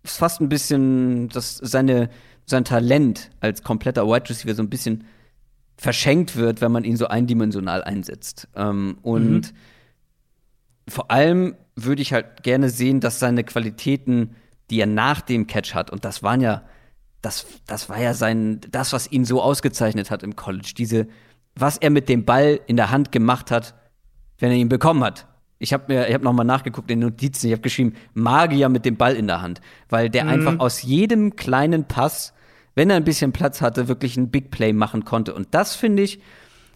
fast ein bisschen, dass seine, sein Talent als kompletter Wide Receiver so ein bisschen verschenkt wird, wenn man ihn so eindimensional einsetzt. Ähm, und mhm. vor allem würde ich halt gerne sehen, dass seine Qualitäten, die er nach dem Catch hat, und das waren ja, das, das war ja sein, das, was ihn so ausgezeichnet hat im College, diese, was er mit dem Ball in der Hand gemacht hat, wenn er ihn bekommen hat. Ich habe mir, ich habe nochmal nachgeguckt in den Notizen. Ich habe geschrieben Magier mit dem Ball in der Hand, weil der mhm. einfach aus jedem kleinen Pass, wenn er ein bisschen Platz hatte, wirklich ein Big Play machen konnte. Und das finde ich.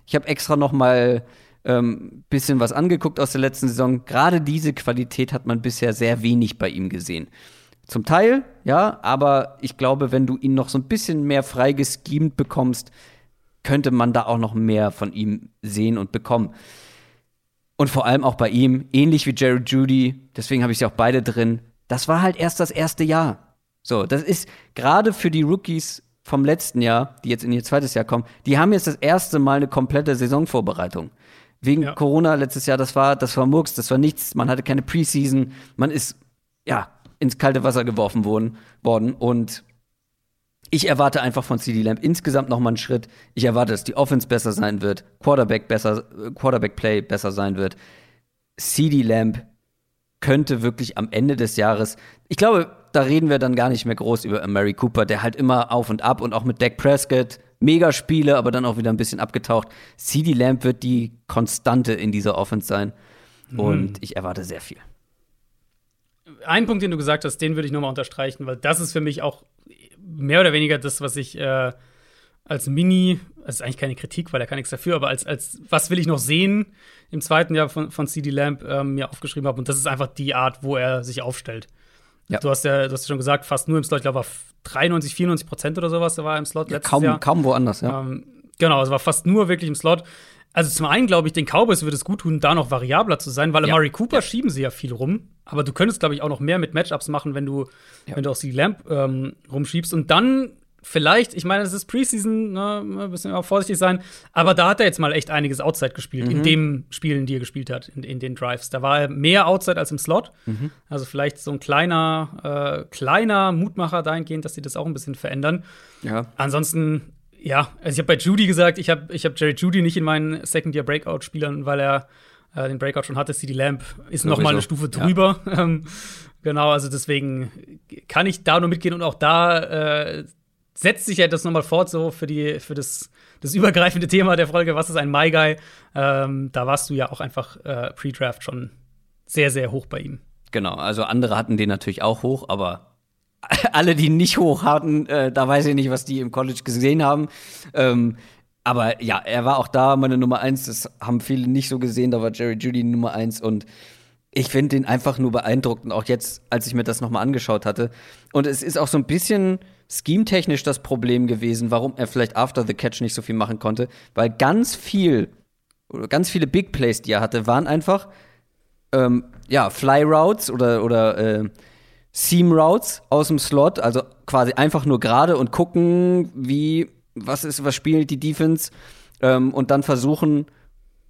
Ich habe extra nochmal ähm, bisschen was angeguckt aus der letzten Saison. Gerade diese Qualität hat man bisher sehr wenig bei ihm gesehen. Zum Teil, ja, aber ich glaube, wenn du ihn noch so ein bisschen mehr frei geschemt bekommst, könnte man da auch noch mehr von ihm sehen und bekommen. Und vor allem auch bei ihm, ähnlich wie Jerry Judy, deswegen habe ich sie auch beide drin, das war halt erst das erste Jahr. So, das ist gerade für die Rookies vom letzten Jahr, die jetzt in ihr zweites Jahr kommen, die haben jetzt das erste Mal eine komplette Saisonvorbereitung. Wegen ja. Corona letztes Jahr, das war, das war Murks, das war nichts, man hatte keine Preseason, man ist, ja, ins kalte Wasser geworfen worden, worden und ich erwarte einfach von CD Lamb insgesamt noch mal einen Schritt. Ich erwarte, dass die Offense besser sein wird, Quarterback besser, Quarterback Play besser sein wird. CD Lamb könnte wirklich am Ende des Jahres, ich glaube, da reden wir dann gar nicht mehr groß über Mary Cooper, der halt immer auf und ab und auch mit Dak Prescott mega Spiele, aber dann auch wieder ein bisschen abgetaucht. CD Lamb wird die Konstante in dieser Offense sein mhm. und ich erwarte sehr viel. Ein Punkt, den du gesagt hast, den würde ich nochmal unterstreichen, weil das ist für mich auch mehr oder weniger das, was ich äh, als Mini, das ist eigentlich keine Kritik, weil er kann nichts dafür, aber als, als was will ich noch sehen im zweiten Jahr von, von CD Lamp ähm, mir aufgeschrieben habe. Und das ist einfach die Art, wo er sich aufstellt. Ja. Du hast ja, du hast ja schon gesagt, fast nur im Slot, ich glaube, war 93, 94 Prozent oder sowas, war im Slot ja, kaum, Jahr. Kaum woanders, ja. Ähm, genau, es war fast nur wirklich im Slot. Also zum einen glaube ich, den Cowboys würde es gut tun, da noch variabler zu sein, weil ja. Amari Cooper ja. schieben sie ja viel rum. Aber du könntest, glaube ich, auch noch mehr mit Matchups machen, wenn du, ja. wenn du auch die Lamp ähm, rumschiebst. Und dann vielleicht, ich meine, es ist Preseason, ne, müssen wir auch vorsichtig sein, aber da hat er jetzt mal echt einiges Outside gespielt, mhm. in dem Spielen, die er gespielt hat, in, in, den Drives. Da war er mehr Outside als im Slot. Mhm. Also vielleicht so ein kleiner, äh, kleiner Mutmacher dahingehend, dass sie das auch ein bisschen verändern. Ja. Ansonsten ja, also ich habe bei Judy gesagt, ich habe ich hab Jerry Judy nicht in meinen Second-Year-Breakout-Spielern, weil er äh, den Breakout schon hatte. CD Lamp ist noch mal eine Stufe drüber. Ja. Ähm, genau, also deswegen kann ich da nur mitgehen und auch da äh, setzt sich ja das nochmal fort, so für, die, für das, das übergreifende Thema der Folge, was ist ein My Guy? Ähm, da warst du ja auch einfach äh, Pre-Draft schon sehr, sehr hoch bei ihm. Genau, also andere hatten den natürlich auch hoch, aber alle, die nicht hoch hatten, äh, da weiß ich nicht, was die im College gesehen haben. Ähm, aber ja, er war auch da, meine Nummer eins. Das haben viele nicht so gesehen. Da war Jerry Judy Nummer eins und ich finde ihn einfach nur beeindruckend, auch jetzt, als ich mir das nochmal angeschaut hatte. Und es ist auch so ein bisschen scheme-technisch das Problem gewesen, warum er vielleicht after the catch nicht so viel machen konnte, weil ganz viel, oder ganz viele Big Plays, die er hatte, waren einfach ähm, ja, Fly Routes oder, oder äh, Seam Routes aus dem Slot, also quasi einfach nur gerade und gucken, wie, was ist, was spielt die Defense ähm, und dann versuchen,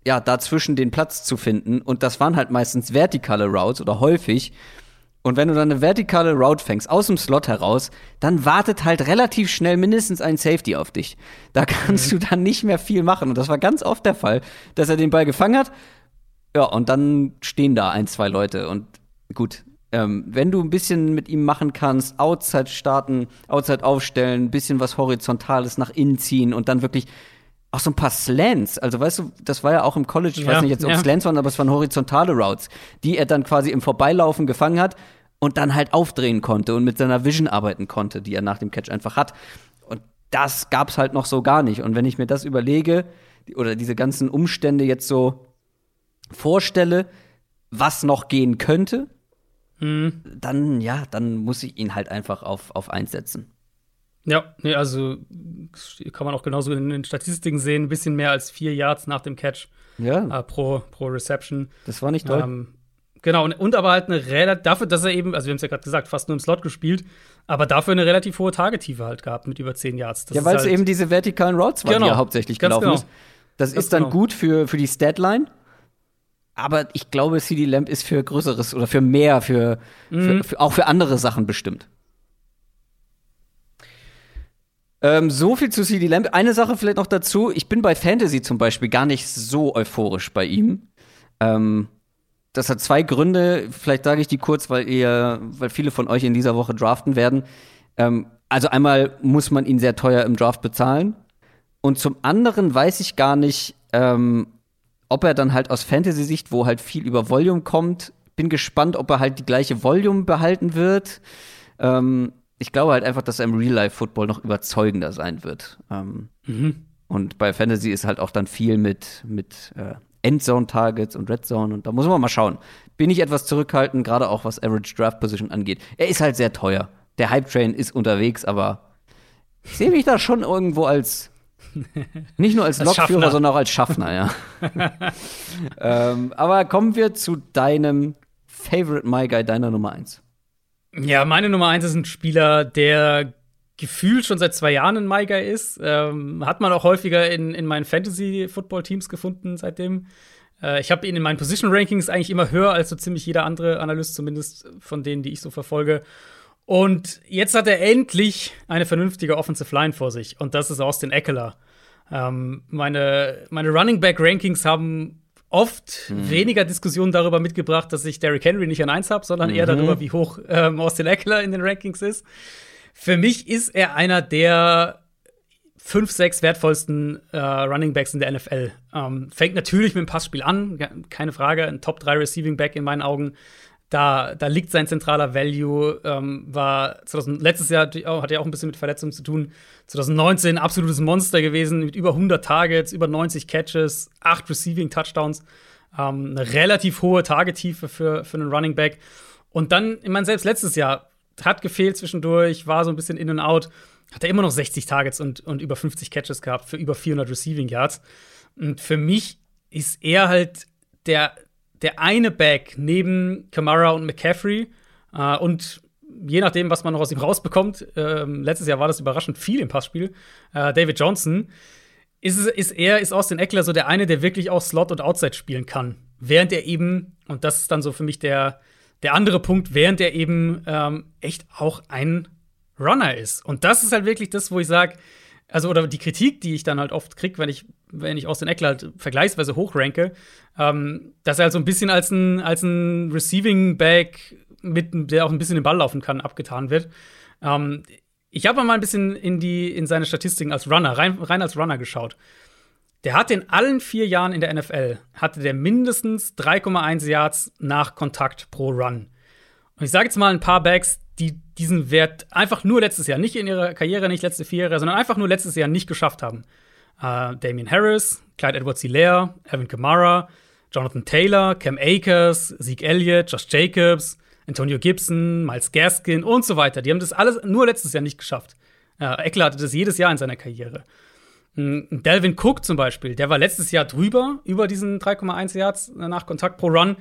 ja, dazwischen den Platz zu finden. Und das waren halt meistens vertikale Routes oder häufig. Und wenn du dann eine vertikale Route fängst aus dem Slot heraus, dann wartet halt relativ schnell mindestens ein Safety auf dich. Da kannst mhm. du dann nicht mehr viel machen. Und das war ganz oft der Fall, dass er den Ball gefangen hat. Ja, und dann stehen da ein, zwei Leute. Und gut, ähm, wenn du ein bisschen mit ihm machen kannst, Outside starten, Outside aufstellen, ein bisschen was Horizontales nach innen ziehen und dann wirklich auch so ein paar Slants. Also, weißt du, das war ja auch im College, ich ja, weiß nicht jetzt, ob ja. Slants waren, aber es waren horizontale Routes, die er dann quasi im Vorbeilaufen gefangen hat und dann halt aufdrehen konnte und mit seiner Vision arbeiten konnte, die er nach dem Catch einfach hat. Und das gab's halt noch so gar nicht. Und wenn ich mir das überlege, oder diese ganzen Umstände jetzt so vorstelle, was noch gehen könnte, mhm. dann, ja, dann muss ich ihn halt einfach auf, auf eins setzen. Ja, nee, also kann man auch genauso in den Statistiken sehen, ein bisschen mehr als vier Yards nach dem Catch ja. äh, pro, pro Reception. Das war nicht toll. Ähm, Genau, und, und aber halt eine relativ, dafür, dass er eben, also wir haben es ja gerade gesagt, fast nur im Slot gespielt, aber dafür eine relativ hohe Tagetiefe halt gehabt mit über 10 Yards. Das ja, weil es halt eben diese vertikalen Routes waren, genau, die er hauptsächlich gelaufen genau. ist. Das Ganz ist dann genau. gut für, für die Statline. Aber ich glaube, CD Lamp ist für Größeres oder für mehr, für, mhm. für, für auch für andere Sachen bestimmt. Ähm, so viel zu CD Lamp. Eine Sache vielleicht noch dazu. Ich bin bei Fantasy zum Beispiel gar nicht so euphorisch bei ihm. Ähm, das hat zwei Gründe. Vielleicht sage ich die kurz, weil ihr, weil viele von euch in dieser Woche draften werden. Ähm, also einmal muss man ihn sehr teuer im Draft bezahlen. Und zum anderen weiß ich gar nicht, ähm, ob er dann halt aus Fantasy-Sicht, wo halt viel über Volume kommt, bin gespannt, ob er halt die gleiche Volume behalten wird. Ähm, ich glaube halt einfach, dass er im Real-Life-Football noch überzeugender sein wird. Ähm, mhm. Und bei Fantasy ist halt auch dann viel mit, mit äh, Endzone-Targets und Red Zone. Und da muss man mal schauen. Bin ich etwas zurückhaltend, gerade auch was Average Draft Position angeht. Er ist halt sehr teuer. Der Hype-Train ist unterwegs, aber ich sehe mich da schon irgendwo als nicht nur als, als Lokführer, sondern auch als Schaffner, ja. ähm, aber kommen wir zu deinem Favorite My Guy, deiner Nummer 1. Ja, meine Nummer 1 ist ein Spieler, der gefühlt schon seit zwei Jahren ein My ist. Ähm, hat man auch häufiger in, in meinen Fantasy-Football-Teams gefunden seitdem. Äh, ich habe ihn in meinen Position-Rankings eigentlich immer höher als so ziemlich jeder andere Analyst, zumindest von denen, die ich so verfolge. Und jetzt hat er endlich eine vernünftige Offensive Line vor sich. Und das ist Austin Eckler. Ähm, meine, meine Running Back Rankings haben oft mhm. weniger Diskussionen darüber mitgebracht, dass ich Derrick Henry nicht an 1 habe, sondern mhm. eher darüber, wie hoch ähm, Austin Eckler in den Rankings ist. Für mich ist er einer der fünf, sechs wertvollsten äh, Running Backs in der NFL. Ähm, fängt natürlich mit dem Passspiel an, keine Frage, ein Top 3 Receiving Back in meinen Augen da, da liegt sein zentraler Value. Ähm, war 2000, letztes Jahr hat ja auch ein bisschen mit Verletzungen zu tun. 2019 absolutes Monster gewesen mit über 100 Targets, über 90 Catches, 8 Receiving Touchdowns. Ähm, eine relativ hohe Tagetiefe für, für einen Running Back. Und dann, ich meine, selbst letztes Jahr hat gefehlt zwischendurch, war so ein bisschen in und out. Hat er immer noch 60 Targets und, und über 50 Catches gehabt für über 400 Receiving Yards. Und für mich ist er halt der, der eine Back neben Kamara und McCaffrey äh, und je nachdem, was man noch aus ihm rausbekommt, äh, letztes Jahr war das überraschend viel im Passspiel, äh, David Johnson, ist, ist er, ist Austin Eckler so der eine, der wirklich auch Slot und Outside spielen kann. Während er eben, und das ist dann so für mich der, der andere Punkt, während er eben ähm, echt auch ein Runner ist. Und das ist halt wirklich das, wo ich sage, also oder die Kritik, die ich dann halt oft kriege, wenn ich, wenn ich Austin Eckler halt vergleichsweise hochranke, ähm, dass er halt so ein bisschen als ein, als ein Receiving Back, mit, der auch ein bisschen den Ball laufen kann, abgetan wird. Ähm, ich habe mal ein bisschen in, die, in seine Statistiken als Runner, rein, rein als Runner geschaut. Der hatte in allen vier Jahren in der NFL, hatte der mindestens 3,1 Yards nach Kontakt pro Run. Und ich sage jetzt mal ein paar Backs, die diesen Wert einfach nur letztes Jahr, nicht in ihrer Karriere, nicht letzte vier Jahre, sondern einfach nur letztes Jahr nicht geschafft haben. Äh, Damian Harris, Clyde Edwards-Hilaire, Evan Kamara, Jonathan Taylor, Cam Akers, Zeke Elliott, Josh Jacobs, Antonio Gibson, Miles Gaskin und so weiter. Die haben das alles nur letztes Jahr nicht geschafft. Äh, Eckler hatte das jedes Jahr in seiner Karriere. Hm, Delvin Cook zum Beispiel, der war letztes Jahr drüber, über diesen 3,1 Yards nach Kontakt pro Run.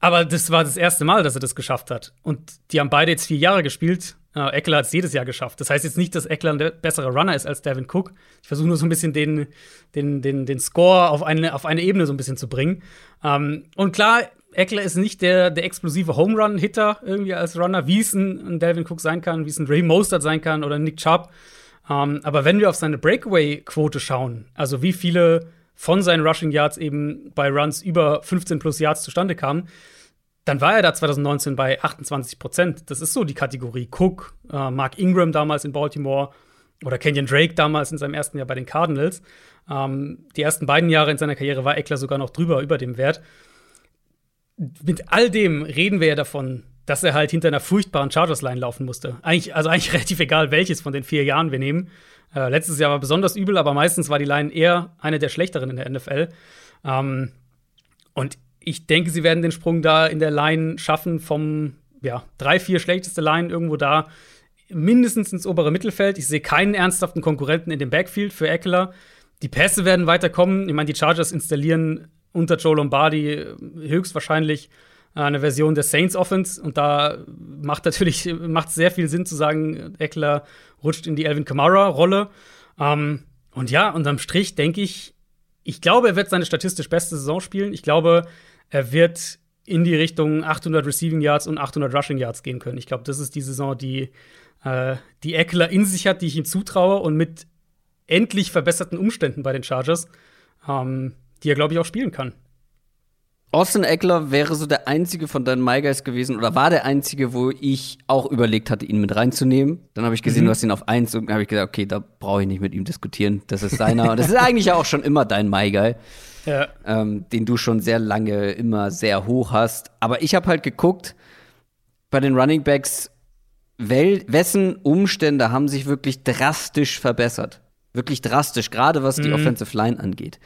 Aber das war das erste Mal, dass er das geschafft hat. Und die haben beide jetzt vier Jahre gespielt. Äh, Eckler hat es jedes Jahr geschafft. Das heißt jetzt nicht, dass Eckler ein besserer Runner ist als Devin Cook. Ich versuche nur so ein bisschen den, den, den, den Score auf eine, auf eine Ebene so ein bisschen zu bringen. Ähm, und klar, Eckler ist nicht der, der explosive Home Run-Hitter irgendwie als Runner, wie es ein, ein Delvin Cook sein kann, wie es ein Ray Mostert sein kann oder Nick Chubb. Ähm, aber wenn wir auf seine Breakaway-Quote schauen, also wie viele von seinen Rushing Yards eben bei Runs über 15 plus Yards zustande kamen, dann war er da 2019 bei 28 Prozent. Das ist so die Kategorie. Cook, äh, Mark Ingram damals in Baltimore oder Kenyon Drake damals in seinem ersten Jahr bei den Cardinals. Ähm, die ersten beiden Jahre in seiner Karriere war Eckler sogar noch drüber, über dem Wert. Mit all dem reden wir ja davon, dass er halt hinter einer furchtbaren Chargers-Line laufen musste. Eigentlich, also eigentlich relativ egal, welches von den vier Jahren wir nehmen. Äh, letztes Jahr war besonders übel, aber meistens war die Line eher eine der schlechteren in der NFL. Ähm, und ich denke, sie werden den Sprung da in der Line schaffen vom ja, drei, vier schlechteste Line irgendwo da mindestens ins obere Mittelfeld. Ich sehe keinen ernsthaften Konkurrenten in dem Backfield für Eckler. Die Pässe werden weiterkommen. Ich meine, die Chargers installieren unter Joe Lombardi höchstwahrscheinlich äh, eine Version der Saints Offense. Und da macht natürlich macht sehr viel Sinn zu sagen, Eckler rutscht in die Elvin Kamara-Rolle. Ähm, und ja, unterm Strich denke ich, ich glaube, er wird seine statistisch beste Saison spielen. Ich glaube, er wird in die Richtung 800 Receiving Yards und 800 Rushing Yards gehen können. Ich glaube, das ist die Saison, die, äh, die Eckler in sich hat, die ich ihm zutraue und mit endlich verbesserten Umständen bei den Chargers, ähm, die er, glaube ich, auch spielen kann. Austin Eckler wäre so der einzige von deinen MyGuys gewesen oder war der einzige, wo ich auch überlegt hatte, ihn mit reinzunehmen. Dann habe ich gesehen, mhm. du hast ihn auf eins und habe ich gesagt, okay, da brauche ich nicht mit ihm diskutieren. Das ist seiner. und das ist eigentlich auch schon immer dein MyGuy, ja. ähm, den du schon sehr lange immer sehr hoch hast. Aber ich habe halt geguckt, bei den Running Backs, wessen Umstände haben sich wirklich drastisch verbessert. Wirklich drastisch, gerade was die mhm. Offensive Line angeht.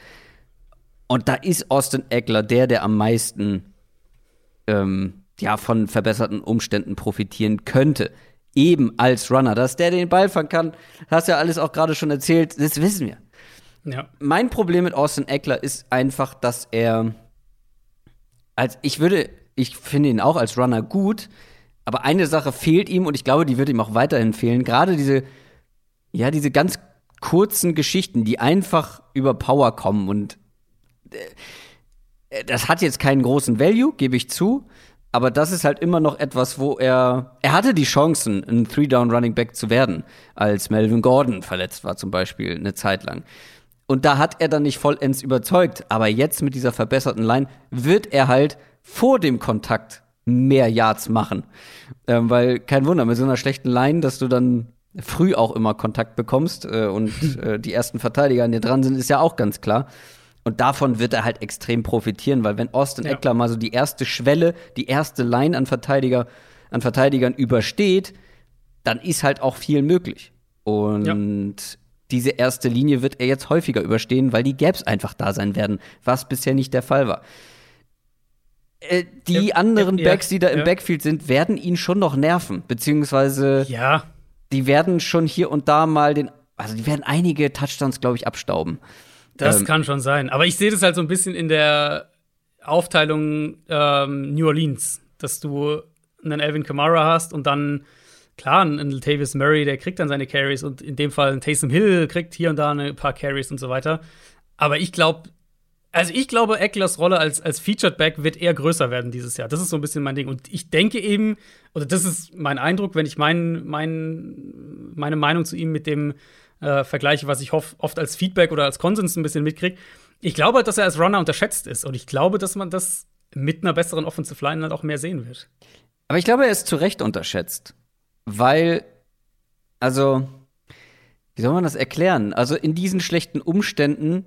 Und da ist Austin Eckler der, der am meisten ähm, ja, von verbesserten Umständen profitieren könnte. Eben als Runner. Dass der den Ball fangen kann, hast ja alles auch gerade schon erzählt, das wissen wir. Ja. Mein Problem mit Austin Eckler ist einfach, dass er als ich würde, ich finde ihn auch als Runner gut, aber eine Sache fehlt ihm und ich glaube, die wird ihm auch weiterhin fehlen. Gerade diese, ja, diese ganz kurzen Geschichten, die einfach über Power kommen und das hat jetzt keinen großen Value, gebe ich zu. Aber das ist halt immer noch etwas, wo er. Er hatte die Chancen, ein Three-Down-Running-Back zu werden, als Melvin Gordon verletzt war, zum Beispiel, eine Zeit lang. Und da hat er dann nicht vollends überzeugt. Aber jetzt mit dieser verbesserten Line wird er halt vor dem Kontakt mehr Yards machen. Ähm, weil kein Wunder, mit so einer schlechten Line, dass du dann früh auch immer Kontakt bekommst äh, und äh, die ersten Verteidiger an dir dran sind, ist ja auch ganz klar. Und davon wird er halt extrem profitieren, weil wenn Austin ja. Eckler mal so die erste Schwelle, die erste Line an Verteidiger, an Verteidigern übersteht, dann ist halt auch viel möglich. Und ja. diese erste Linie wird er jetzt häufiger überstehen, weil die Gaps einfach da sein werden, was bisher nicht der Fall war. Äh, die ja, anderen Backs, die da im Backfield sind, werden ihn schon noch nerven, beziehungsweise ja. die werden schon hier und da mal den, also die werden einige Touchdowns, glaube ich, abstauben. Das ähm, kann schon sein. Aber ich sehe das halt so ein bisschen in der Aufteilung ähm, New Orleans, dass du einen Alvin Kamara hast und dann, klar, einen Latavius Murray, der kriegt dann seine Carries und in dem Fall ein Taysom Hill kriegt hier und da ein paar Carries und so weiter. Aber ich glaube, also ich glaube, Ecklers Rolle als, als Featured Back wird eher größer werden dieses Jahr. Das ist so ein bisschen mein Ding. Und ich denke eben, oder das ist mein Eindruck, wenn ich mein, mein, meine Meinung zu ihm mit dem äh, vergleiche, was ich oft als Feedback oder als Konsens ein bisschen mitkriege. Ich glaube, dass er als Runner unterschätzt ist und ich glaube, dass man das mit einer besseren Offensive Line halt auch mehr sehen wird. Aber ich glaube, er ist zu Recht unterschätzt, weil, also, wie soll man das erklären? Also in diesen schlechten Umständen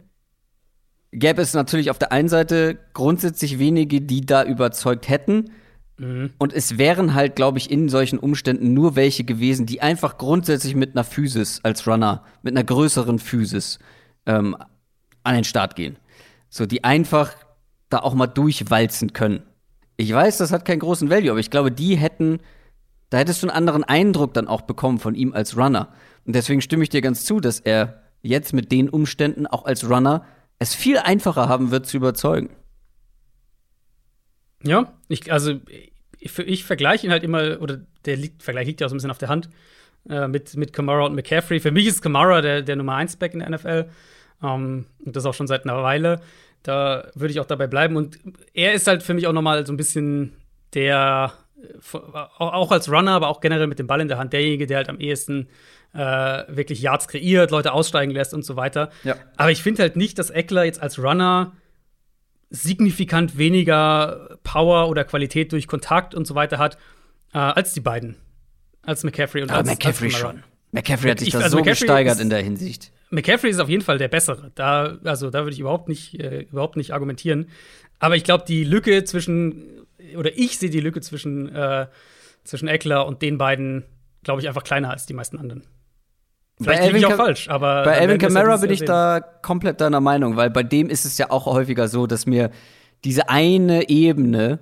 gäbe es natürlich auf der einen Seite grundsätzlich wenige, die da überzeugt hätten. Mhm. Und es wären halt, glaube ich, in solchen Umständen nur welche gewesen, die einfach grundsätzlich mit einer Physis als Runner, mit einer größeren Physis ähm, an den Start gehen. So, die einfach da auch mal durchwalzen können. Ich weiß, das hat keinen großen Value, aber ich glaube, die hätten, da hättest du einen anderen Eindruck dann auch bekommen von ihm als Runner. Und deswegen stimme ich dir ganz zu, dass er jetzt mit den Umständen auch als Runner es viel einfacher haben wird zu überzeugen. Ja, ich, also ich, ich vergleiche ihn halt immer, oder der liegt, Vergleich liegt ja auch so ein bisschen auf der Hand, äh, mit, mit Kamara und McCaffrey. Für mich ist Kamara der, der Nummer 1 Back in der NFL. Ähm, und das auch schon seit einer Weile. Da würde ich auch dabei bleiben. Und er ist halt für mich auch nochmal so ein bisschen der, auch als Runner, aber auch generell mit dem Ball in der Hand, derjenige, der halt am ehesten äh, wirklich Yards kreiert, Leute aussteigen lässt und so weiter. Ja. Aber ich finde halt nicht, dass Eckler jetzt als Runner signifikant weniger Power oder Qualität durch Kontakt und so weiter hat äh, als die beiden. Als McCaffrey und Aber als McCaffrey als schon. McCaffrey hat sich ich, da also so McCaffrey gesteigert ist, in der Hinsicht. McCaffrey ist auf jeden Fall der bessere. Da, also da würde ich überhaupt nicht, äh, überhaupt nicht argumentieren. Aber ich glaube, die Lücke zwischen, oder ich sehe die Lücke zwischen, äh, zwischen Eckler und den beiden, glaube ich, einfach kleiner als die meisten anderen. Vielleicht liege ich auch falsch, aber. Bei Alvin Kamara bin ich da komplett deiner Meinung, weil bei dem ist es ja auch häufiger so, dass mir diese eine Ebene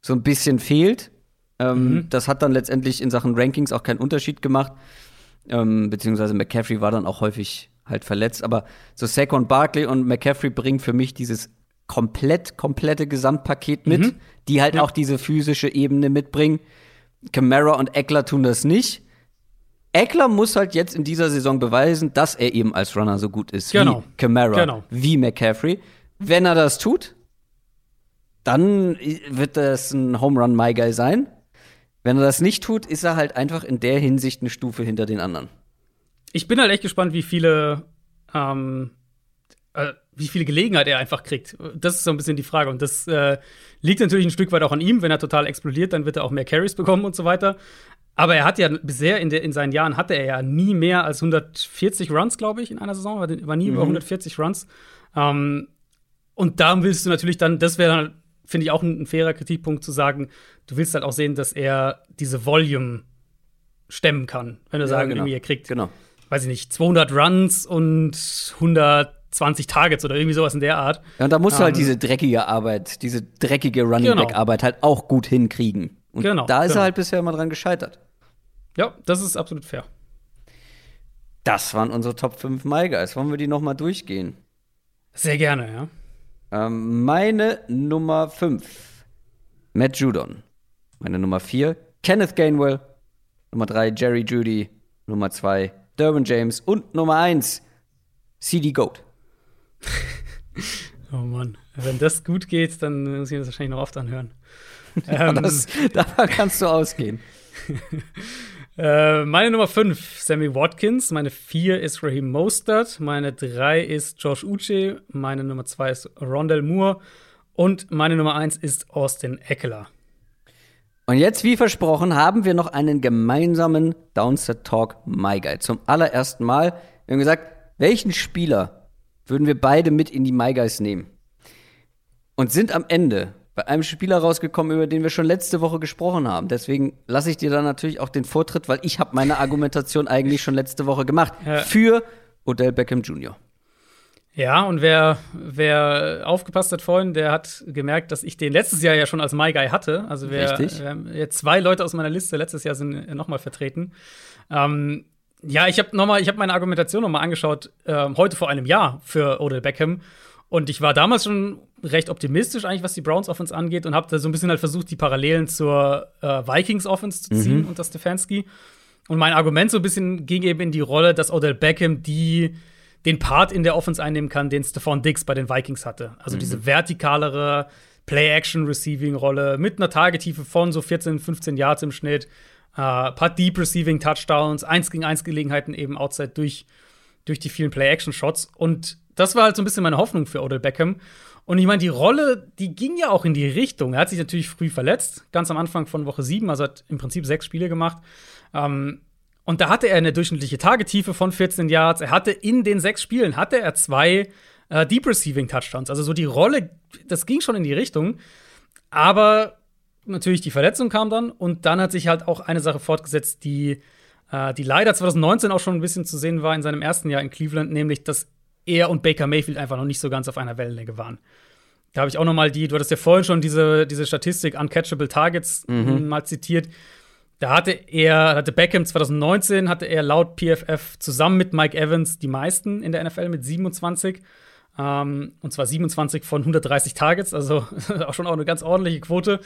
so ein bisschen fehlt. Ähm, mhm. Das hat dann letztendlich in Sachen Rankings auch keinen Unterschied gemacht. Ähm, beziehungsweise McCaffrey war dann auch häufig halt verletzt. Aber so Saquon Barkley und McCaffrey bringen für mich dieses komplett, komplette Gesamtpaket mit, mhm. die halt ja. auch diese physische Ebene mitbringen. Camara und Eckler tun das nicht. Eckler muss halt jetzt in dieser Saison beweisen, dass er eben als Runner so gut ist genau. wie Camara, genau. wie McCaffrey. Wenn er das tut, dann wird das ein Home Run My Guy sein. Wenn er das nicht tut, ist er halt einfach in der Hinsicht eine Stufe hinter den anderen. Ich bin halt echt gespannt, wie viele ähm, äh, wie viele Gelegenheit er einfach kriegt. Das ist so ein bisschen die Frage. Und das äh, liegt natürlich ein Stück weit auch an ihm. Wenn er total explodiert, dann wird er auch mehr Carries bekommen und so weiter. Aber er hat ja bisher in, der, in seinen Jahren hatte er ja nie mehr als 140 Runs, glaube ich, in einer Saison. War, war nie mhm. über 140 Runs. Ähm, und da willst du natürlich dann, das wäre dann, finde ich, auch ein, ein, fairer Kritikpunkt zu sagen, du willst halt auch sehen, dass er diese Volume stemmen kann. Wenn du ja, sagen, genau. irgendwie er kriegt, genau. weiß ich nicht, 200 Runs und 100 20 Targets oder irgendwie sowas in der Art. Ja, und da musst du halt ähm, diese dreckige Arbeit, diese dreckige Running Back Arbeit halt auch gut hinkriegen. Und genau, da ist genau. er halt bisher immer dran gescheitert. Ja, das ist absolut fair. Das waren unsere Top 5 My Guys. Wollen wir die noch mal durchgehen? Sehr gerne, ja. Ähm, meine Nummer 5, Matt Judon. Meine Nummer 4, Kenneth Gainwell. Nummer 3, Jerry Judy. Nummer 2, Derwin James. Und Nummer 1, CD Goat. oh Mann, wenn das gut geht, dann muss ich das wahrscheinlich noch oft anhören. ja, ähm, das, davon kannst du ausgehen. äh, meine Nummer 5, Sammy Watkins. Meine 4 ist Raheem Mostert. Meine 3 ist Josh Uche. Meine Nummer 2 ist Rondell Moore. Und meine Nummer 1 ist Austin Eckler. Und jetzt, wie versprochen, haben wir noch einen gemeinsamen Downset Talk My Guide. Zum allerersten Mal. Wir haben gesagt, welchen Spieler würden wir beide mit in die My Guys nehmen. Und sind am Ende bei einem Spieler rausgekommen, über den wir schon letzte Woche gesprochen haben. Deswegen lasse ich dir dann natürlich auch den Vortritt, weil ich habe meine Argumentation eigentlich schon letzte Woche gemacht. Ja. Für Odell Beckham Jr. Ja, und wer, wer aufgepasst hat vorhin, der hat gemerkt, dass ich den letztes Jahr ja schon als My Guy hatte. Also wer, wer zwei Leute aus meiner Liste letztes Jahr sind nochmal vertreten. Ähm, ja, ich habe nochmal, ich habe meine Argumentation nochmal angeschaut, äh, heute vor einem Jahr für Odell Beckham. Und ich war damals schon recht optimistisch eigentlich, was die Browns Offense angeht und habe da so ein bisschen halt versucht, die Parallelen zur äh, Vikings Offense zu ziehen mhm. unter Stefanski. Und mein Argument so ein bisschen ging eben in die Rolle, dass Odell Beckham die den Part in der Offense einnehmen kann, den Stephon Diggs bei den Vikings hatte. Also mhm. diese vertikalere Play-Action-Receiving-Rolle mit einer Tagetiefe von so 14, 15 Yards im Schnitt äh, paar Deep Receiving Touchdowns, 1 gegen 1 Gelegenheiten eben outside durch, durch die vielen Play-Action-Shots. Und das war halt so ein bisschen meine Hoffnung für Odell Beckham. Und ich meine, die Rolle, die ging ja auch in die Richtung. Er hat sich natürlich früh verletzt, ganz am Anfang von Woche 7, also hat im Prinzip sechs Spiele gemacht. Ähm, und da hatte er eine durchschnittliche Tagetiefe von 14 Yards. Er hatte in den sechs Spielen hatte er zwei äh, Deep Receiving Touchdowns. Also so die Rolle, das ging schon in die Richtung. Aber natürlich die Verletzung kam dann und dann hat sich halt auch eine Sache fortgesetzt, die, äh, die leider 2019 auch schon ein bisschen zu sehen war in seinem ersten Jahr in Cleveland, nämlich dass er und Baker Mayfield einfach noch nicht so ganz auf einer Wellenlänge waren. Da habe ich auch noch mal die, du hattest ja vorhin schon diese, diese Statistik Uncatchable Targets mhm. mal zitiert. Da hatte er, hatte Beckham 2019, hatte er laut PFF zusammen mit Mike Evans die meisten in der NFL mit 27. Ähm, und zwar 27 von 130 Targets, also auch schon auch eine ganz ordentliche Quote.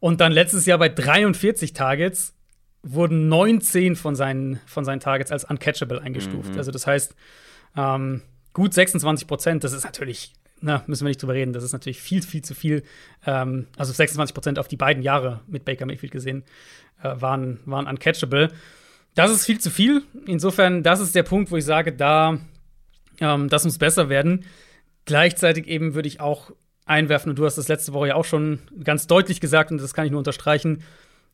Und dann letztes Jahr bei 43 Targets wurden 19 von seinen, von seinen Targets als uncatchable eingestuft. Mhm. Also das heißt, ähm, gut 26 Prozent, das ist natürlich, na, müssen wir nicht drüber reden, das ist natürlich viel, viel zu viel. Ähm, also 26 Prozent auf die beiden Jahre mit Baker Mayfield gesehen, äh, waren, waren uncatchable. Das ist viel zu viel. Insofern, das ist der Punkt, wo ich sage, da, ähm, das muss besser werden. Gleichzeitig eben würde ich auch einwerfen, und du hast das letzte Woche ja auch schon ganz deutlich gesagt, und das kann ich nur unterstreichen.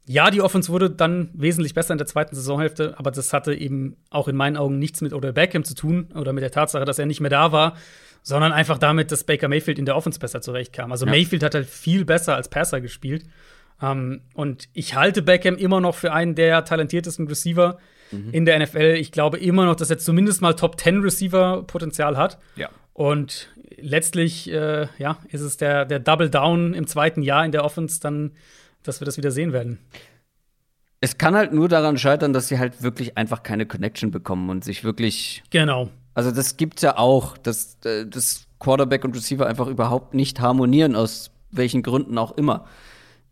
Ja, die Offense wurde dann wesentlich besser in der zweiten Saisonhälfte, aber das hatte eben auch in meinen Augen nichts mit Odell Beckham zu tun oder mit der Tatsache, dass er nicht mehr da war, sondern einfach damit, dass Baker Mayfield in der Offense besser zurechtkam. Also ja. Mayfield hat halt viel besser als Passer gespielt. Um, und ich halte Beckham immer noch für einen der talentiertesten Receiver mhm. in der NFL. Ich glaube immer noch, dass er zumindest mal Top 10 Receiver Potenzial hat. Ja. Und letztlich äh, ja, ist es der, der Double Down im zweiten Jahr in der Offense, dann, dass wir das wieder sehen werden. Es kann halt nur daran scheitern, dass sie halt wirklich einfach keine Connection bekommen und sich wirklich. Genau. Also, das gibt's ja auch. Das, äh, das Quarterback und Receiver einfach überhaupt nicht harmonieren, aus welchen Gründen auch immer.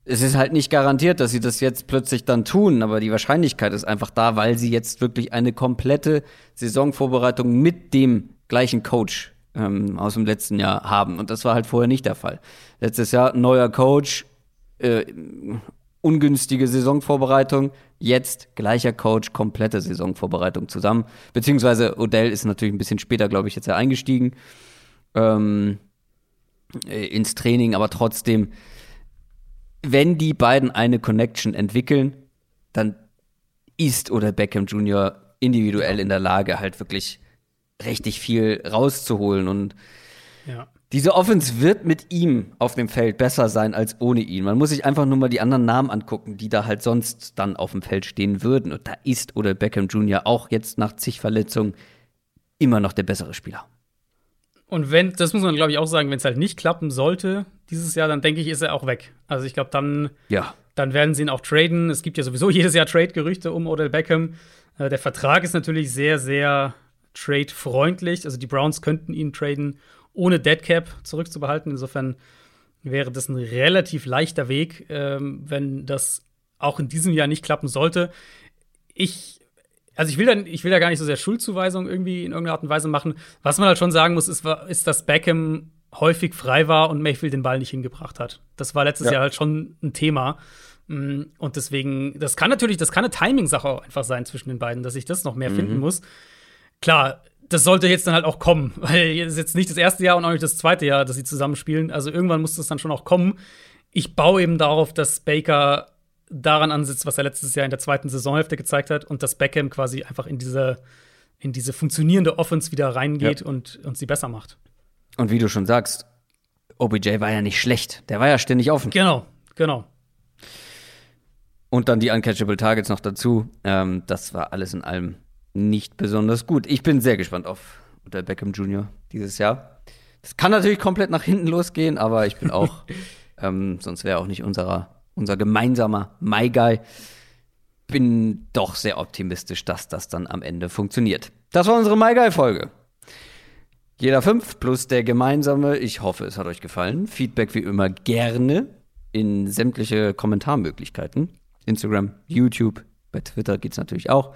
Es ist halt nicht garantiert, dass sie das jetzt plötzlich dann tun, aber die Wahrscheinlichkeit ist einfach da, weil sie jetzt wirklich eine komplette Saisonvorbereitung mit dem gleichen Coach ähm, aus dem letzten Jahr haben. Und das war halt vorher nicht der Fall. Letztes Jahr neuer Coach, äh, ungünstige Saisonvorbereitung, jetzt gleicher Coach, komplette Saisonvorbereitung zusammen. Beziehungsweise Odell ist natürlich ein bisschen später, glaube ich, jetzt ja eingestiegen ähm, äh, ins Training, aber trotzdem, wenn die beiden eine Connection entwickeln, dann ist oder Beckham Jr. individuell in der Lage, halt wirklich richtig viel rauszuholen und Ja. Diese Offense wird mit ihm auf dem Feld besser sein als ohne ihn. Man muss sich einfach nur mal die anderen Namen angucken, die da halt sonst dann auf dem Feld stehen würden. Und da ist oder Beckham Jr. auch jetzt nach zig Verletzungen immer noch der bessere Spieler. Und wenn, das muss man, glaube ich, auch sagen, wenn es halt nicht klappen sollte dieses Jahr, dann denke ich, ist er auch weg. Also ich glaube, dann, Ja. dann werden sie ihn auch traden. Es gibt ja sowieso jedes Jahr Trade-Gerüchte um Odell Beckham. Äh, der Vertrag ist natürlich sehr, sehr trade-freundlich. Also die Browns könnten ihn traden, ohne Deadcap zurückzubehalten. Insofern wäre das ein relativ leichter Weg, ähm, wenn das auch in diesem Jahr nicht klappen sollte. Ich, also ich will, dann, ich will da gar nicht so sehr Schuldzuweisung irgendwie in irgendeiner Art und Weise machen. Was man halt schon sagen muss, ist, ist dass Beckham häufig frei war und Mayfield den Ball nicht hingebracht hat. Das war letztes Ja. Jahr halt schon ein Thema. Mm, Und deswegen, das kann natürlich, das kann eine Timing-Sache auch einfach sein zwischen den beiden, dass ich das noch mehr finden muss. Klar, das sollte jetzt dann halt auch kommen, weil es ist jetzt nicht das erste Jahr und auch nicht das zweite Jahr, dass sie zusammenspielen. Also irgendwann muss das dann schon auch kommen. Ich baue eben darauf, dass Baker daran ansitzt, was er letztes Jahr in der zweiten Saisonhälfte gezeigt hat und dass Beckham quasi einfach in diese, in diese funktionierende Offense wieder reingeht Ja. und, und sie besser macht. Und wie du schon sagst, OBJ war ja nicht schlecht. Der war ja ständig offen. Genau, genau. Und dann die Uncatchable Targets noch dazu. Ähm, das war alles in allem nicht besonders gut. Ich bin sehr gespannt auf Odell Beckham Jr. dieses Jahr. Das kann natürlich komplett nach hinten losgehen, aber ich bin auch, ähm, sonst wäre auch nicht unserer, unser gemeinsamer My Guy. Bin doch sehr optimistisch, dass das dann am Ende funktioniert. Das war unsere My Guy-Folge. Jeder fünf plus der gemeinsame. Ich hoffe, es hat euch gefallen. Feedback wie immer gerne in sämtliche Kommentarmöglichkeiten. Instagram, YouTube, bei Twitter geht's natürlich auch.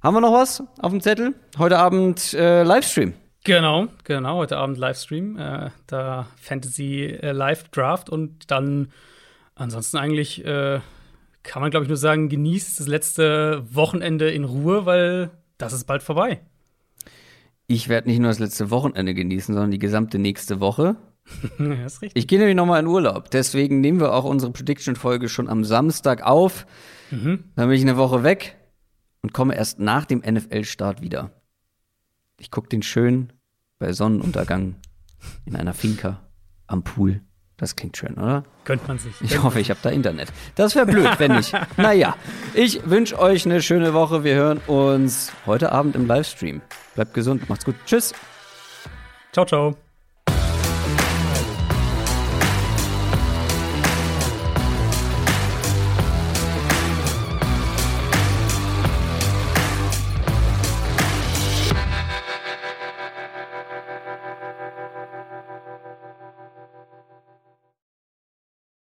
Haben wir noch was auf dem Zettel? Heute Abend äh, Livestream. Genau, genau. Heute Abend Livestream. Äh, da Fantasy äh, Live Draft und dann ansonsten eigentlich äh, kann man, glaube ich, nur sagen, genießt das letzte Wochenende in Ruhe, weil das ist bald vorbei. Ich werde nicht nur das letzte Wochenende genießen, sondern die gesamte nächste Woche. das ist richtig. Ich gehe nämlich noch mal in Urlaub. Deswegen nehmen wir auch unsere Prediction-Folge schon am Samstag auf. Dann bin ich eine Woche weg und komme erst nach dem NFL-Start wieder. Ich gucke den schön bei Sonnenuntergang in einer Finca am Pool. Das klingt schön, oder? Gönnt man sich. Ich hoffe, ich habe da Internet. Das wäre blöd, wenn nicht. Naja, ich wünsche euch eine schöne Woche. Wir hören uns heute Abend im Livestream. Bleibt gesund, macht's gut. Tschüss. Ciao, ciao.